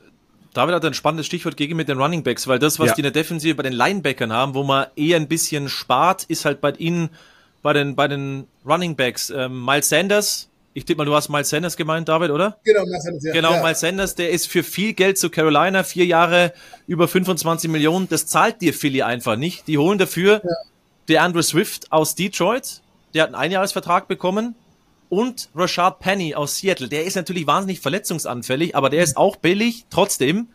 [SPEAKER 1] David hat ein spannendes Stichwort gegen mit den Running Backs, weil das, was ja. die in der Defensive bei den Linebackern haben, wo man eher ein bisschen spart, ist halt bei ihnen, bei den, bei den Running Backs. Ähm, Miles Sanders, ich tippe mal, du hast Miles Sanders gemeint, David, oder?
[SPEAKER 4] Genau, Miles Sanders, ja.
[SPEAKER 1] Genau, ja. Miles Sanders, der ist für viel Geld zu Carolina, vier Jahre, über 25 Millionen, das zahlt dir Philly einfach nicht. Die holen dafür ja. der Andrew Swift aus Detroit, der hat einen Einjahresvertrag bekommen, und Rashad Penny aus Seattle. Der ist natürlich wahnsinnig verletzungsanfällig, aber der ist auch billig. Trotzdem,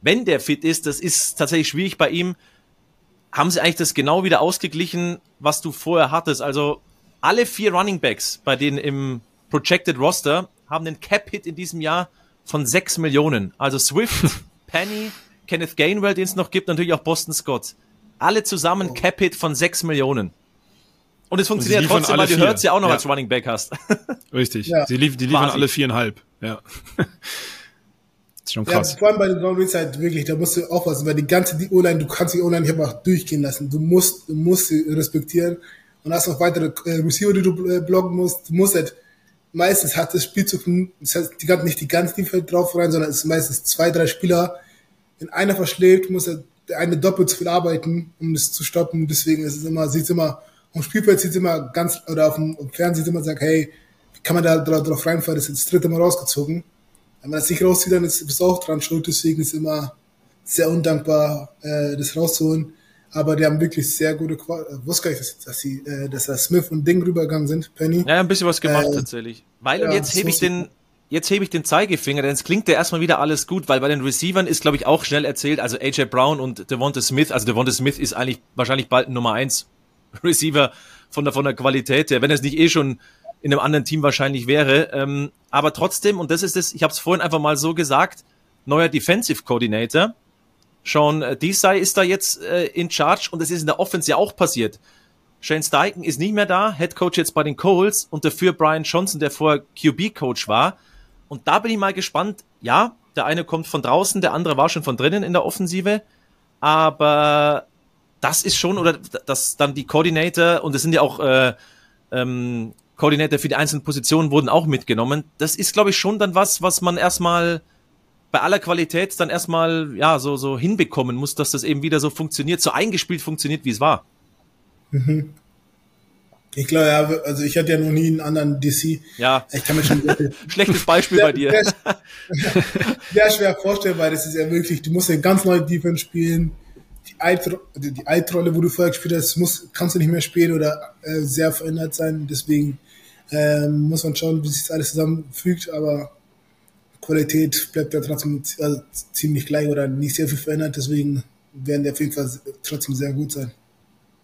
[SPEAKER 1] wenn der fit ist, das ist tatsächlich schwierig bei ihm, haben sie eigentlich das genau wieder ausgeglichen, was du vorher hattest. Also alle vier Running Backs bei denen im Projected Roster haben einen Cap-Hit in diesem Jahr von sechs Millionen. Also Swift, [LAUGHS] Penny, Kenneth Gainwell, den es noch gibt, natürlich auch Boston Scott. Alle zusammen Cap-Hit von sechs Millionen. Und es funktioniert und trotzdem, weil du hörst ja auch noch ja. als Running Back hast. [LAUGHS]
[SPEAKER 2] Richtig. Ja. Sie lief, die liefern Quasi. alle viereinhalb. Ja. [LAUGHS] Schon krass.
[SPEAKER 4] Ja, vor allem bei den Long Reads halt wirklich, da musst du aufpassen, weil die ganze die O-Line, du kannst die O-Line nicht einfach durchgehen lassen. Du musst, du musst sie respektieren und hast noch weitere äh, Receiver, die du äh, blocken musst. Du musst halt, meistens hat das Spielzug, das heißt, die ganze, nicht die ganze Defense drauf rein, sondern es ist meistens zwei, drei Spieler. Wenn einer verschlägt, muss er der eine doppelt so viel arbeiten, um das zu stoppen. Deswegen ist es immer, sieht es immer, am Spielfeld sieht es immer ganz, oder auf dem Fernsehen sieht immer sagt, hey, wie kann man da drauf reinfahren? Das ist das dritte Mal rausgezogen. Wenn man das nicht rauszieht, dann ist es auch dran schuld. Deswegen ist es immer sehr undankbar, äh, das rauszuholen. Aber die haben wirklich sehr gute Qual äh, wusste gar nicht, dass, dass sie, äh, dass da Smith und Ding rübergegangen sind, Penny.
[SPEAKER 1] Ja, ein bisschen was gemacht äh, tatsächlich. Weil, ja, und jetzt hebe ich den, jetzt hebe ich den Zeigefinger, denn es klingt ja erstmal wieder alles gut, weil bei den Receivern ist, glaube ich, auch schnell erzählt, also AJ Brown und Devonta Smith, also Devonta Smith ist eigentlich wahrscheinlich bald Nummer eins [LAUGHS] Receiver von der, von der Qualität her, wenn es nicht eh schon in einem anderen Team wahrscheinlich wäre. Ähm, aber trotzdem, und das ist es, ich habe es vorhin einfach mal so gesagt, neuer Defensive Coordinator. Sean Desai ist da jetzt äh, in Charge und es ist in der Offense ja auch passiert. Shane Steichen ist nicht mehr da, Head Coach jetzt bei den Coles und dafür Brian Johnson, der vorher QB Coach war. Und da bin ich mal gespannt. Ja, der eine kommt von draußen, der andere war schon von drinnen in der Offensive. Aber das ist schon, oder dass dann die Coordinator, und es sind ja auch äh, ähm, Coordinator für die einzelnen Positionen wurden auch mitgenommen. Das ist, glaube ich, schon dann was, was man erstmal bei aller Qualität dann erstmal ja so so hinbekommen muss, dass das eben wieder so funktioniert, so eingespielt funktioniert, wie es war.
[SPEAKER 4] Mhm. Ich glaube, ja, also ich hatte ja noch nie einen anderen DC.
[SPEAKER 1] Ja.
[SPEAKER 4] Ich kann mir schon [LAUGHS]
[SPEAKER 1] schlechtes Beispiel bei dir.
[SPEAKER 4] Sehr, sehr schwer vorstellen, weil das ist ja wirklich, du musst ja ganz neue Defense spielen. Die Altrolle, die Altrolle, wo du vorher gespielt hast, muss, kannst du nicht mehr spielen oder äh, sehr verändert sein. Deswegen ähm, muss man schauen, wie sich das alles zusammenfügt, aber Qualität bleibt ja trotzdem also ziemlich gleich oder nicht sehr viel verändert, deswegen werden die auf jeden Fall trotzdem sehr gut sein.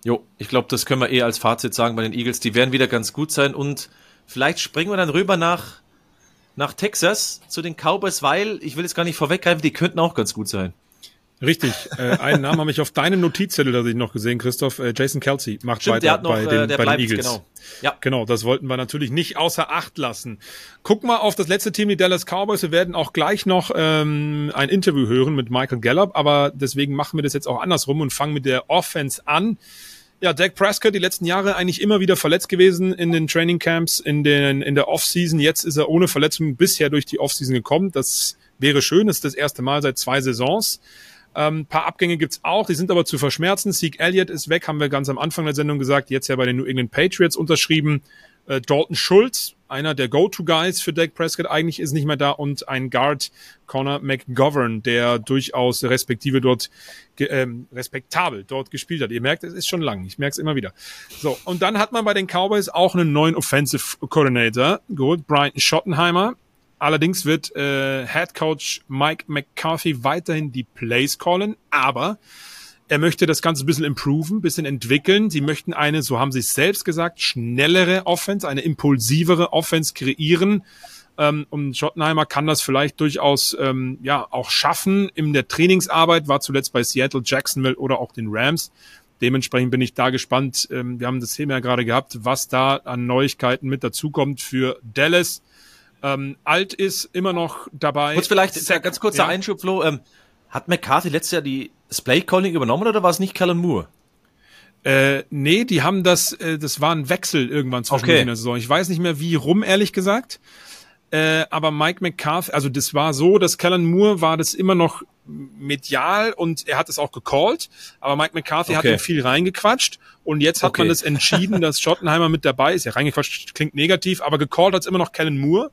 [SPEAKER 1] Jo, ich glaube, das können wir eh als Fazit sagen bei den Eagles. Die werden wieder ganz gut sein und vielleicht springen wir dann rüber nach, nach Texas zu den Cowboys, weil ich will jetzt gar nicht vorweggreifen, die könnten auch ganz gut sein.
[SPEAKER 2] Richtig. Äh, einen Namen habe ich auf deinem Notizzettel, das ich noch gesehen, Christoph. Äh, Jason Kelsey macht
[SPEAKER 1] Stimmt,
[SPEAKER 2] weiter
[SPEAKER 1] noch,
[SPEAKER 2] bei,
[SPEAKER 1] äh,
[SPEAKER 2] den,
[SPEAKER 1] der
[SPEAKER 2] bei
[SPEAKER 1] bleibt,
[SPEAKER 2] den Eagles.
[SPEAKER 1] Genau. Ja.
[SPEAKER 2] genau, das wollten wir natürlich nicht außer Acht lassen. Guck mal auf das letzte Team, die Dallas Cowboys. Wir werden auch gleich noch ähm, ein Interview hören mit Michael Gallup, aber deswegen machen wir das jetzt auch andersrum und fangen mit der Offense an. Ja, Dak Prescott die letzten Jahre eigentlich immer wieder verletzt gewesen in den Training Camps, in, den, in der Offseason. Jetzt ist er ohne Verletzung bisher durch die Offseason gekommen. Das wäre schön. Das ist das erste Mal seit zwei Saisons. Ähm, paar Abgänge gibt's auch, die sind aber zu verschmerzen. Zeke Elliott ist weg, haben wir ganz am Anfang der Sendung gesagt, jetzt ja bei den New England Patriots unterschrieben. Äh, Dalton Schultz, einer der Go-To-Guys für Dak Prescott, eigentlich ist nicht mehr da und ein Guard, Connor McGovern, der durchaus respektive dort, ähm, respektabel dort gespielt hat. Ihr merkt, es ist schon lang, ich merke es immer wieder. So, und dann hat man bei den Cowboys auch einen neuen Offensive Coordinator geholt, Brian Schottenheimer, Allerdings wird äh, Head Coach Mike McCarthy weiterhin die Plays callen, aber er möchte das Ganze ein bisschen improven, ein bisschen entwickeln. Sie möchten eine, so haben sie es selbst gesagt, schnellere Offense, eine impulsivere Offense kreieren. Ähm, und Schottenheimer kann das vielleicht durchaus ähm, ja auch schaffen in der Trainingsarbeit, war zuletzt bei Seattle, Jacksonville oder auch den Rams. Dementsprechend bin ich da gespannt. Ähm, wir haben das Thema ja gerade gehabt, was da an Neuigkeiten mit dazukommt für Dallas ähm, alt ist, immer noch dabei.
[SPEAKER 1] Kurz vielleicht, Zach, ganz kurzer ja. Einschub, Flo. Ähm, hat McCarthy letztes Jahr die Play Calling übernommen oder war es nicht Callum Moore?
[SPEAKER 2] Äh, nee, die haben das, äh, das war ein Wechsel irgendwann zwischen
[SPEAKER 1] okay.
[SPEAKER 2] der Saison. Ich weiß nicht mehr wie rum, ehrlich gesagt. Äh, aber Mike McCarthy, also das war so, dass Callan Moore war das immer noch medial und er hat es auch gecallt, aber Mike McCarthy okay. hat ihm viel reingequatscht und jetzt hat okay. man das entschieden, dass Schottenheimer mit dabei ist. Ja, reingequatscht klingt negativ, aber gecallt hat es immer noch Callan Moore.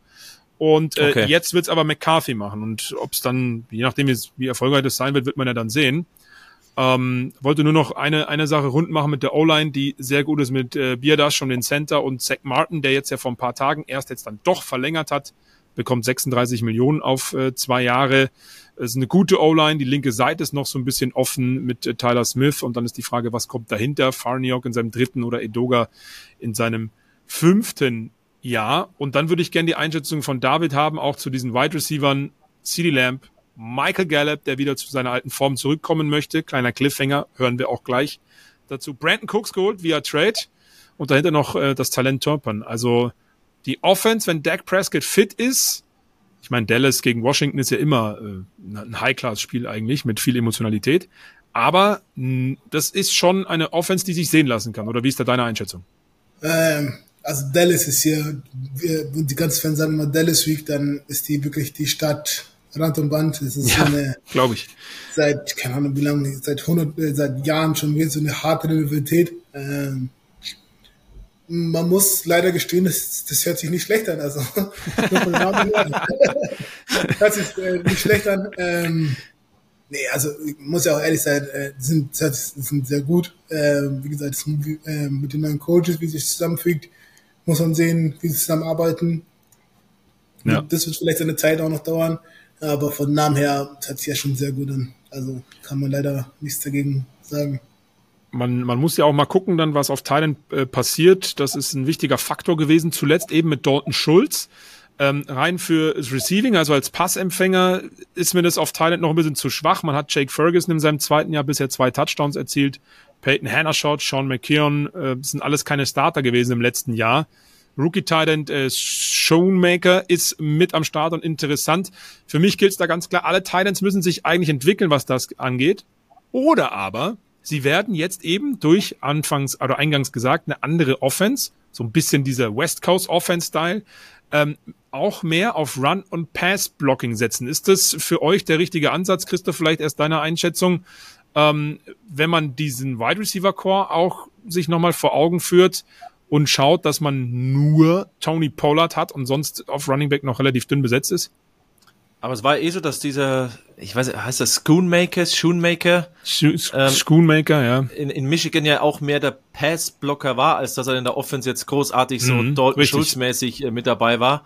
[SPEAKER 2] Und äh, okay. jetzt wird's aber McCarthy machen. Und ob es dann, je nachdem, wie erfolgreich das sein wird, wird man ja dann sehen. Ähm, wollte nur noch eine, eine Sache rund machen mit der O-Line, die sehr gut ist mit äh, Bierdash schon den Center und Zach Martin, der jetzt ja vor ein paar Tagen erst jetzt dann doch verlängert hat, bekommt 36 Millionen auf äh, zwei Jahre. Es ist eine gute O-Line, die linke Seite ist noch so ein bisschen offen mit äh, Tyler Smith und dann ist die Frage, was kommt dahinter? Farniok in seinem dritten oder Edoga in seinem fünften ja, und dann würde ich gerne die Einschätzung von David haben, auch zu diesen Wide Receivern, CD Lamp, Michael Gallup, der wieder zu seiner alten Form zurückkommen möchte. Kleiner Cliffhanger, hören wir auch gleich dazu. Brandon Cooks geholt via Trade und dahinter noch äh, das Talent Turpin. Also die Offense, wenn Dak Prescott fit ist, ich meine, Dallas gegen Washington ist ja immer äh, ein High-Class-Spiel eigentlich mit viel Emotionalität. Aber mh, das ist schon eine Offense, die sich sehen lassen kann. Oder wie ist da deine Einschätzung?
[SPEAKER 4] Ähm, also Dallas ist hier, wenn die ganzen Fans sagen immer Dallas Week, dann ist die wirklich die Stadt Rand und Band. Es ist
[SPEAKER 2] Ja,
[SPEAKER 4] so eine,
[SPEAKER 2] glaube ich.
[SPEAKER 4] seit, keine Ahnung wie lange, seit 100, äh, seit Jahren schon wieder so eine harte Rivalität. Ähm, man muss leider gestehen, das, das hört sich nicht schlecht an. Also, [LAUGHS] her. [LAUGHS] hört sich äh, nicht schlecht an. Ähm, nee, also ich muss ja auch ehrlich sein, äh, die sind, die sind sehr gut. Ähm, wie gesagt, das, äh, mit den neuen Coaches, wie sich zusammenfügt, muss man sehen, wie sie zusammenarbeiten.
[SPEAKER 2] Ja.
[SPEAKER 4] Das wird vielleicht eine Zeit auch noch dauern, aber von Namen her hört sich ja schon sehr gut an. Also kann man leider nichts dagegen sagen.
[SPEAKER 2] Man, man muss ja auch mal gucken, dann, was auf Thailand äh, passiert. Das ist ein wichtiger Faktor gewesen, zuletzt eben mit Dalton Schulz. Ähm, rein für das Receiving, also als Passempfänger, ist mir das auf Thailand noch ein bisschen zu schwach. Man hat Jake Ferguson in seinem zweiten Jahr bisher zwei Touchdowns erzielt. Peyton Hannershot, Sean McKeon, äh, sind alles keine Starter gewesen im letzten Jahr. Rookie Titan äh, Showmaker ist mit am Start und interessant. Für mich gilt es da ganz klar, alle Titans müssen sich eigentlich entwickeln, was das angeht. Oder aber sie werden jetzt eben durch anfangs oder eingangs gesagt eine andere Offense, so ein bisschen dieser West Coast Offense Style, ähm, auch mehr auf Run und Pass Blocking setzen. Ist das für euch der richtige Ansatz, Christoph? Vielleicht erst deine Einschätzung, ähm, wenn man diesen Wide Receiver Core auch sich nochmal vor Augen führt und schaut, dass man nur Tony Pollard hat und sonst auf Running Back noch relativ dünn besetzt ist?
[SPEAKER 1] Aber es war eh so, dass dieser, ich weiß, heißt das Schoonmaker, Schoonmaker,
[SPEAKER 2] Scho
[SPEAKER 1] Ähm,
[SPEAKER 2] Schoonmaker, ja.
[SPEAKER 1] in, in Michigan ja auch mehr der Passblocker war, als dass er in der Offense jetzt großartig so
[SPEAKER 2] Mhm,
[SPEAKER 1] Dalton. Schulz-mäßig äh, mit dabei war.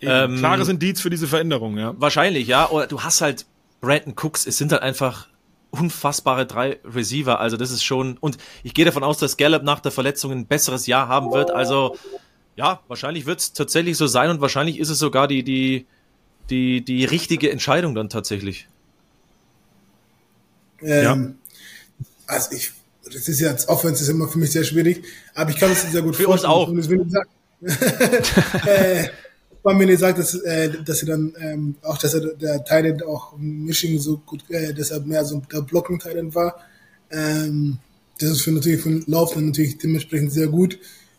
[SPEAKER 2] Ähm, Klares Indiz für diese Veränderung, ja.
[SPEAKER 1] Wahrscheinlich, ja. Oder du hast halt Brandon Cooks, es sind halt einfach unfassbare drei Receiver. Also das ist schon, und ich gehe davon aus, dass Gallup nach der Verletzung ein besseres Jahr haben wird. Also ja, wahrscheinlich wird es tatsächlich so sein und wahrscheinlich ist es sogar die, die, die, die richtige Entscheidung dann tatsächlich.
[SPEAKER 4] Ähm, Also ich, das ist jetzt Offense ist immer für mich sehr schwierig, aber ich kann es sehr gut
[SPEAKER 1] Für uns auch.
[SPEAKER 4] Will nicht sagen, äh, weil mir nicht sagt, dass, äh, dass er dann ähm, auch, dass er der Thailand auch im Michigan so gut, äh, dass er mehr so der Blocken Thailand war. Ähm, das ist für natürlich für den Lauf dann natürlich dementsprechend sehr gut.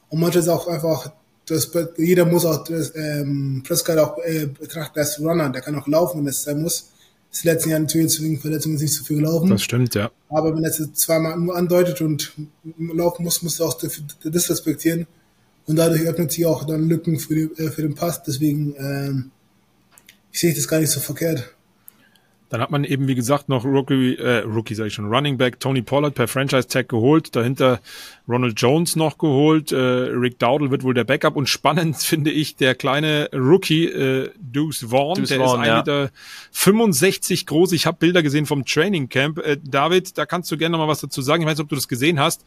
[SPEAKER 4] Und manchmal ist auch einfach, das, jeder muss auch das, ähm, Prescott auch äh, betrachten als Runner, der kann auch laufen, wenn es sein muss. Das letzten Jahr natürlich wegen Verletzungen nicht so viel gelaufen.
[SPEAKER 2] Das stimmt, ja.
[SPEAKER 4] Aber wenn er es zweimal nur andeutet und laufen muss, musst du auch das das respektieren. Und dadurch öffnet sich auch dann Lücken für, die, äh, für den Pass. Deswegen ähm, ich sehe das gar nicht so verkehrt.
[SPEAKER 2] Dann hat man eben, wie gesagt, noch Rookie, äh, Rookie sag ich schon, Running Back Tony Pollard per Franchise Tag geholt, dahinter Ronald Jones noch geholt, äh, Rick Dowdle wird wohl der Backup und spannend [LAUGHS] finde ich der kleine Rookie äh, Deuce Vaughn,
[SPEAKER 1] Deuce
[SPEAKER 2] der
[SPEAKER 1] Vaughn,
[SPEAKER 2] ist 1,65
[SPEAKER 1] ja.
[SPEAKER 2] Meter 65 groß. Ich habe Bilder gesehen vom Training Camp. Äh, David, da kannst du gerne noch mal was dazu sagen. Ich weiß nicht, ob du das gesehen hast.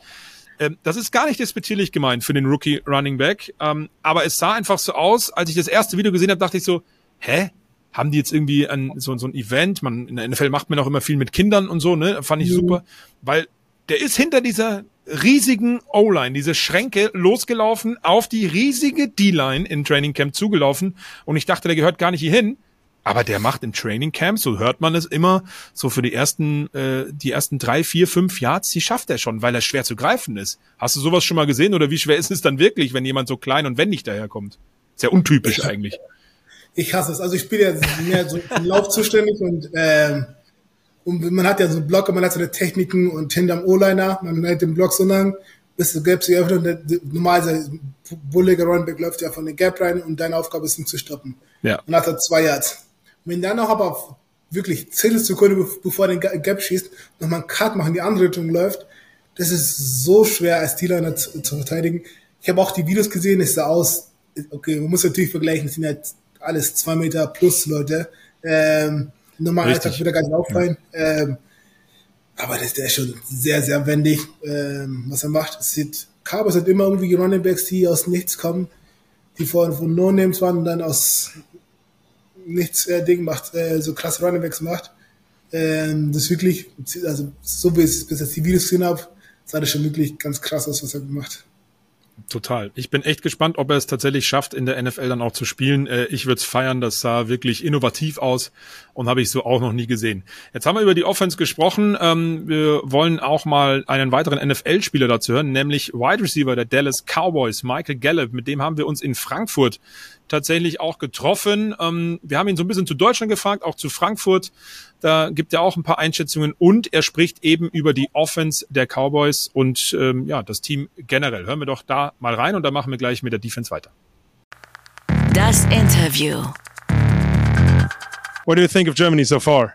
[SPEAKER 2] Ähm, das ist gar nicht despektierlich gemeint für den Rookie Running Back, ähm, aber es sah einfach so aus, als ich das erste Video gesehen habe, dachte ich so, hä? Haben die jetzt irgendwie ein, so, so ein Event? Man, in der NFL macht man auch immer viel mit Kindern und so, ne? Fand ich super. Weil der ist hinter dieser riesigen O-Line, diese Schränke losgelaufen, auf die riesige D-Line in Training Camp zugelaufen und ich dachte, der gehört gar nicht hier hin. Aber der macht im Training Camp, so hört man es immer, so für die ersten, äh, die ersten drei, vier, fünf Yards, die schafft er schon, weil er schwer zu greifen ist. Hast du sowas schon mal gesehen oder wie schwer [LAUGHS] ist es dann wirklich, wenn jemand so klein und wendig daherkommt? Sehr untypisch eigentlich.
[SPEAKER 4] Ich hasse es. Also ich bin ja mehr so im Lauf zuständig und, ähm, und man hat ja so Blocker, man hat so eine Techniken und hinterm O-Liner, man hält den Block so lang, bis der Gap sich öffnet und normalerweise bulliger Runback läuft ja von der Gap rein und deine Aufgabe ist ihn zu stoppen.
[SPEAKER 2] Ja.
[SPEAKER 4] Und hat er zwei Yards. Wenn dann noch aber wirklich Zehntelsekunden bev- bevor er den Gap schießt, nochmal einen Cut machen, die andere Richtung läuft, das ist so schwer als D-Liner zu, zu verteidigen. Ich habe auch die Videos gesehen, es sah aus, okay, man muss natürlich vergleichen, es sind halt alles zwei Meter plus Leute. Ähm, normal. Alltag wird er gar nicht auffallen. Ähm, aber das, der ist schon sehr, sehr wendig, ähm, was er macht. Es sieht, Carbos hat immer irgendwie Running Backs, die aus nichts kommen, die vorhin von No-Names waren und dann aus nichts äh, Ding macht, äh, so krasse Running Backs macht. Ähm, das ist wirklich, also so wie ich bis jetzt die Videos gesehen habe, sah das schon wirklich ganz krass aus, was er gemacht.
[SPEAKER 2] Total. Ich bin echt gespannt, ob er es tatsächlich schafft, in der NFL dann auch zu spielen. Äh, ich würde es feiern, das sah wirklich innovativ aus und habe ich so auch noch nie gesehen. Jetzt haben wir über die Offense gesprochen. Ähm, wir wollen auch mal einen weiteren NFL-Spieler dazu hören, nämlich Wide Receiver der Dallas Cowboys, Michael Gallup. Mit dem haben wir uns in Frankfurt tatsächlich auch getroffen. Ähm, wir haben ihn so ein bisschen zu Deutschland gefragt, auch zu Frankfurt. Da gibt er auch ein paar Einschätzungen und er spricht eben über die Offense der Cowboys und ähm, ja, das Team generell. Hören wir doch da mal rein und dann machen wir gleich mit der Defense weiter.
[SPEAKER 3] Das Interview.
[SPEAKER 2] What do you think of Germany so far?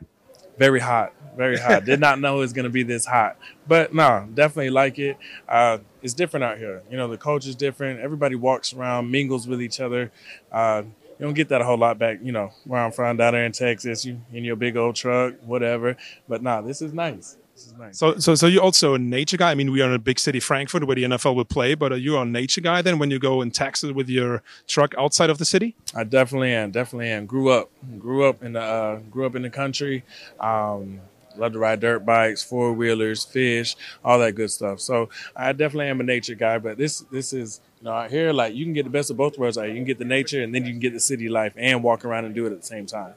[SPEAKER 5] Very hot, very hot. Did not know it was going to be this hot, but no, definitely like it. Uh, it's different out here. You know, the culture is different. Everybody walks around, mingles with each other. Uh, you don't get that a whole lot back, you know, where I'm from down there in Texas, you in your big old truck, whatever. But nah, this is nice. This is nice.
[SPEAKER 2] So, so, so you're also a nature guy. I mean, we are in a big city, Frankfurt, where the NFL will play. But are you a nature guy then when you go in Texas with your truck outside of the city?
[SPEAKER 5] I definitely am. Definitely am. Grew up, grew up in the, uh, grew up in the country. Um, love to ride dirt bikes, four wheelers, fish, all that good stuff. So I definitely am a nature guy. But this, this is you know, out here, like you can get the best of both worlds. Like you can get the nature, and then you can get the city life, and walk around and do it at the same time.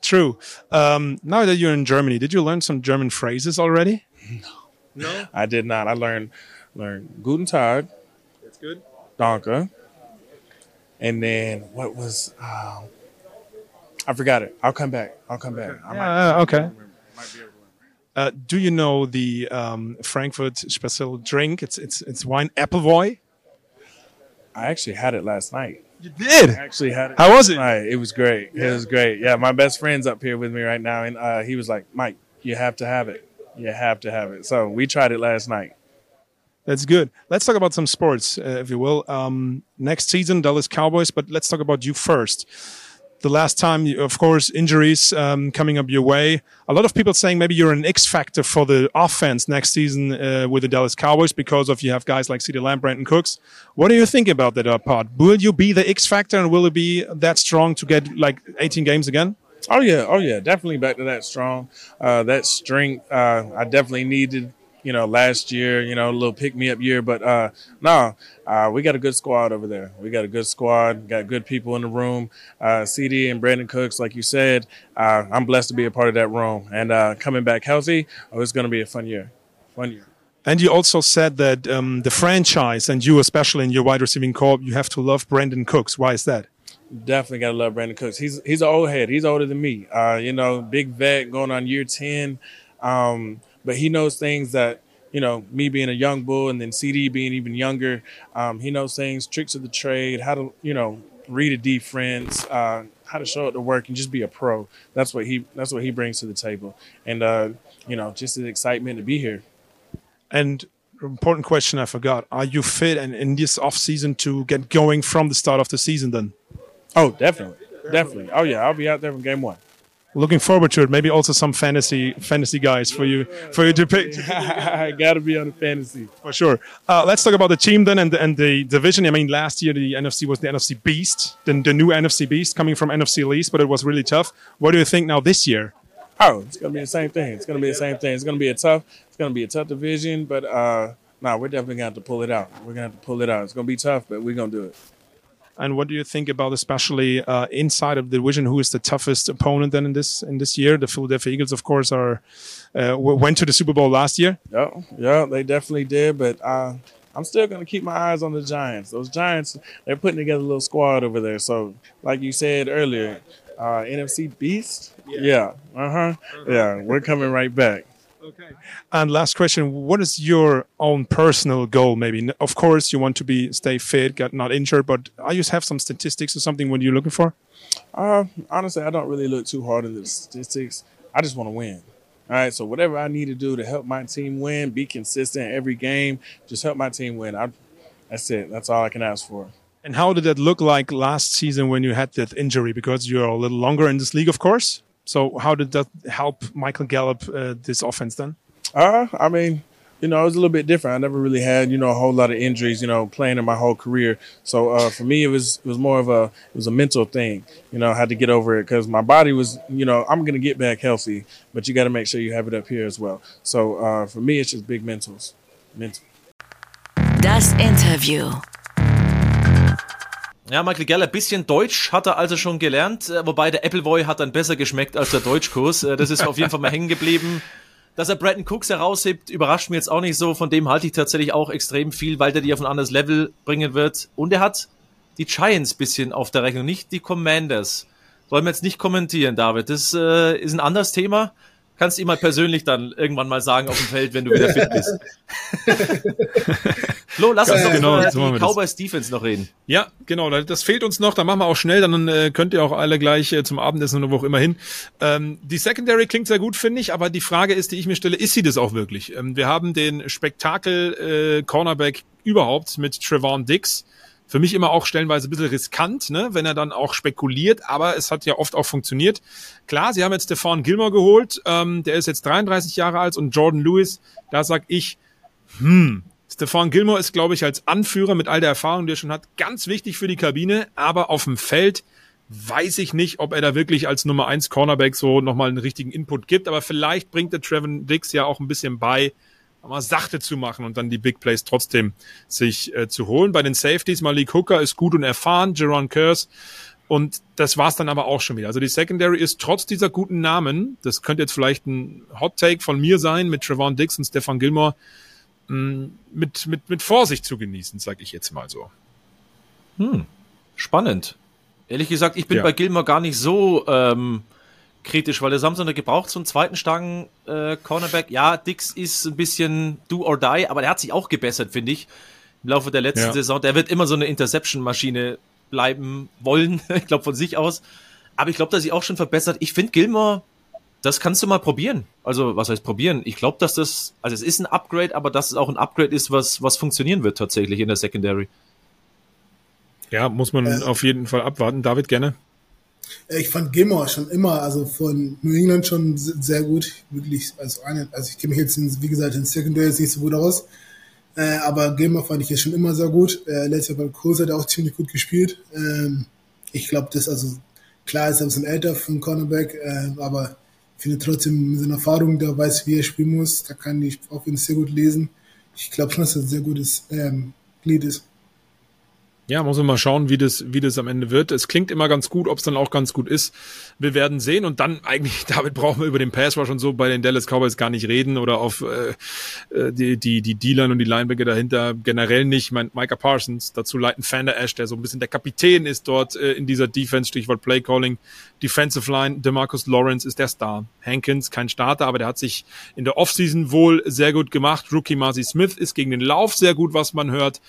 [SPEAKER 2] True. Um, now that you're in Germany, did you learn some German phrases already?
[SPEAKER 5] No, no, I did not. I learned learned Guten Tag.
[SPEAKER 2] That's good.
[SPEAKER 5] Danke. And then what was? Um, I forgot it. I'll come back. I'll come back. I
[SPEAKER 2] yeah, uh, okay. Uh, do you know the um, Frankfurt special drink? It's it's it's wine Appleboy.
[SPEAKER 5] I actually had it last night.
[SPEAKER 2] You did?
[SPEAKER 5] I actually had it.
[SPEAKER 2] How was it?
[SPEAKER 5] Night. It was great. Yeah. It was great. Yeah, my best friend's up here with me right now, and uh, he was like, "Mike, you have to have it. You have to have it." So we tried it last night.
[SPEAKER 2] That's good. Let's talk about some sports, uh, if you will. Um, next season, Dallas Cowboys, but let's talk about you first the last time, of course, injuries um, coming up your way. A lot of people saying maybe you're an X factor for the offense next season uh, with the Dallas Cowboys because of you have guys like CeeDee Lamb, Brandon Cooks. What do you think about that uh, part? Will you be the X factor and will it be that strong to get like 18 games again?
[SPEAKER 5] Oh yeah, oh yeah, definitely back to that strong, uh, that strength. Uh, I definitely needed you know, last year, you know, a little pick me up year. But uh, no, uh, we got a good squad over there. We got a good squad, got good people in the room. Uh, CD and Brandon Cooks, like you said, uh, I'm blessed to be a part of that room. And uh, coming back healthy, oh, it's going to be a fun year. Fun year.
[SPEAKER 2] And you also said that um, the franchise and you, especially in your wide receiving corps, you have to love Brandon Cooks. Why is that?
[SPEAKER 5] Definitely gotta love Brandon Cooks. He's he's an old head. He's older than me. Uh, you know, big vet going on year ten. Um, but he knows things that you know me being a young bull and then CD being even younger. Um, he knows things, tricks of the trade, how to you know read a defense, uh, how to show up to work, and just be a pro. That's what he that's what he brings to the table, and uh, you know just the excitement to be here.
[SPEAKER 2] And important question I forgot: Are you fit and in this off season to get going from the start of the season? Then?
[SPEAKER 5] Oh, definitely, definitely. Oh yeah, I'll be out there from game one
[SPEAKER 2] looking forward to it. Maybe also some fantasy fantasy guys for you for you to pick.
[SPEAKER 5] I got to be on the fantasy
[SPEAKER 2] for sure. Uh, let's talk about the team then and the, and the division. I mean, last year the NFC was the NFC Beast, then the new NFC Beast coming from NFC Least, but it was really tough. What do you think now this year?
[SPEAKER 5] Oh, it's gonna be the same thing. It's gonna be the same thing. It's gonna be a tough. It's gonna be a tough division, but uh, no, nah, we're definitely gonna have to pull it out. We're gonna have to pull it out. It's gonna be tough, but we're gonna do it.
[SPEAKER 2] And what do you think about, especially uh, inside of the division, who is the toughest opponent then in this in this year? The Philadelphia Eagles, of course, are uh, went to the Super Bowl last year.
[SPEAKER 5] Yeah, yeah, they definitely did. But uh, I'm still going to keep my eyes on the Giants. Those Giants, they're putting together a little squad over there. So, like you said earlier, uh, NFC Beast. Yeah. yeah. Uh huh. Yeah. We're coming right back.
[SPEAKER 2] Okay. And last question: What is your own personal goal? Maybe, of course, you want to be stay fit, get not injured, but I just have some statistics or something. What are you looking for?
[SPEAKER 5] Uh, honestly, I don't really look too hard into the statistics. I just want to win. All right, so whatever I need to do to help my team win, be consistent every game, just help my team win. I, that's it. That's all I can ask for.
[SPEAKER 2] And how did that look like last season when you had that injury? Because you're a little longer in this league, of course. So how did that help Michael Gallup uh, this offense then?
[SPEAKER 5] Uh, I mean, you know, it was a little bit different. I never really had, you know, a whole lot of injuries, you know, playing in my whole career. So uh, for me, it was it was more of a it was a mental thing. You know, I had to get over it because my body was, you know, I'm gonna get back healthy, but you got to make sure you have it up here as well. So uh, for me, it's just big mentals, mental.
[SPEAKER 3] Das Interview.
[SPEAKER 1] Ja, Michael Gallup, bisschen Deutsch hat er also schon gelernt, äh, wobei der Appleboy hat dann besser geschmeckt als der Deutschkurs. Äh, Das ist auf jeden Fall mal hängen geblieben. Dass er Brandon Cooks heraushebt, überrascht mich jetzt auch nicht so. Von dem halte ich tatsächlich auch extrem viel, weil der die auf ein anderes Level bringen wird. Und er hat die Giants bisschen auf der Rechnung, nicht die Commanders. Wollen wir jetzt nicht kommentieren, David. Das äh, ist ein anderes Thema. Kannst du ihm mal persönlich dann irgendwann mal sagen auf dem Feld, wenn du wieder fit bist. [LAUGHS] Flo, lass uns doch
[SPEAKER 2] genau,
[SPEAKER 1] über
[SPEAKER 2] so
[SPEAKER 1] die
[SPEAKER 2] das.
[SPEAKER 1] Cowboys Defense noch reden.
[SPEAKER 2] Ja, genau, das- fehlt uns noch, dann machen wir auch schnell, dann äh, könnt ihr auch alle gleich äh, zum Abendessen oder wo auch immer hin. Ähm, die Secondary klingt sehr gut, finde ich, aber die Frage ist, die ich mir stelle, ist sie das auch wirklich? Ähm, wir haben den Spektakel-Cornerback überhaupt mit Trevon Dix. Für mich immer auch stellenweise ein bisschen riskant, ne, wenn er dann auch spekuliert, aber es hat ja oft auch funktioniert. Klar, sie haben jetzt Stefan Gilmore geholt, ähm, der ist jetzt 33 Jahre alt und Jordan Lewis, da sag ich, hm, Stefan Gilmore ist, glaube ich, als Anführer mit all der Erfahrung, die er schon hat, ganz wichtig für die Kabine, aber auf dem Feld weiß ich nicht, ob er da wirklich als Nummer 1 Cornerback so nochmal einen richtigen Input gibt, aber vielleicht bringt der Trevin Dix ja auch ein bisschen bei, mal sachte zu machen und dann die Big Plays trotzdem sich äh, zu holen. Bei den Safeties, Malik Hooker ist gut und erfahren, Jerron Curse und das war's dann aber auch schon wieder. Also die Secondary ist trotz dieser guten Namen, das könnte jetzt vielleicht ein Hot Take von mir sein, mit Trevon Dix und Stefan Gilmore, mh, mit, mit, mit Vorsicht zu genießen, sag ich jetzt mal so.
[SPEAKER 1] Spannend. Ehrlich gesagt, ich bin
[SPEAKER 2] Ja.
[SPEAKER 1] bei Gilmore gar nicht so ähm, kritisch, weil der Samson hat gebraucht, so einen zweiten starken äh, Cornerback. Ja, Dix ist ein bisschen do or die, aber der hat sich auch gebessert, finde ich, im Laufe der letzten
[SPEAKER 2] Ja.
[SPEAKER 1] Saison. Der wird immer so eine Interception-Maschine bleiben wollen, [LAUGHS] ich glaube von sich aus. Aber ich glaube, dass sich auch schon verbessert. Ich finde Gilmore, das kannst du mal probieren. Also, was heißt probieren? Ich glaube, dass das, also es ist ein Upgrade, aber dass es auch ein Upgrade ist, was, was funktionieren wird tatsächlich in der Secondary.
[SPEAKER 2] Ja, muss man auf jeden Fall abwarten. David, gerne.
[SPEAKER 4] Äh, Ich fand Gilmore schon immer, also von New England schon se- sehr gut. Wirklich, also eine, also ich kenne mich jetzt, in, wie gesagt, in Secondary jetzt nicht so gut aus. Äh, aber Gilmore fand ich jetzt schon immer sehr gut. Äh, letztes Jahr beim Kurs hat er auch ziemlich gut gespielt. Ähm, ich glaube, das, also, klar ist er ein bisschen älter einen Cornerback, äh, aber ich finde trotzdem mit seiner Erfahrung, der weiß, wie er spielen muss, da kann ich auch ihn sehr gut lesen. Ich glaube schon, dass er ein sehr gutes ähm, Glied ist.
[SPEAKER 2] Ja, muss man mal schauen, wie das, wie das am Ende wird. Es klingt immer ganz gut, ob es dann auch ganz gut ist. Wir werden sehen und dann eigentlich, [LAUGHS] David, brauchen wir über den Pass Rush und so bei den Dallas Cowboys gar nicht reden oder auf äh, äh, die, die, die D-Line und die Linebacker dahinter generell nicht. Ich mein, Micah Parsons, dazu leiten Fander Ash, der so ein bisschen der Kapitän ist dort äh, in dieser Defense, Stichwort Play Calling. Defensive Line, DeMarcus Lawrence ist der Star. Hankins, kein Starter, aber der hat sich in der Offseason wohl sehr gut gemacht. Rookie Marcy Smith ist gegen den Lauf sehr gut, was man hört.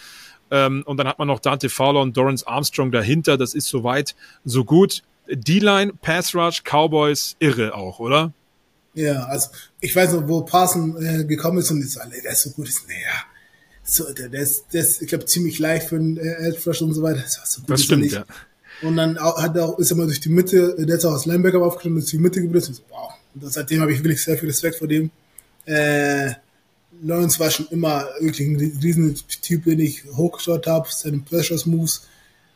[SPEAKER 2] Ähm, und dann hat man noch Dante Fowler und Dorrance Armstrong dahinter. Das ist soweit so gut. D-Line, Pass Rush, Cowboys, irre auch, oder?
[SPEAKER 4] Ja, also ich weiß noch, wo Parson äh, gekommen ist und ist, alle, der ist so gut, ist, naja, so, der, der ist, der ist, ich glaube, ziemlich leicht für einen äh, Edge Rush und so weiter. Das, war so gut
[SPEAKER 2] Das stimmt, ja.
[SPEAKER 4] Und dann hat er auch, ist er mal durch die Mitte, äh, der ist auch als Linebacker aufgenommen, ist durch die Mitte geblieben. So, wow. Und seitdem habe ich wirklich sehr viel Respekt vor dem. Äh, Lawrence war schon immer wirklich ein riesen Typ, den ich hochgeschaut habe, seine Pressures Moves,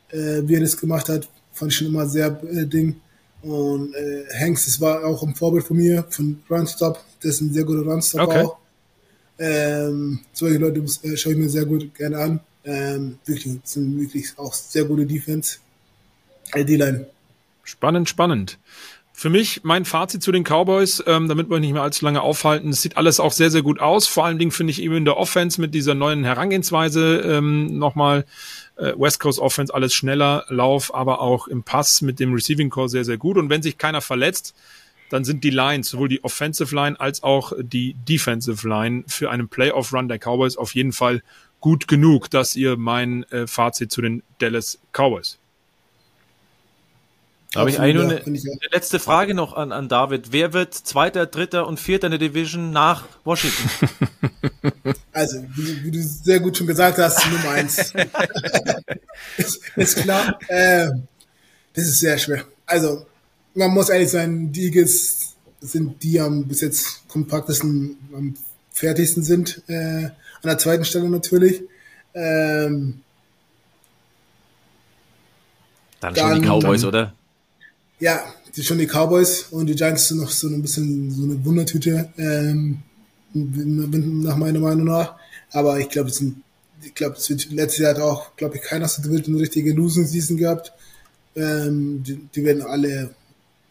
[SPEAKER 4] äh, wie er das gemacht hat, fand ich schon immer sehr äh, Ding. Und äh, Hanks, das war auch ein Vorbild von mir, von Runstop. Das ist ein sehr guter Runstop
[SPEAKER 2] Okay.
[SPEAKER 4] auch. Ähm, solche Leute äh, schaue ich mir sehr gut gerne an. Ähm, wirklich, sind wirklich auch sehr gute Defense. Äh, D-Line.
[SPEAKER 2] Spannend, spannend. Für mich mein Fazit zu den Cowboys, ähm, damit wir nicht mehr allzu lange aufhalten. Es sieht alles auch sehr, sehr gut aus. Vor allen Dingen finde ich eben in der Offense mit dieser neuen Herangehensweise ähm, nochmal äh, West Coast Offense alles schneller, Lauf, aber auch im Pass mit dem Receiving Core sehr, sehr gut. Und wenn sich keiner verletzt, dann sind die Lines, sowohl die Offensive Line als auch die Defensive Line für einen Playoff Run der Cowboys auf jeden Fall gut genug. Das ihr mein äh, Fazit zu den Dallas Cowboys.
[SPEAKER 1] Da habe ich eigentlich nur eine, eine letzte Frage noch an, an David. Wer wird Zweiter, Dritter und Vierter in der Division nach Washington? [LAUGHS]
[SPEAKER 4] Also, wie, wie du sehr gut schon gesagt hast, Nummer eins. ist, [LAUGHS] ist klar. Ähm, das ist sehr schwer. Also, man muss ehrlich sein, die Eagles sind die am bis jetzt kompaktesten, am fertigsten sind. Äh, an der zweiten Stelle natürlich. Ähm,
[SPEAKER 1] Dann schon die
[SPEAKER 4] Dann-
[SPEAKER 1] Cowboys,
[SPEAKER 2] dann-
[SPEAKER 1] oder?
[SPEAKER 4] Ja, die schon die Cowboys und die Giants sind noch so ein bisschen so eine Wundertüte, ähm, nach meiner Meinung nach. Aber ich glaube, es sind ich glaube, letztes Jahr hat auch, glaube ich, keiner so eine richtige Losing Season gehabt. Ähm, die, die, werden alle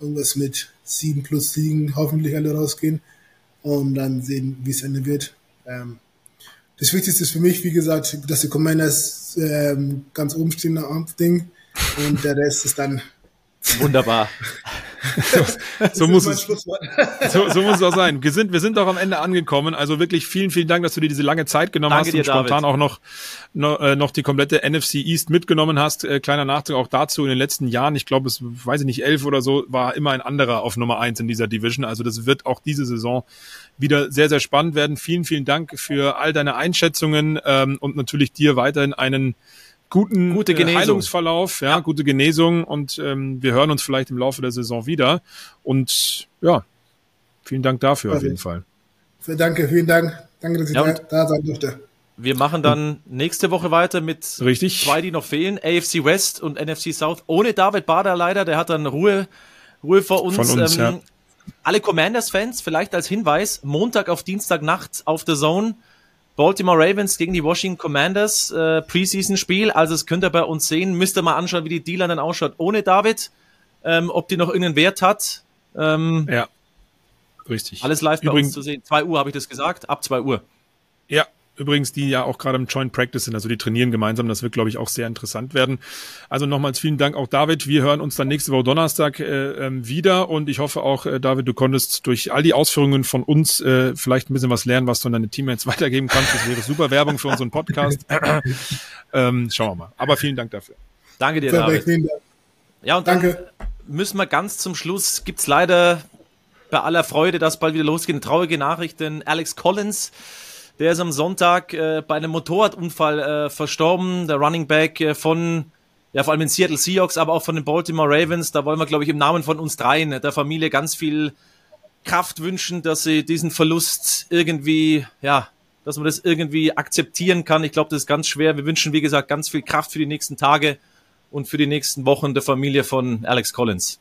[SPEAKER 4] irgendwas mit sieben plus Siegen hoffentlich alle rausgehen und dann sehen, wie es enden wird. Ähm, das Wichtigste ist für mich, wie gesagt, dass die Commanders ähm, ganz oben stehen am Ding und der Rest ist dann
[SPEAKER 1] Wunderbar. [LAUGHS]
[SPEAKER 2] so, muss es, so, so, muss es auch sein. Wir sind, wir sind auch am Ende angekommen. Also wirklich vielen, vielen Dank, dass du dir diese lange Zeit genommen Danke hast dir, und spontan David. auch noch, noch, äh, noch die komplette NFC East mitgenommen hast. Äh, kleiner Nachtrag auch dazu in den letzten Jahren. Ich glaube, es weiß ich nicht, elf oder so, war immer ein anderer auf Nummer eins in dieser Division. Also das wird auch diese Saison wieder sehr, sehr spannend werden. Vielen, vielen Dank für all deine Einschätzungen ähm, und natürlich dir weiterhin einen guten
[SPEAKER 1] gute
[SPEAKER 2] Genesung. Heilungsverlauf, ja, ja, gute Genesung und ähm, wir hören uns vielleicht im Laufe der Saison wieder. Und ja, vielen Dank dafür okay. auf jeden Fall.
[SPEAKER 4] Danke, vielen Dank. Danke, dass ich ja, da sein durfte.
[SPEAKER 1] Wir machen dann nächste Woche weiter mit
[SPEAKER 2] Richtig.
[SPEAKER 1] zwei, die noch fehlen, AFC West und NFC South. Ohne David Bader leider, der hat dann Ruhe, Ruhe vor uns.
[SPEAKER 2] Von uns ähm, ja.
[SPEAKER 1] Alle Commanders-Fans, vielleicht als Hinweis, Montag auf Dienstag nachts auf The Zone Baltimore Ravens gegen die Washington Commanders äh, Preseason-Spiel. Also das könnt ihr bei uns sehen. Müsst ihr mal anschauen, wie die Dealer dann ausschaut ohne David. Ähm, ob die noch irgendeinen Wert hat. Ähm,
[SPEAKER 2] ja, richtig.
[SPEAKER 1] Alles live bei Übrigens, uns zu sehen. 2 Uhr habe ich das gesagt, ab 2 Uhr.
[SPEAKER 2] Ja, Übrigens, die ja auch gerade im Joint Practice sind, also die trainieren gemeinsam. Das wird, glaube ich, auch sehr interessant werden. Also nochmals vielen Dank auch David. Wir hören uns dann nächste Woche Donnerstag äh, ähm, wieder und ich hoffe auch, äh, David, du konntest durch all die Ausführungen von uns äh, vielleicht ein bisschen was lernen, was du an deine Teammates [LAUGHS] weitergeben kannst. Das wäre super Werbung für unseren Podcast. [LAUGHS] ähm, schauen wir mal. Aber vielen Dank dafür.
[SPEAKER 1] Danke dir, David. Ja, und Danke. müssen wir ganz zum Schluss, gibt's leider bei aller Freude, dass bald wieder losgeht, eine traurige Nachricht, denn Alex Collins der ist am Sonntag äh, bei einem Motorradunfall äh, verstorben. Der Running Back äh, von, ja, vor allem in Seattle Seahawks, aber auch von den Baltimore Ravens. Da wollen wir, glaube ich, im Namen von uns dreien, der Familie, ganz viel Kraft wünschen, dass sie diesen Verlust irgendwie, ja, dass man das irgendwie akzeptieren kann. Ich glaube, das ist ganz schwer. Wir wünschen, wie gesagt, ganz viel Kraft für die nächsten Tage und für die nächsten Wochen der Familie von Alex Collins.